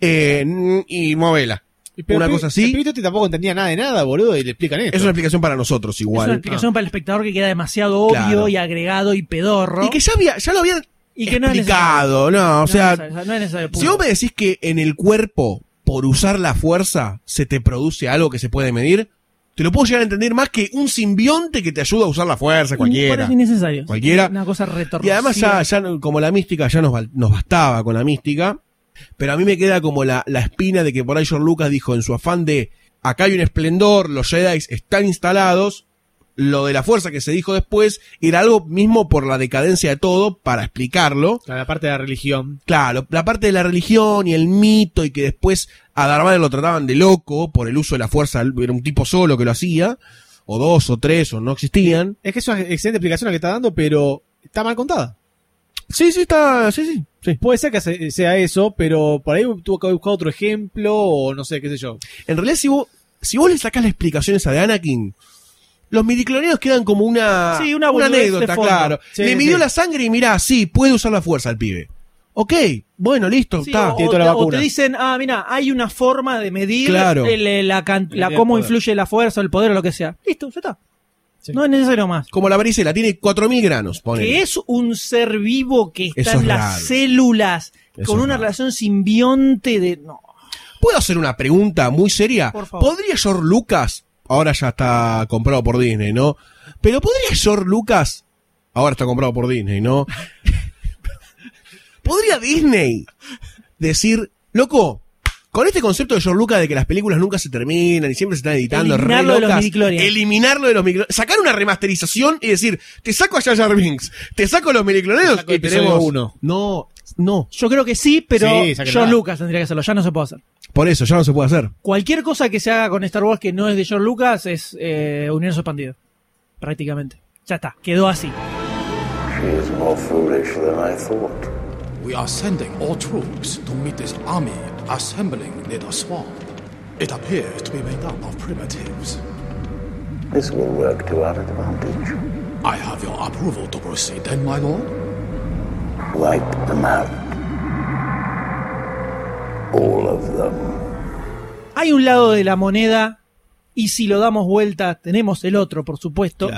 A: Eh, y movela.
B: Pero
A: una
B: el
A: cosa
B: El
A: así.
B: pibito este tampoco entendía nada de nada, boludo, y le explican esto.
A: Es una explicación para nosotros
G: Es
A: igual.
G: una explicación para el espectador que queda demasiado obvio
A: Claro.
G: y agregado y pedorro.
A: Y que ya, había, ya lo habían
G: Y que no es
A: explicado, no, o
G: No
A: sea,
G: es necesario, no es necesario,
A: si vos me decís que en el cuerpo, por usar la fuerza, se te produce algo que se puede medir, te lo puedo llegar a entender más que un simbionte que te ayuda a usar la fuerza, cualquiera.
G: Parece innecesario.
A: Cualquiera.
G: Una cosa retorcida.
A: Y además ya, ya como la mística ya nos, nos bastaba con la mística, pero a mí me queda como la, la espina de que por ahí George Lucas dijo en su afán de acá hay un esplendor, los Jedi están instalados, lo de la fuerza que se dijo después era algo mismo por la decadencia de todo para explicarlo.
B: La parte de la religión.
A: Claro, la parte de la religión y el mito y que después a Darth Vader lo trataban de loco por el uso de la fuerza, era un tipo solo que lo hacía, o dos o tres o no existían.
B: Es que es una excelente explicación la que está dando, pero está mal contada.
A: Sí, sí, está. Sí, sí.
B: Puede ser que se- sea eso, pero por ahí tuvo que buscado otro ejemplo o no sé, qué sé yo.
A: En realidad, si vos, si vos le sacás la explicación esa de Anakin, los midicloneados quedan como una,
G: Sí, una de
A: anécdota, claro.
G: Sí,
A: le midió
G: sí.
A: la sangre y mirá, sí, puede usar la fuerza al pibe. Ok, bueno, listo,
G: Sí,
A: está.
G: o, o te, o te dicen, ah, mira, hay una forma de medir
A: Claro.
G: el- el- la, can- la- cómo
A: poder.
G: influye la fuerza o el poder o lo que sea. Listo, ya está. No es necesario más.
A: Como la varicela, tiene 4.000 granos, ponele.
G: Que es un ser vivo que está
A: Eso
G: en
A: es
G: las
A: raro.
G: células
A: Eso
G: con una
A: raro.
G: relación simbionte de. No.
A: ¿Puedo hacer una pregunta muy seria?
G: Por favor.
A: ¿Podría George Lucas, ahora ya está comprado por Disney, ¿no? Pero ¿podría George Lucas, ahora está comprado por Disney, ¿no? ¿Podría Disney decir, loco, con este concepto de George Lucas de que las películas nunca se terminan y siempre se están editando, re
G: Eliminarlo de los
A: locas, eliminarlo de los midichlorians, sacar una remasterización y decir, te saco a Jar Jar Binks, te saco a los midichlorians
B: saco
A: y tenemos
B: uno.
A: No, no.
G: Yo creo que sí, pero
A: Sí.
G: George Lucas tendría que hacerlo. Ya no se puede hacer.
A: Por eso, ya no se puede hacer.
G: Cualquier cosa que se haga con Star Wars que no es de George Lucas es eh, universo expandido. Prácticamente. Ya está, quedó así.
T: She is more foolish than I thought.
U: We are sending all troops to meet this army assembling near the swamp. It appears to be made up of primitives.
T: This will work to our advantage.
U: I have your approval to proceed then, my lord?
T: Wipe them out. All of them.
G: Hay un lado de la moneda y si lo damos vuelta tenemos el otro, por supuesto.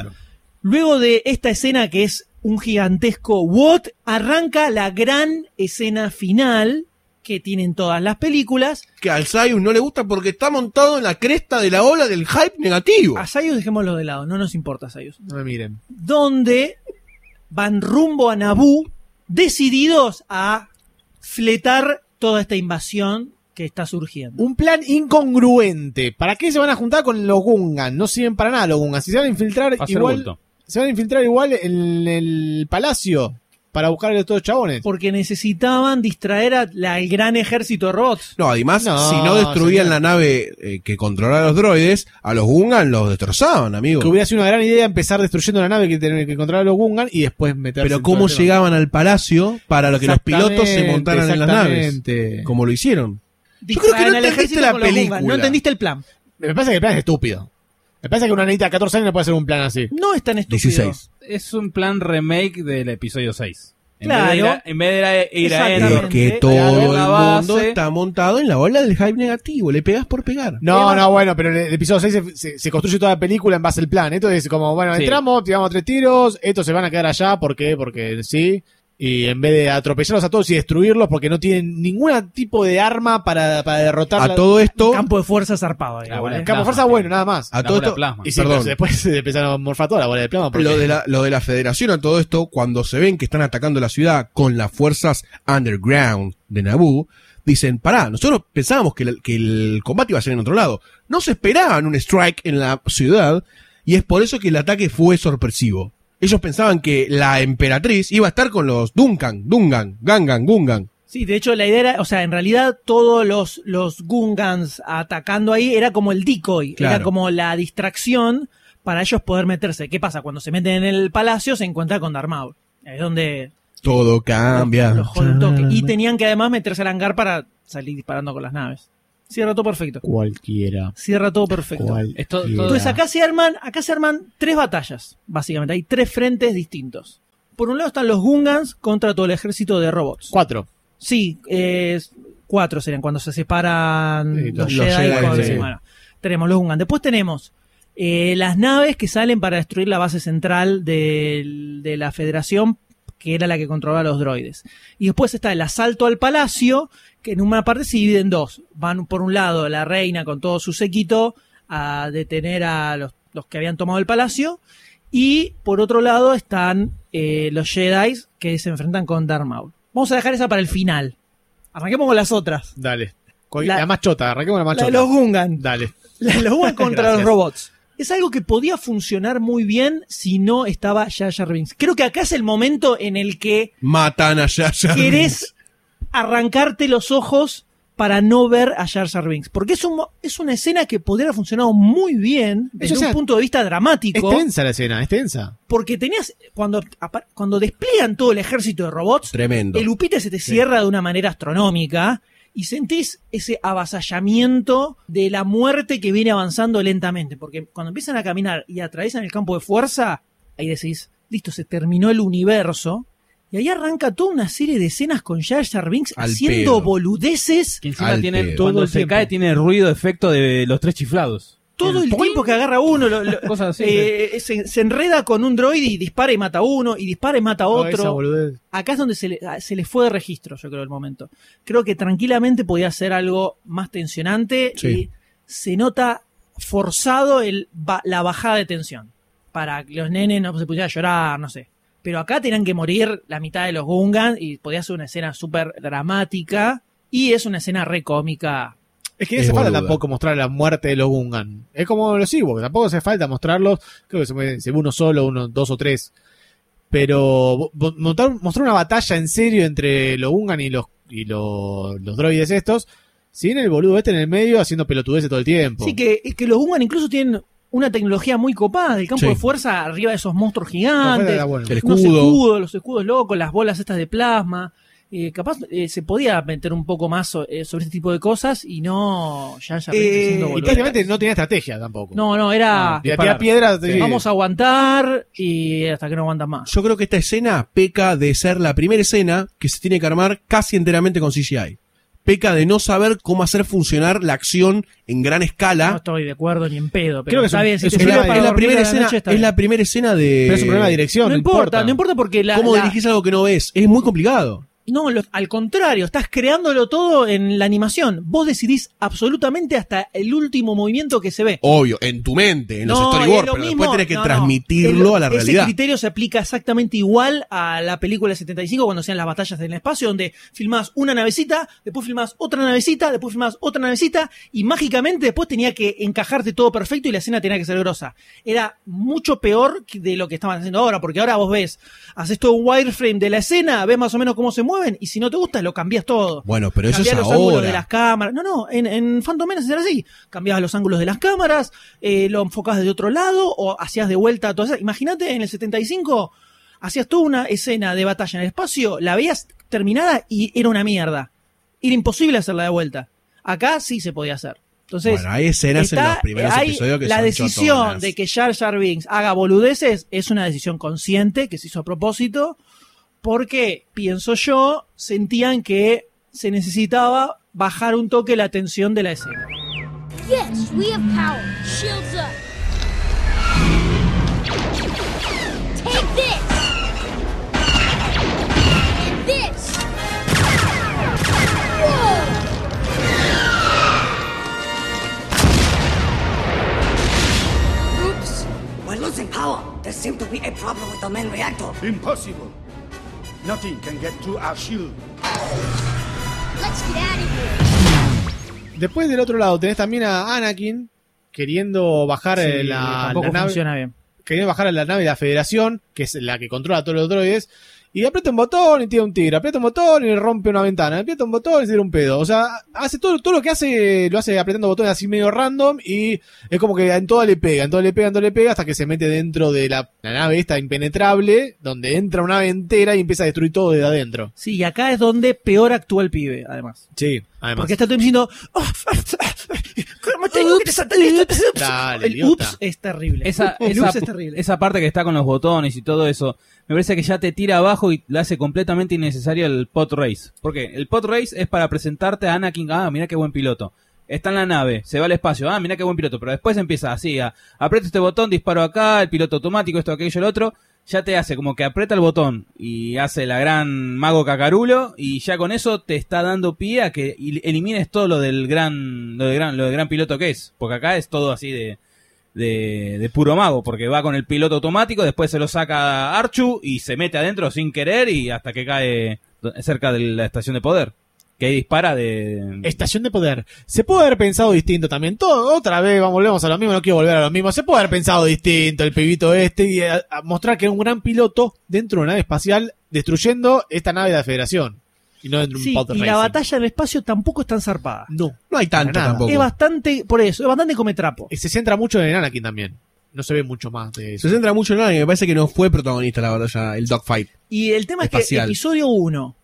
G: Luego de esta escena que es un gigantesco what, arranca la gran escena final que tienen todas las películas.
A: Que al Sayus no le gusta porque está montado en la cresta de la ola del hype negativo.
G: A Sayus dejémoslo de lado, no nos importa Sayus.
B: No me miren.
G: Donde van rumbo a Naboo decididos a fletar toda esta invasión que está surgiendo.
B: Un plan incongruente. ¿Para qué se van a juntar con los Gungan? No sirven para nada los Gungan. Si se van a infiltrar
H: Va a ser
B: igual.
H: bulto.
B: Se van a infiltrar igual en el palacio para buscar a estos chabones.
G: Porque necesitaban distraer al gran ejército de robots.
A: No, además,
B: No,
A: si no destruían
B: señor.
A: la nave eh, que controlaba a los droides, a los Gungan los destrozaban, amigo.
B: Que hubiera sido una gran idea empezar destruyendo la nave que, que encontraba los Gungan y después meterse.
A: Pero
B: en
A: cómo llegaban al palacio para lo que los pilotos se montaran en las naves.
B: exactamente.
A: Como lo hicieron. Yo creo que no entendiste la película.
G: No entendiste el plan.
B: Me parece que el plan es estúpido. Me parece que una niñita de 14 años no puede hacer un plan así.
G: No es tan estúpido.
A: 16.
H: Es un plan remake del episodio 6. En
G: Claro.
H: vez de ir a, en vez de ir a, ir a
G: Exactamente.
H: Endor,
A: Es que todo el mundo está montado en la ola del hype negativo. Le pegas por pegar.
B: No, no, bueno, pero el episodio 6 se, se- se construye toda la película en base al plan. Esto es como, bueno,
H: Sí.
B: entramos, tiramos tres tiros, estos se van a quedar allá, ¿por qué? Porque sí. Y en vez de atropellarlos a todos y destruirlos porque no tienen ningún tipo de arma para, para derrotar
A: A
B: la-
A: todo esto,
G: Campo de fuerza zarpado. ahí,
H: La bola
G: ¿eh?
H: de
B: Campo de fuerza,
H: plasma,
B: bueno, nada más.
A: a
H: La
A: todo esto,
H: plasma.
B: Y sí,
A: perdón.
B: después se empezaron a morfar toda la bola de plasma. porque-
A: lo de, la, lo de la federación a todo esto, cuando se ven que están atacando la ciudad con las fuerzas underground de Naboo, dicen, pará, nosotros pensábamos que el, que el combate iba a ser en otro lado. No se esperaban un strike en la ciudad y es por eso que el ataque fue sorpresivo. Ellos pensaban que la emperatriz iba a estar con los Duncan, Dungan, Gangan, Gungan.
G: Sí, de hecho la idea era, o sea, en realidad todos los, los Gungans atacando ahí era como el decoy,
A: Claro.
G: era como la distracción para ellos poder meterse. ¿Qué pasa? Cuando se meten en el palacio se encuentran con. Ahí Es donde
A: Todo cambia.
G: los. Y tenían que además meterse al hangar para salir disparando con las naves. Cierra todo perfecto.
B: Cualquiera.
G: Cierra todo perfecto.
B: Cualquiera.
G: Entonces acá se arman, acá se arman tres batallas, básicamente. Hay tres frentes distintos. Por un lado están los Gungans contra todo el ejército de robots.
B: Cuatro.
G: Sí, eh, cuatro serían cuando se separan
A: Sí,
G: los,
A: los
G: Jedi.
A: Jedi, sí.
G: bueno, tenemos los Gungan. Después tenemos eh, las naves que salen para destruir la base central del- de, la Federación, que era la que controlaba los droides. Y después está el asalto al palacio, que en una parte se divide en dos. Van por un lado la reina con todo su séquito a detener a los, los que habían tomado el palacio. Y por otro lado están eh, los Jedi que se enfrentan con Darth Maul. Vamos a dejar esa para el final. Arranquemos con las otras.
B: Dale.
G: La-
B: La, más chota, arranquemos la más
G: La de
B: chota.
G: los Gungan.
B: Dale.
G: La los Gungan contra los robots. Es algo que podía funcionar muy bien si no estaba Jar Binks. Creo que acá es el momento en el que
A: Matan a Jar
G: querés arrancarte los ojos para no ver a Jar Binks. Porque es, un, es una escena que podría haber funcionado muy bien desde
B: o sea,
G: un punto de vista
B: Es
G: dramático.
B: tensa la escena, es tensa.
G: Porque tenías, cuando, cuando despliegan todo el ejército de robots,
A: Tremendo.
G: el upite se te cierra de una manera astronómica y sentís ese avasallamiento de la muerte que viene avanzando lentamente. Porque cuando empiezan a caminar y atraviesan el campo de fuerza, ahí decís, listo, se terminó el universo. Y ahí arranca toda una serie de escenas con Jar Jar Binks
H: Al
G: haciendo
H: pedo.
G: boludeces.
H: Que encima
A: Al
H: tiene,
A: pedo.
H: cuando
G: Todo el
H: se
G: tiempo.
H: cae tiene ruido efecto de los tres chiflados.
G: Todo el tiempo que agarra uno, lo- lo-
H: Cosas así,
G: eh, se, se enreda con un droid y dispara y mata a uno, y dispara y mata a otro. Acá es donde se le, se le fue de registro, yo creo, el momento. Creo que tranquilamente podía ser algo más tensionante
A: Sí.
G: y se nota forzado el, la bajada de tensión. Para que los nenes no se pudieran llorar, no sé. Pero acá tenían que morir la mitad de los Gungan y podía ser una escena súper dramática y es una escena re cómica.
B: Es que no hace falta tampoco mostrar la muerte de los Gungan. Es como los Ewoks, tampoco hace falta mostrarlos. Creo que se, puede- se ve uno solo, uno, dos o tres. Pero montar, mostrar una batalla en serio entre los Gungan y los y los, los droides estos, sin el boludo este en el medio haciendo pelotudeces todo el tiempo.
G: Sí, que, es que los Gungan incluso tienen una tecnología muy copada del campo
A: Sí.
G: de fuerza arriba de esos monstruos gigantes.
B: bueno.
A: El
G: unos
A: escudo.
G: escudos, los escudos locos, las bolas estas de plasma. Eh, capaz eh, se podía meter un poco más so- eh, sobre este tipo de cosas y no ya ya
B: Eh, y prácticamente no tenía estrategia tampoco.
G: No, no, era
B: tirar piedras. sí.
G: vamos a aguantar y hasta que no aguantan más.
A: Yo creo que esta escena peca de ser la primera escena que se tiene que armar casi enteramente con CGI. Peca de no saber cómo hacer funcionar la acción en gran
G: No
A: escala.
G: estoy de acuerdo ni en pedo, pero
B: Creo que es
G: está bien, si
B: es
A: la, es la primera
G: la
A: escena,
G: está
A: es la primera escena de.
B: Pero es un problema de dirección.
G: No importa, no importa porque la,
A: ¿Cómo
G: la-
A: dirigís algo que no ves? Es muy complicado.
G: No, lo- al contrario, estás creándolo todo en la animación. Vos decidís absolutamente hasta el último movimiento que se ve.
A: Obvio, en tu mente, en los storyboards,
G: lo
A: pero
G: mismo.
A: después tenés que
G: No, no.
A: transmitirlo
G: El-
A: a la
G: Ese
A: realidad.
G: criterio se aplica exactamente igual a la película de 75 cuando hacían las batallas en el espacio, donde filmás una navecita, después filmás otra navecita, después filmás otra navecita, y mágicamente después tenía que encajarte todo perfecto y la escena tenía que ser grosa. Era mucho peor de lo que estaban haciendo ahora, porque ahora vos ves, haces todo un wireframe de la escena, ves más o menos cómo se mueven, y si no te gusta, lo cambias todo.
A: Bueno, pero eso es
G: los ángulos de
A: ahora.
G: las cámaras. No, no, en, en Phantom Menace era así. Cambiabas los ángulos de las cámaras, eh, lo enfocabas de otro lado o hacías de vuelta esa. Imagínate en el 75, hacías toda una escena de batalla en el espacio, la veías terminada y era una mierda. Era imposible hacerla de vuelta. Acá sí se podía hacer. Entonces,
A: Bueno, hay escenas en
G: está-
A: los primeros
G: hay
A: episodios que
G: la
A: son
G: decisión
A: chotonas.
G: de que Jar Jar Binks haga boludeces es una decisión consciente que se hizo a propósito porque, pienso yo, sentían que se necesitaba bajar un toque la tensión de la escena.
O: Yes, we have power. Shields up. Take this. And this. Whoa!
K: Oops! We're losing power. There seems to be a problem with the main reactor.
E: Impossible. Nothing can get through our shield.
O: Let's get out of here.
B: Después del otro lado tenés también a Anakin queriendo bajar eh,
G: Sí,
B: la,
G: tampoco
B: la nave.
G: funciona bien.
B: Queriendo bajar a la nave de la Federación, que es la que controla a todos los droides. Y aprieta un botón y tira un tigre, aprieta un botón y rompe una ventana, aprieta un botón y tira un pedo. O sea, hace todo, todo lo que hace, lo hace apretando botones así medio random y es como que en todo le pega, en todo le pega, en todo le pega hasta que se mete dentro de la, la nave esta impenetrable, donde entra una nave entera y empieza a destruir todo desde adentro.
G: Sí, y acá es donde peor actúa el pibe, además.
B: Sí, además.
G: Porque está todo diciendo, "Oh, ¿cómo tengo que desatar esto?"
B: Dale,
G: El
B: idiota.
G: ups es terrible.
H: Esa,
G: el
H: esa,
G: ups es terrible.
H: esa parte que está con los botones y todo eso, me parece que ya te tira abajo y le hace completamente innecesario el pod race. Porque el pod race es para presentarte a Anakin, ah, mira qué buen piloto. Está en la nave, se va al espacio, ah, mira qué buen piloto, pero después empieza así, a, aprieto este botón, disparo acá, el piloto automático, esto, aquello, el otro, ya te hace como que aprieta el botón y hace la gran mago cacarulo y ya con eso te está dando pie a que elimines todo lo del gran, lo del gran, lo del gran piloto que es, porque acá es todo así de, de, de puro mago, porque va con el piloto automático, después se lo saca Archu y se mete adentro sin querer y hasta que cae cerca de la estación de poder. Que ahí dispara de...
B: Estación de poder. Se puede haber pensado distinto también. Todo, otra vez, vamos, volvemos a lo mismo, no quiero volver a lo mismo. Se puede haber pensado distinto el pibito este y a- a mostrar que era un gran piloto dentro de una nave espacial destruyendo esta nave de la Federación. Y no dentro de
G: Sí,
B: un pod
G: y la batalla en el espacio tampoco es tan zarpada.
B: No.
A: No hay
B: nada.
A: tampoco.
G: Es bastante, por eso, es bastante come trapo.
B: Y se centra mucho en Anakin también. No se ve mucho más de eso.
A: Se centra mucho en y me parece que no fue protagonista la batalla, el dogfight.
G: Y el tema es que episodio 1,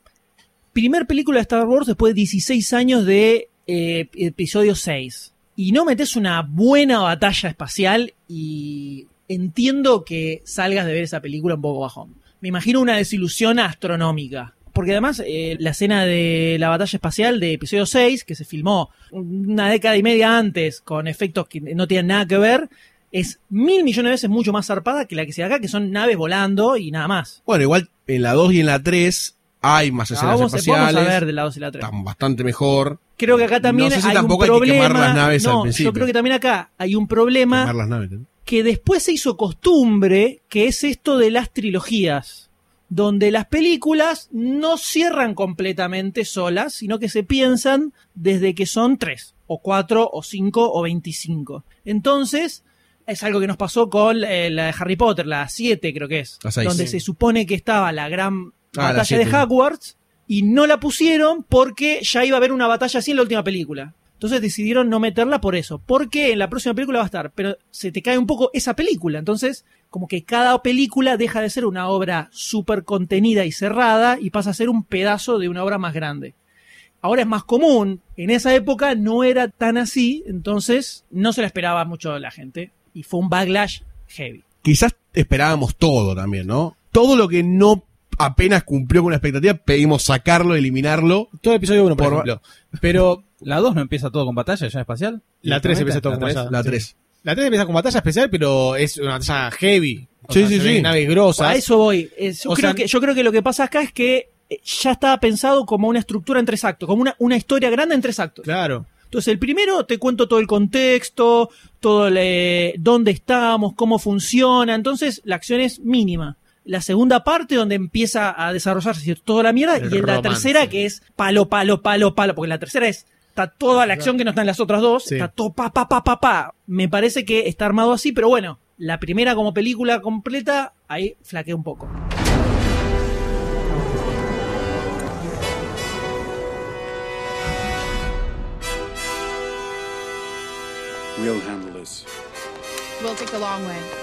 G: primer película de Star Wars después de 16 años de eh, episodio 6. Y no metes una buena batalla espacial y entiendo que salgas de ver esa película un poco bajón. Me imagino una desilusión astronómica. Porque además eh, la escena de la batalla espacial de episodio 6, que se filmó una década y media antes con efectos que no tienen nada que ver, es mil millones de veces mucho más zarpada que la que se ve acá, que son naves volando y nada más.
A: Bueno, igual en la 2 y en la 3 hay más
G: Ah,
A: escenas
G: vamos,
A: espaciales.
G: vamos a ver de la 2 y la 3.
A: Están bastante mejor.
G: Creo que acá también
A: No sé si
G: hay un
A: tampoco hay que
G: problema.
A: quemar las naves al
G: no,
A: principio.
G: yo creo que también acá hay un problema
A: Quemar las naves, ¿no?
G: que después se hizo costumbre, que es esto de las trilogías, donde las películas no cierran completamente solas, sino que se piensan desde que son tres, o cuatro, o cinco, o veinticinco. Entonces, es algo que nos pasó con eh, la de Harry Potter, la 7 creo que es,
A: La
G: donde
A: Sí.
G: se supone que estaba la gran
A: Ah, la
G: batalla de. Hogwarts, y no la pusieron porque ya iba a haber una batalla así en la última película. Entonces decidieron no meterla por eso. Porque en la próxima película va a estar. Pero se te cae un poco esa película. Entonces, como que cada película deja de ser una obra súper contenida y cerrada y pasa a ser un pedazo de una obra más grande. Ahora es más común. En esa época no era tan así. Entonces, no se la esperaba mucho la gente. Y fue un backlash heavy.
A: Quizás esperábamos todo también, ¿no? Todo lo que no apenas cumplió con la expectativa, pedimos sacarlo, eliminarlo.
B: Todo episodio 1, por,
A: Por-
B: ejemplo. Pero
H: ¿La 2 no empieza todo con batalla ya espacial?
B: la 3 empieza todo
H: ¿La
B: con
H: tres?
B: batalla.
A: La
B: Sí.
A: 3.
B: La 3 empieza con batalla especial, pero es una batalla heavy. O
A: Sí,
B: sea,
A: sí, sí.
B: Naves grosas.
G: A eso voy. Eh, yo, creo
B: sea-
G: que, yo creo que lo que pasa acá es que eh, ya estaba pensado como una estructura en tres actos, como una, una historia grande en tres actos.
B: Claro.
G: Entonces, el primero te cuento todo el contexto, todo le- dónde estamos, cómo funciona. Entonces, la acción es mínima. La segunda parte, donde empieza a desarrollarse toda la mierda,
B: El
G: y en la tercera, que es palo, palo, palo, palo, porque la tercera es. Está toda la acción que no está en las otras dos.
B: Sí.
G: Está todo pa, pa, pa, pa, pa. Me parece que está armado así, pero bueno, la primera como película completa, ahí flaquea un poco.
U: We'll handle this.
N: We'll take the long way.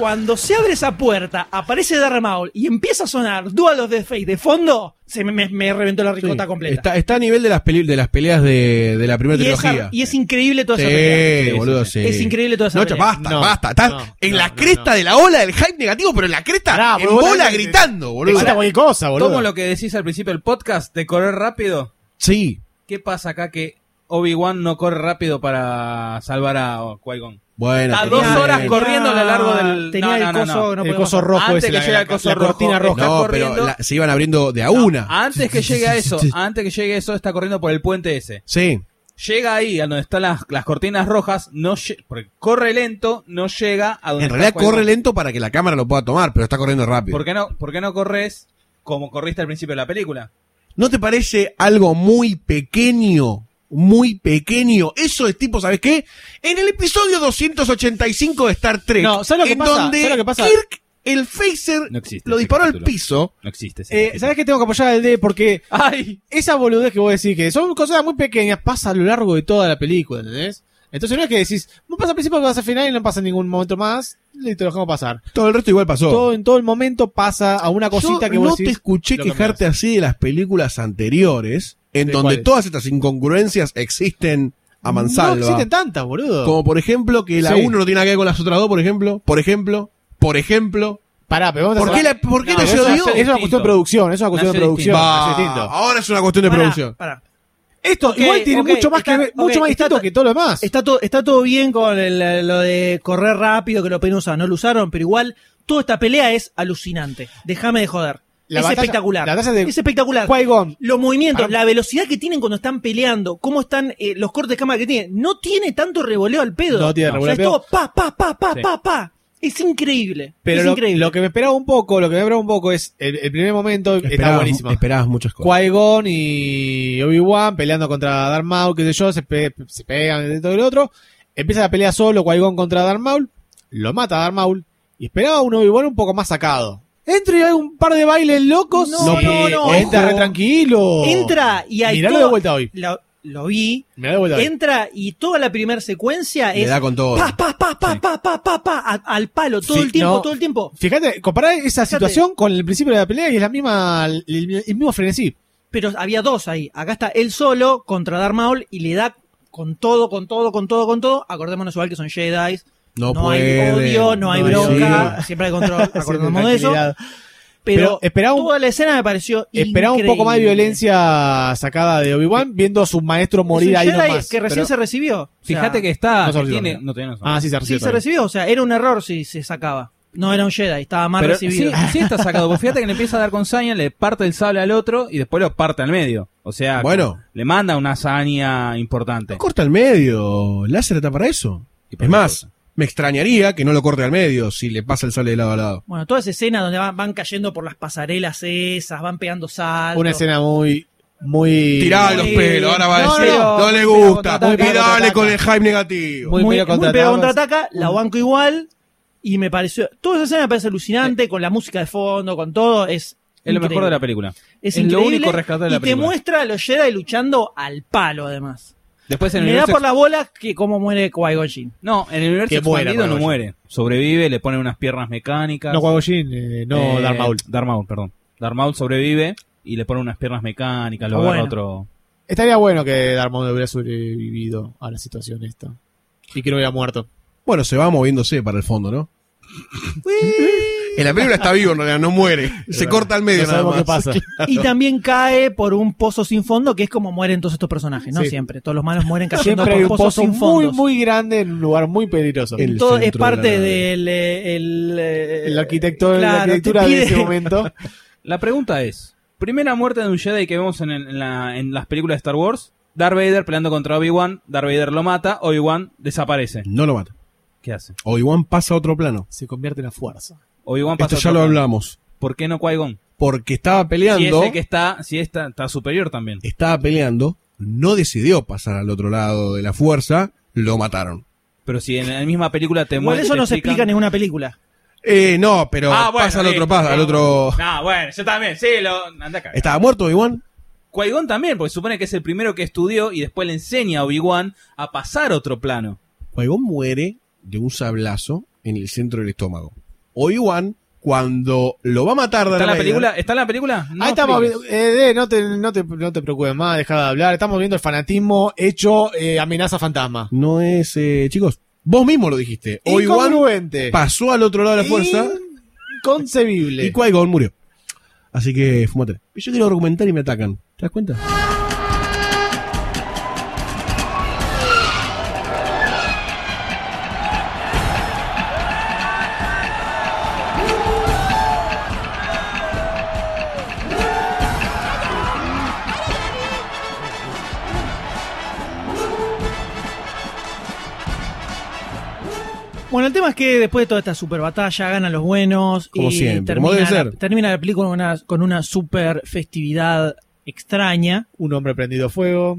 G: Cuando se abre esa puerta, aparece Darth Maul y empieza a sonar Dual of the Fate de fondo, se me, me- me reventó la ricota completa.
A: Está, está a nivel de las, de las peleas de, de la primera
G: y, esa-
A: trilogía.
G: y es increíble toda
A: sí,
G: esa pelea.
A: boludo, sí.
G: Es increíble toda esa
A: No,
G: pelea.
A: basta,
B: No,
A: basta. Estás
B: no,
A: en
B: no,
A: la
B: no,
A: cresta
B: no.
A: de la ola del hype negativo, pero en la cresta,
B: Pará,
A: en
B: boludo,
A: bola gritando, boludo.
B: excita cualquier cosa, boludo.
H: Tomo lo que decís al principio del podcast de correr rápido.
A: Sí.
H: ¿Qué pasa acá que Obi-Wan no corre rápido para salvar a Qui-Gon?
A: Bueno, pero
H: dos horas corriendo a lo largo del.
G: tenía
H: no,
G: el
H: no,
G: coso,
H: no.
G: no
B: el coso rojo
H: Antes
B: ese,
H: que
B: la,
H: llegue el coso
B: la
H: rojo,
B: cortina roja.
A: No, pero la- se iban abriendo de a
H: No,
A: una.
H: Antes que llegue a eso, antes que llegue a eso, está corriendo por el puente ese.
A: Sí.
H: Llega ahí, a donde están las, las cortinas rojas, no porque corre lento, no llega a donde
A: En realidad corre lento para que la cámara lo pueda tomar, pero está corriendo rápido.
H: ¿Por qué no, por qué no corres como corriste al principio de la película?
A: ¿No te parece algo muy pequeño muy pequeño. Eso es tipo, ¿sabes qué? En el episodio 285 de Star Trek,
B: No, ¿sabes lo que
A: en
B: pasa?
A: donde
B: ¿Sabes lo que pasa?
A: Kirk, el phaser,
H: No existe
A: lo disparó al piso.
H: No existe ese
B: Eh, ¿Sabes que tengo que apoyar al D? Porque esa boludez que vos decís, que son cosas muy pequeñas, pasa a lo largo de toda la película, ¿entendés? Entonces no es que decís, no pasa al principio, pasa al final y no pasa en ningún momento más, y te lo dejamos pasar.
A: Todo el resto igual pasó.
B: Todo, en todo el momento pasa a una cosita
A: Yo
B: que vos
A: no
B: decís,
A: te escuché quejarte así de las películas anteriores, en
B: ¿De
A: donde
B: cuáles?
A: todas estas incongruencias existen a mansalva.
B: No existen tantas, boludo.
A: Como por ejemplo que la
B: Sí.
A: 1 no tiene nada que ver con las otras dos, por ejemplo. Por ejemplo. Por ejemplo.
B: Pará, pero vamos a
A: ¿Por qué,
B: hacer-
A: la- por qué
B: No,
A: no, se
B: es-
A: odió?
B: eso es una cuestión de producción, eso es una cuestión de producción.
A: Va, ahora es una cuestión de
G: Pará,
A: producción.
G: pará.
B: Esto igual tiene mucho más
G: está-
B: que ver, mucho más
G: está
B: distinto
G: to-
B: que todo lo demás.
G: Está todo, está todo bien con el- lo de correr rápido, que lo pueden usar, no lo usaron, pero igual toda esta pelea es alucinante. Déjame de joder.
B: La
G: es
B: batalla-
G: espectacular.
B: la batalla de
G: es espectacular. Los movimientos,
B: Para-
G: la velocidad que tienen cuando están peleando, cómo están eh, los cortes de cámara que tienen. No tiene tanto revoleo al pedo.
B: No tiene
G: O sea,
B: revoleo al
G: es
B: pedo.
G: todo pa, pa, pa, pa,
B: Sí.
G: pa, pa. Es increíble.
B: Pero
G: es
B: lo,
G: increíble.
B: lo que me esperaba un poco, lo que me esperaba un poco es el, el primer momento está
A: Esperabas-
B: buenísimo.
A: Esperabas muchas cosas.
B: Qui-Gon y Obi-Wan peleando contra Darth Maul, qué sé yo, se, pe- se pegan de todo el otro. Empieza la pelea solo Qui-Gon contra Darth Maul, lo mata Darth Maul y esperaba un Obi-Wan un poco más sacado. Entro y hay un par de bailes locos.
G: No,
B: sí,
G: no, no.
B: Entra re tranquilo.
G: Entra y hay.
B: Miralo
G: todo,
B: de vuelta hoy.
G: Lo vi.
B: Mirá de vuelta hoy.
G: Entra y toda la primera secuencia
A: Le da con todo.
G: Pa, pa, pa, pa, Sí. pa, pa, pa, pa, al palo, todo el tiempo, todo el tiempo.
B: Fíjate, comparar esa situación con el principio de la pelea y es la misma, el, mismo frenesí.
G: Pero había dos ahí. Acá está él solo contra Darth Maul y le da con todo, con todo, con todo, con todo. Acordémonos igual que son Jedi,
A: no
G: hay
A: pueden,
G: odio, no hay
A: no hay
G: bronca,
A: sí.
G: siempre hay control. Acordémonos de eso. Pero,
B: Pero esperaba un-
G: toda la escena me pareció
B: Esperaba un poco más de violencia sacada de Obi-Wan viendo a su maestro morir
G: Es un
B: ahí
G: Jedi
B: nomás.
G: que recién
B: Pero-
G: se recibió. O sea,
H: Fíjate que está.
B: No se recibió
H: tiene, no, se
B: Ah, sí, se
G: Sí,
B: recibió.
G: se
B: todavía.
G: recibió. O sea, era un error si se sacaba. No era un Jedi, estaba mal
H: Pero
G: recibido.
H: Sí, sí está sacado. Porque fíjate que le empieza a dar con saña, le parte el sable al otro y después lo parte al medio. O sea,
A: Bueno.
H: le manda una saña importante.
A: Corta al medio. El láser está para eso.
H: para
A: Es más, me extrañaría que no lo corte al medio si le pasa el sable de lado a lado.
G: Bueno, toda esa escena donde van, van cayendo por las pasarelas esas, van pegando saltos.
B: Una escena muy, muy...
A: Tirá los
G: Muy-
A: pelos, ahora va a
G: No,
A: decir,
G: no,
A: no, le gusta.
G: contraataca,
A: Y dale con el hype negativo.
B: Muy
G: muy, muy
B: contraataca.
G: la banco igual y me pareció, toda esa escena me parece alucinante con la música de fondo, con todo, es
H: Es lo mejor de la película.
G: Es,
H: lo
G: increíble
H: único rescatable de la
G: y te
H: película.
G: muestra a los Jedi luchando al palo además.
H: Después en el
G: Me da por las bolas que cómo muere Qui-Gon Jinn.
H: No, en el universo
B: Que muera,
H: expandido no
B: Qui-Gon
H: muere. Sobrevive, le ponen unas piernas mecánicas.
B: No, Qui-Gon Jinn, eh, no
H: Eh,
B: Darth Maul.
H: Darth Maul, perdón. Darth Maul sobrevive y le ponen unas piernas mecánicas, lo
G: Ah,
H: agarra
G: bueno.
H: otro.
B: Estaría bueno que Darth Maul hubiera sobrevivido a la situación esta. Y que no hubiera muerto.
A: Bueno, se va moviéndose para el fondo, ¿no? En la película está vivo, en realidad, no muere. Se corta al medio
B: No
A: nada
B: sabemos
A: más.
B: qué pasa.
G: Y también cae por un pozo sin fondo, que es como mueren todos estos personajes, no
B: Sí.
G: siempre. Todos los malos mueren cayendo
B: Siempre hay
G: por
B: un
G: pozos
B: pozo
G: sin
B: muy,
G: fondos.
B: muy grande en un lugar muy peligroso.
A: El
G: todo es parte
A: la
G: del eh, el, eh,
B: El arquitecto, la
G: claro,
B: arquitectura
G: te
B: de ese momento.
H: La pregunta es: primera muerte de un Jedi que vemos en, el- en la- en las películas de Star Wars. Darth Vader peleando contra Obi-Wan. Darth Vader lo mata. Obi-Wan desaparece.
A: No lo mata.
H: ¿Qué hace?
A: Obi-Wan pasa a otro plano.
B: Se convierte en la fuerza.
H: Obi-Wan pasa
A: Esto ya
H: a
A: lo
H: plano.
A: hablamos.
H: ¿Por qué no Qui-Gon?
A: Porque estaba
H: Si
A: peleando.
H: es el que está, si está, está superior también.
A: Estaba peleando. No decidió pasar al otro lado de la fuerza. Lo mataron.
H: Pero si en la misma película te
G: Igual
H: muestra.
G: eso no se explica en ninguna película.
A: Eh, no, pero
H: Ah, bueno,
A: pasa al otro paso, al otro.
H: No, bueno, yo también, sí, lo. Anda acá.
A: ¿Estaba muerto Obi-Wan?
H: Qui-Gon también, porque supone que es el primero que estudió y después le enseña a Obi-Wan a pasar a otro plano.
A: Qui-Gon muere de un sablazo en el centro del estómago. Obi-Wan, cuando lo va a matar
H: ¿Está en la
A: Darth Vader-
H: película? ¿Está en la película? No
B: Ahí estamos viendo, eh, no, te, no, te, no te preocupes más, deja de hablar. Estamos viendo el fanatismo hecho eh, amenaza fantasma.
A: No es, eh, chicos, vos mismo lo dijiste. Obi-Wan pasó al otro lado de la fuerza
B: Inconcebible.
A: y Qui-Gon murió. Así que, fumate. Yo quiero argumentar y me atacan. ¿Te das cuenta?
G: Bueno, el tema es que después de toda esta super batalla ganan los buenos
A: Como
G: y
A: siempre, como
G: termina,
A: debe
G: la,
A: ser.
G: termina la película con una, con una super festividad extraña.
B: Un hombre prendido fuego.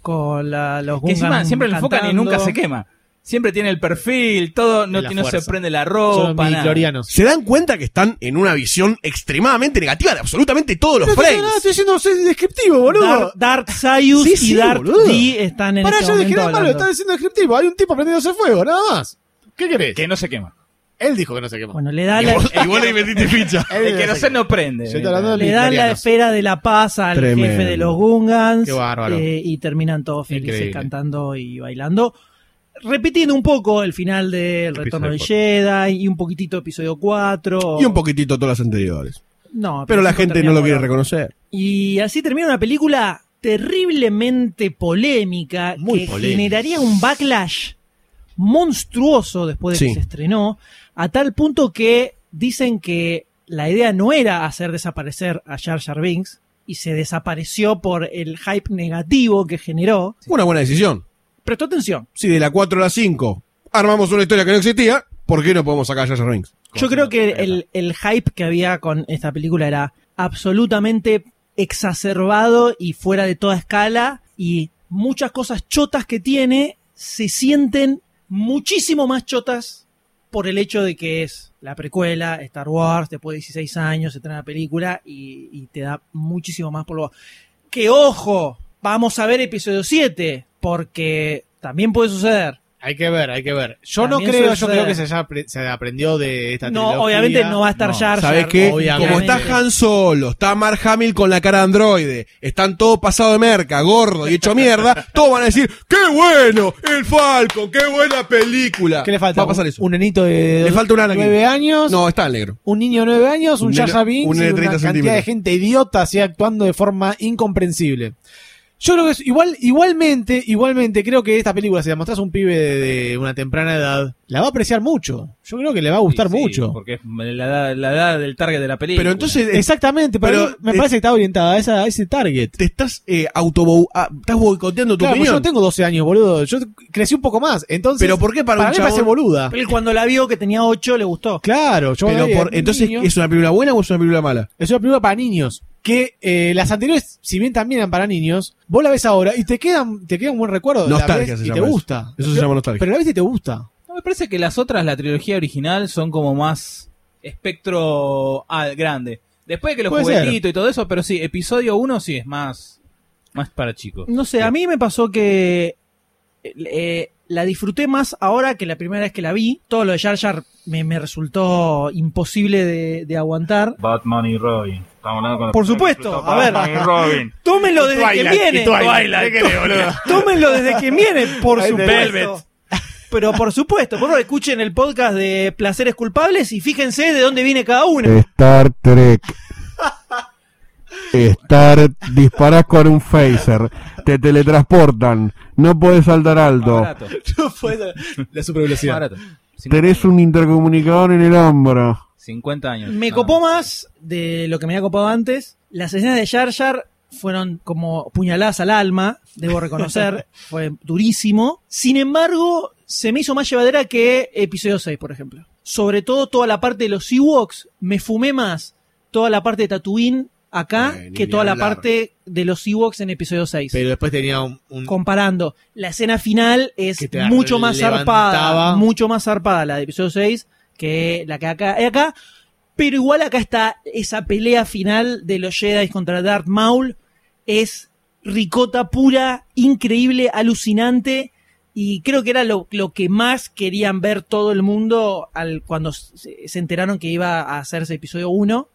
G: con la, los
H: Que encima
G: Gungans
H: siempre lo enfocan y
G: cantando.
H: nunca se quema. Siempre tiene el perfil, todo, no,
B: la
H: no se
B: fuerza.
H: prende la
B: Son
H: ropa, nada.
B: midichlorianos.
A: Se dan cuenta que están en una visión extremadamente negativa de absolutamente todos los frames.
B: no, estoy siendo soy descriptivo, boludo.
G: Dark, Dark Sayus
A: Sí, sí,
G: y Dark
A: boludo.
G: D están en
B: Pará,
G: este
B: yo dije
G: momento
B: nada malo,
G: hablando.
B: diciendo descriptivo. Hay un tipo prendiéndose fuego, nada más. ¿Qué querés?
H: Que no se quema.
B: Él dijo que no se quema.
G: Bueno, le da la,
A: le metiste ficha.
H: El que no
B: se
H: no prende.
B: Yo estoy hablando de
G: le dan la
B: midichlorianos.
G: esfera de la paz al
A: Tremendo.
G: jefe de los Gungans
B: Qué bárbaro.
G: eh, y terminan todos felices
B: Increíble.
G: cantando y bailando. Repitiendo un poco el final del Retorno del Jedi y un poquitito episodio 4.
A: Y un poquitito todas las anteriores.
G: No,
A: Pero la gente no lo quiere
G: ahora.
A: reconocer.
G: Y así termina una película terriblemente polémica
B: Muy
G: que
B: polémica.
G: generaría un backlash monstruoso después de que
A: Sí.
G: se estrenó, a tal punto que dicen que la idea no era hacer desaparecer a Jar Jar Binks y se desapareció por el hype negativo que generó.
A: Una buena decisión.
G: Prestó atención.
A: Si de la 4 a la 5 armamos una historia que no existía, ¿por qué no podemos sacar a Jar Jar Binks?
G: Yo creo que el, el hype que había con esta película era absolutamente exacerbado y fuera de toda escala y muchas cosas chotas que tiene se sienten muchísimo más chotas por el hecho de que es la precuela, Star Wars, después de 16 años se trae la película y, y te da muchísimo más por lo... Que ojo, vamos a ver episodio 7, porque también puede suceder.
B: Hay que ver, hay que ver. Yo no creo, yo creo que se, haya apre- se aprendió de esta
G: No,
B: trilogía.
G: obviamente no va a estar
B: No.
G: Jar Jar.
A: ¿Sabes qué?
B: obviamente.
A: Como está Han Solo, está Mark Hamill con la cara de androide, están todos pasados de merca, gordo y hecho mierda, todos van a decir, ¡qué bueno! El Falcon, qué buena película.
B: ¿Qué le falta?
A: Va a pasar eso.
B: Un nenito de
A: Le falta un Anakin.
B: años.
A: No, está el negro.
B: Un niño de 9 años, un,
A: Un
B: Jar
A: nene-
B: Jar Binks
A: un
B: y
A: nene de
B: una
A: 30
B: cantidad de
A: centímetros.
B: gente idiota así actuando de forma incomprensible. Yo creo que es igual, igualmente, igualmente creo que esta película, si la mostrás a un pibe de, de una temprana edad, la va a apreciar mucho. Yo creo que le va a gustar
H: Sí,
B: mucho.
H: Porque es la edad, la edad del target de la película.
A: Pero entonces, eh,
B: Exactamente, pero, me
A: te-
B: parece que está orientada a, esa, a ese target.
A: te estás eh, auto estás boicoteando tu
B: Claro, pues yo
A: opinión.
B: no tengo 12 años, boludo. Yo crecí un poco más. Entonces,
A: Pero ¿por qué para un
B: mí me parece
A: chabón-
B: boluda?
G: Él cuando la vio que tenía 8 le gustó.
B: Claro, yo
A: Pero por- entonces,
B: niño.
A: ¿es una película buena o es una película mala?
B: Es una película para niños. Que eh, las anteriores, si bien también eran para niños, vos la ves ahora y te quedan, te queda un buen recuerdo. La
A: Nostalgia
B: ves
A: se
B: y
A: llama
B: te
A: eso.
B: gusta.
A: Eso se llama nostalgia.
B: Pero la ves y te gusta.
H: No, me parece que las otras, la trilogía original, son como más espectro ah, grande. Después de que los
B: Puede
H: juguetitos y todo eso, pero sí, episodio 1 sí es más, más para chicos.
G: No sé, a mí me pasó que eh, la disfruté más ahora que la primera vez que la vi. Todo lo de Jar Jar me, me resultó imposible de, de aguantar.
S: Batman y Robin. Estamos hablando con
G: Por supuesto, a ver,
S: Robin.
G: tómenlo desde que viene. Tómenlo desde que viene, por supuesto. Pero por supuesto, por favor, escuchen el podcast de Placeres Culpables y fíjense de dónde viene cada uno.
A: Star Trek. Star, disparas con un phaser, te teletransportan, no puedes saltar alto.
B: No puede- la super velocidad.
A: Tenés un intercomunicador en el hombro.
H: 50 años.
G: Me
H: No.
G: copó más de lo que me había copado antes. Las escenas de Jar Jar fueron como puñaladas al alma, debo reconocer. Fue durísimo. Sin embargo, se me hizo más llevadera que episodio 6, por ejemplo. Sobre todo toda la parte de los Ewoks, me fumé más toda la parte de Tatooine acá
A: Eh,
G: que toda la parte de los Ewoks en episodio 6.
B: Pero después tenía un, un-
G: Comparando, la escena final es mucho más
B: levantaba.
G: zarpada, mucho más zarpada la de episodio 6 que la que acá, eh, acá. Pero igual acá está esa pelea final de los Jedi contra Darth Maul. Es ricota pura, increíble, alucinante. Y creo que era lo, lo que más querían ver todo el mundo al, cuando se, enteraron que iba a hacerse episodio 1.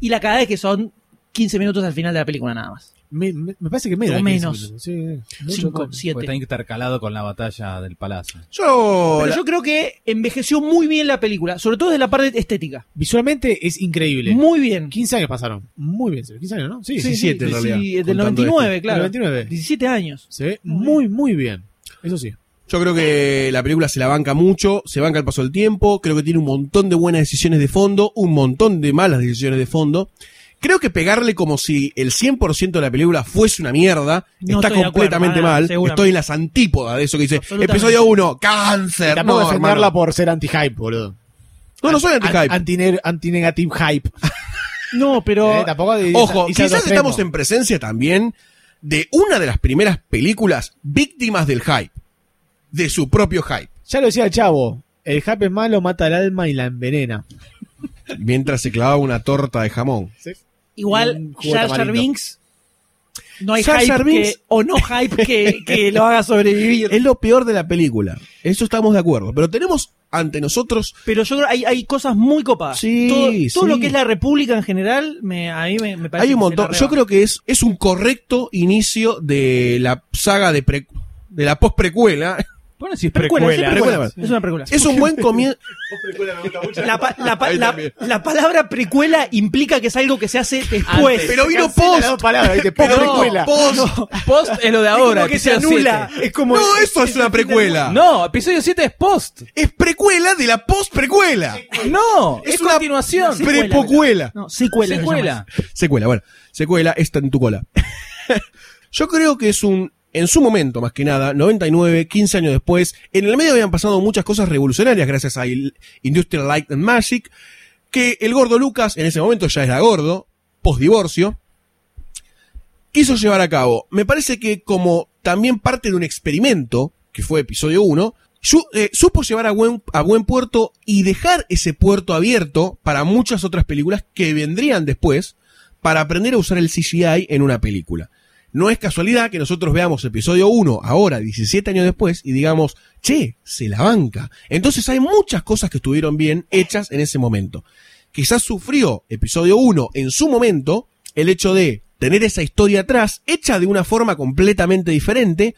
G: Y la cagada es que son 15 minutos al final de la película nada más.
B: Me, me- me parece que menos.
G: O
B: de 15
G: menos.
B: Sí,
G: Cinco, siete.
H: Porque está intercalado con la batalla del palacio.
A: Yo,
G: Pero
A: la-
G: yo creo que envejeció muy bien la película, sobre todo desde la parte estética.
B: Visualmente es increíble.
G: Muy bien.
B: 15 años pasaron. Muy bien. 15 años, ¿no? Sí,
A: 17 en
G: Sí,
A: realidad.
G: sí, del
A: contando
G: 99,
A: este.
G: claro.
B: Del 99.
G: 17 años.
B: Se ve muy, muy bien. Eso sí.
A: Yo creo que la película se la banca mucho, se banca el paso del tiempo, creo que tiene un montón de buenas decisiones de fondo, un montón de malas decisiones de fondo. Creo que pegarle como si el 100% de la película fuese una mierda
G: No
A: está
G: de acuerdo,
A: completamente
G: nada,
A: mal. Estoy en las antípodas de eso que dice. Episodio 1, cáncer.
B: Y tampoco
A: no,
B: defenderla
A: hermano.
B: por ser anti-hype, boludo.
A: No, no soy anti-hype.
B: Anti- Anti-negative hype.
G: No, pero
B: Eh, tampoco de-
A: Ojo,
B: irse a
A: quizás estamos en presencia también de una de las primeras películas víctimas del hype. De su propio hype.
B: Ya lo decía el chavo, el hype es malo, mata el alma y la envenena.
A: Mientras se clavaba una torta de jamón.
G: Igual, Jar. Binks, no hay
A: Jar
G: hype
A: Binks-
G: que- o no hype que, que lo haga sobrevivir.
A: Es lo peor de la película. Eso estamos de acuerdo. Pero tenemos ante nosotros.
G: Pero yo creo que hay, hay cosas muy copadas.
A: Sí,
G: todo, todo
A: sí.
G: lo que es la República en general, me, a mí me, me parece
A: Hay un montón. Yo creo que es, es un correcto inicio de la saga de pre- de la post precuela.
H: Bueno, si es
G: Precuela,
H: precuela.
G: sí, precuela. Es una precuela.
A: Es un buen comienzo.
G: La, pa- la pa-
A: Ahí
G: la-
A: también.
G: la palabra precuela implica que es algo que se hace después.
B: Antes.
A: Pero vino post.
B: Post
A: no,
B: precuela.
A: post.
H: Post es lo de ahora.
G: como que se anula.
H: 7.
G: Es como
A: No, eso es una precuela.
H: No, episodio 7 es post.
A: Es precuela de la post precuela.
H: No, es,
A: Es una
H: continuación.
A: Prepocuela.
G: No, secuela.
H: Secuela.
A: Secuela, bueno. Secuela, está en tu cola. Yo creo que es un, en su momento más que nada, 99, 15 años después, en el medio habían pasado muchas cosas revolucionarias gracias a Industrial Light and Magic, que el gordo Lucas, en ese momento ya era gordo, post divorcio, quiso llevar a cabo. Me parece que como también parte de un experimento, que fue episodio 1, su- eh, supo llevar a buen puerto y dejar ese puerto abierto para muchas otras películas que vendrían después para aprender a usar el CGI en una película. No es casualidad que nosotros veamos episodio 1 ahora, 17 años después, y digamos, che, se la banca. Entonces hay muchas cosas que estuvieron bien hechas en ese momento. Quizás sufrió episodio 1 en su momento el hecho de tener esa historia atrás, hecha de una forma completamente diferente,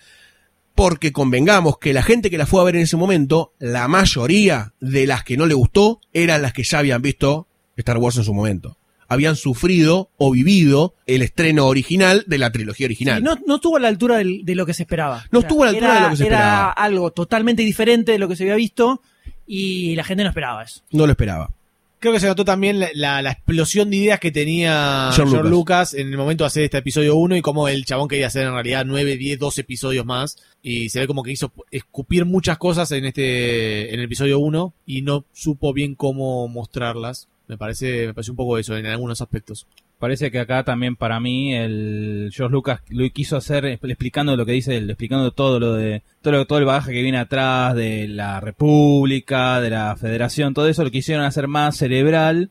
A: porque convengamos que la gente que la fue a ver en ese momento, la mayoría de las que no le gustó eran las que ya habían visto Star Wars en su momento. Habían sufrido o vivido el estreno original de la trilogía original.
G: Sí, no, no estuvo a la altura del- de lo que se esperaba.
A: No estuvo a la altura
G: era-
A: de lo que se
G: era
A: esperaba.
G: algo totalmente diferente de lo que se había visto y la gente no esperaba eso.
A: No lo esperaba.
B: Creo que se notó también la, la- la explosión de ideas que tenía
A: George
B: George,
A: Lucas.
B: Lucas. en el momento de hacer este episodio 1 y cómo el chabón quería hacer en realidad 9, 10, 12 episodios más. Y se ve como que hizo escupir muchas cosas en este en el episodio 1 y no supo bien cómo mostrarlas. Me parece, me parece un poco eso en algunos aspectos.
H: Parece que acá también para mí el George Lucas lo quiso hacer expl- explicando lo que dice él, explicando todo lo de todo, lo- todo el bagaje que viene atrás de la República, de la Federación, todo eso lo quisieron hacer más cerebral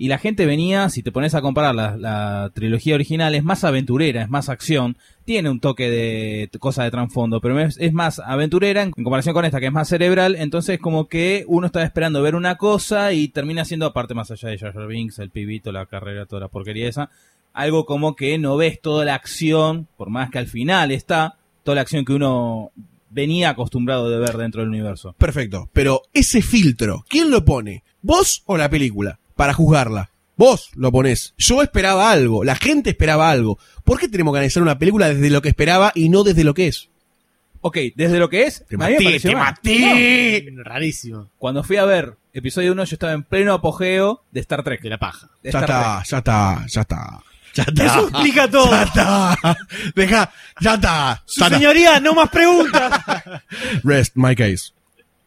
H: y la gente venía, si te pones a comparar la, trilogía original, es más aventurera, es más acción, tiene un toque de cosa de trasfondo, pero es, más aventurera en, comparación con esta que es más cerebral, entonces como que uno estaba esperando ver una cosa y termina siendo aparte más allá de Jar Jar Binks, el pibito, la carrera, toda la porquería esa, algo como que no ves toda la acción, por más que al final está, toda la acción que uno venía acostumbrado de ver dentro del universo.
A: Perfecto. Pero ese filtro, ¿quién lo pone? ¿Vos o la película? Para juzgarla. Vos lo ponés. Yo esperaba algo. La gente esperaba algo. ¿Por qué tenemos que analizar una película desde lo que esperaba y no desde lo que es?
H: Ok, desde lo que es,
A: Te maté, te
H: mal.
A: maté.
B: Rarísimo.
H: Cuando fui a ver episodio 1 yo estaba en pleno apogeo de Star Trek.
B: De la paja.
H: De
A: Ya
H: Star
A: está,
H: Trek.
A: ya está, ya está. Ya está.
G: Eso explica todo.
A: Ya está. Deja, ya está.
G: Su
A: Ya está.
G: señoría, no más preguntas.
A: Rest my case.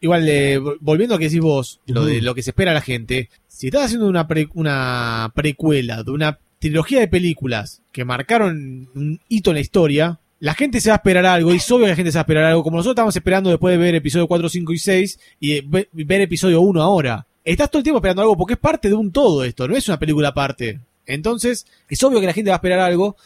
B: Igual, eh, vol- volviendo a que decís vos, lo de lo que se espera a la gente, si estás haciendo una, pre- una precuela de una trilogía de películas que marcaron un hito en la historia, la gente se va a esperar algo, y es obvio que la gente se va a esperar algo, como nosotros estamos esperando después de ver episodio 4, 5 y 6 y ver episodio 1 ahora. Estás todo el tiempo esperando algo porque es parte de un todo esto, no es una película aparte. Entonces, es obvio que la gente va a esperar algo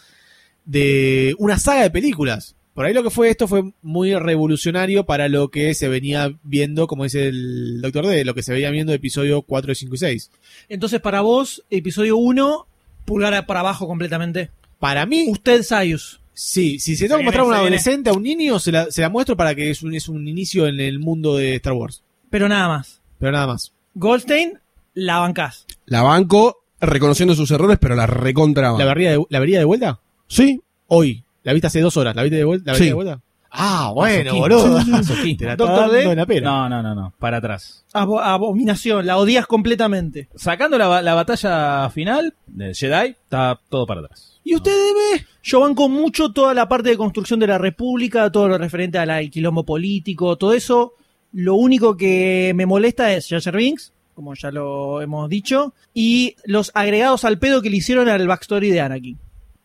B: de una saga de películas. Por ahí lo que fue esto fue muy revolucionario para lo que se venía viendo, como dice el Doctor D, lo que se venía viendo de episodio 4, 5 y 6.
G: Entonces, para vos, episodio 1, pulgar para abajo completamente.
B: Para mí,
G: Usted, Sayus.
B: sí, si se tengo que mostrar a un adolescente, a un niño, se la, se la muestro para que es un, es un inicio en el mundo de Star Wars.
G: Pero nada más.
B: Pero nada más.
G: Goldstein, la bancás.
A: La banco reconociendo sus errores, pero la recontra.
B: ¿La vería de, ¿La vería de vuelta?
A: Sí.
B: Hoy. La viste hace dos horas. ¿La viste de vuelta? ¿La
A: Sí.
B: de vuelta? Ah, bueno, boludo.
H: Sí, sí, sí, masoquismo.
B: Te la está
G: Doctor D.
B: la pera.
H: No, no, no, no, para atrás.
G: Abo- abominación, la odias completamente.
H: Sacando la, la batalla final del Jedi, está todo para atrás.
G: ¿Y usted debe? Yo banco mucho toda la parte de construcción de la República, todo lo referente al quilombo político, todo eso. Lo único que me molesta es Jar Binks, como ya lo hemos dicho, y los agregados al pedo que le hicieron al backstory de Anakin.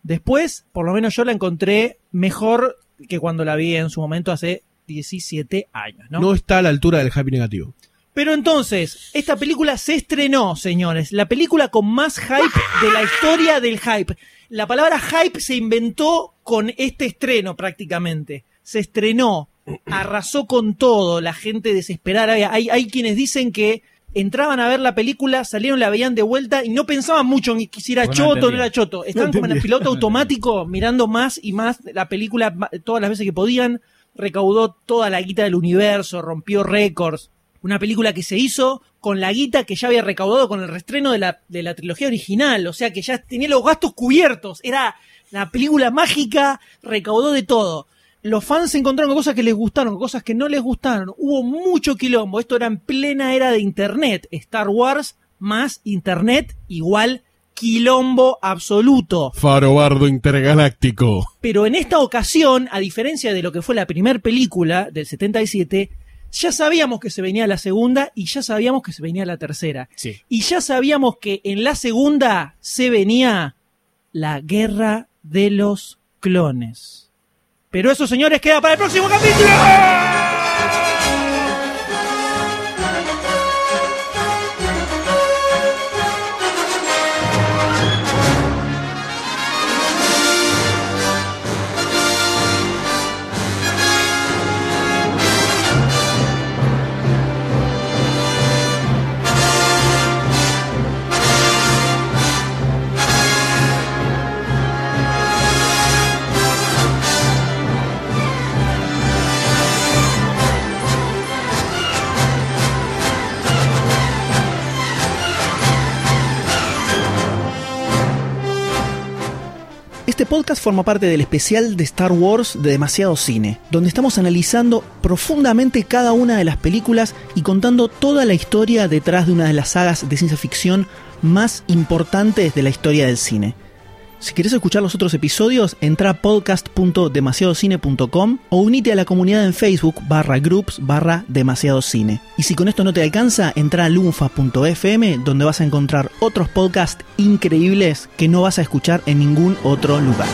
G: Después, por lo menos yo la encontré mejor que cuando la vi en su momento hace 17 años, ¿no?
A: No está a la altura del hype negativo.
G: Pero entonces, esta película se estrenó, señores. La película con más hype de la historia del hype. La palabra hype se inventó con este estreno prácticamente. Se estrenó, arrasó con todo, la gente desesperada. Hay, hay quienes dicen que entraban a ver la película, salieron, la veían de vuelta y no pensaban mucho en si era
H: Porque
G: choto o no era choto. Estaban como en el piloto automático mirando más y más la película todas las veces que podían. Recaudó toda la guita del universo, rompió récords. Una película que se hizo con la guita que ya había recaudado con el restreno de la, de la trilogía original. O sea que ya tenía los gastos cubiertos. Era la película mágica, recaudó de todo. Los fans se encontraron con cosas que les gustaron, con cosas que no les gustaron. Hubo mucho quilombo. Esto era en plena era de Internet. Star Wars más Internet igual quilombo absoluto.
A: Farobardo intergaláctico.
G: Pero en esta ocasión, a diferencia de lo que fue la primera película del 77, ya sabíamos que se venía la segunda y ya sabíamos que se venía la tercera.
B: Sí.
G: Y ya sabíamos que en la segunda se venía la guerra de los clones. Pero eso, señores, queda para el próximo capítulo.
V: Este podcast forma parte del especial de Star Wars de Demasiado Cine, donde estamos analizando profundamente cada una de las películas y contando toda la historia detrás de una de las sagas de ciencia ficción más importantes de la historia del cine. Si quieres escuchar los otros episodios, entra a podcast.demasiadocine.com o unite a la comunidad en Facebook barra groups barra demasiado cine. Y si con esto no te alcanza, entra a lunfa.fm donde vas a encontrar otros podcasts increíbles que no vas a escuchar en ningún otro lugar.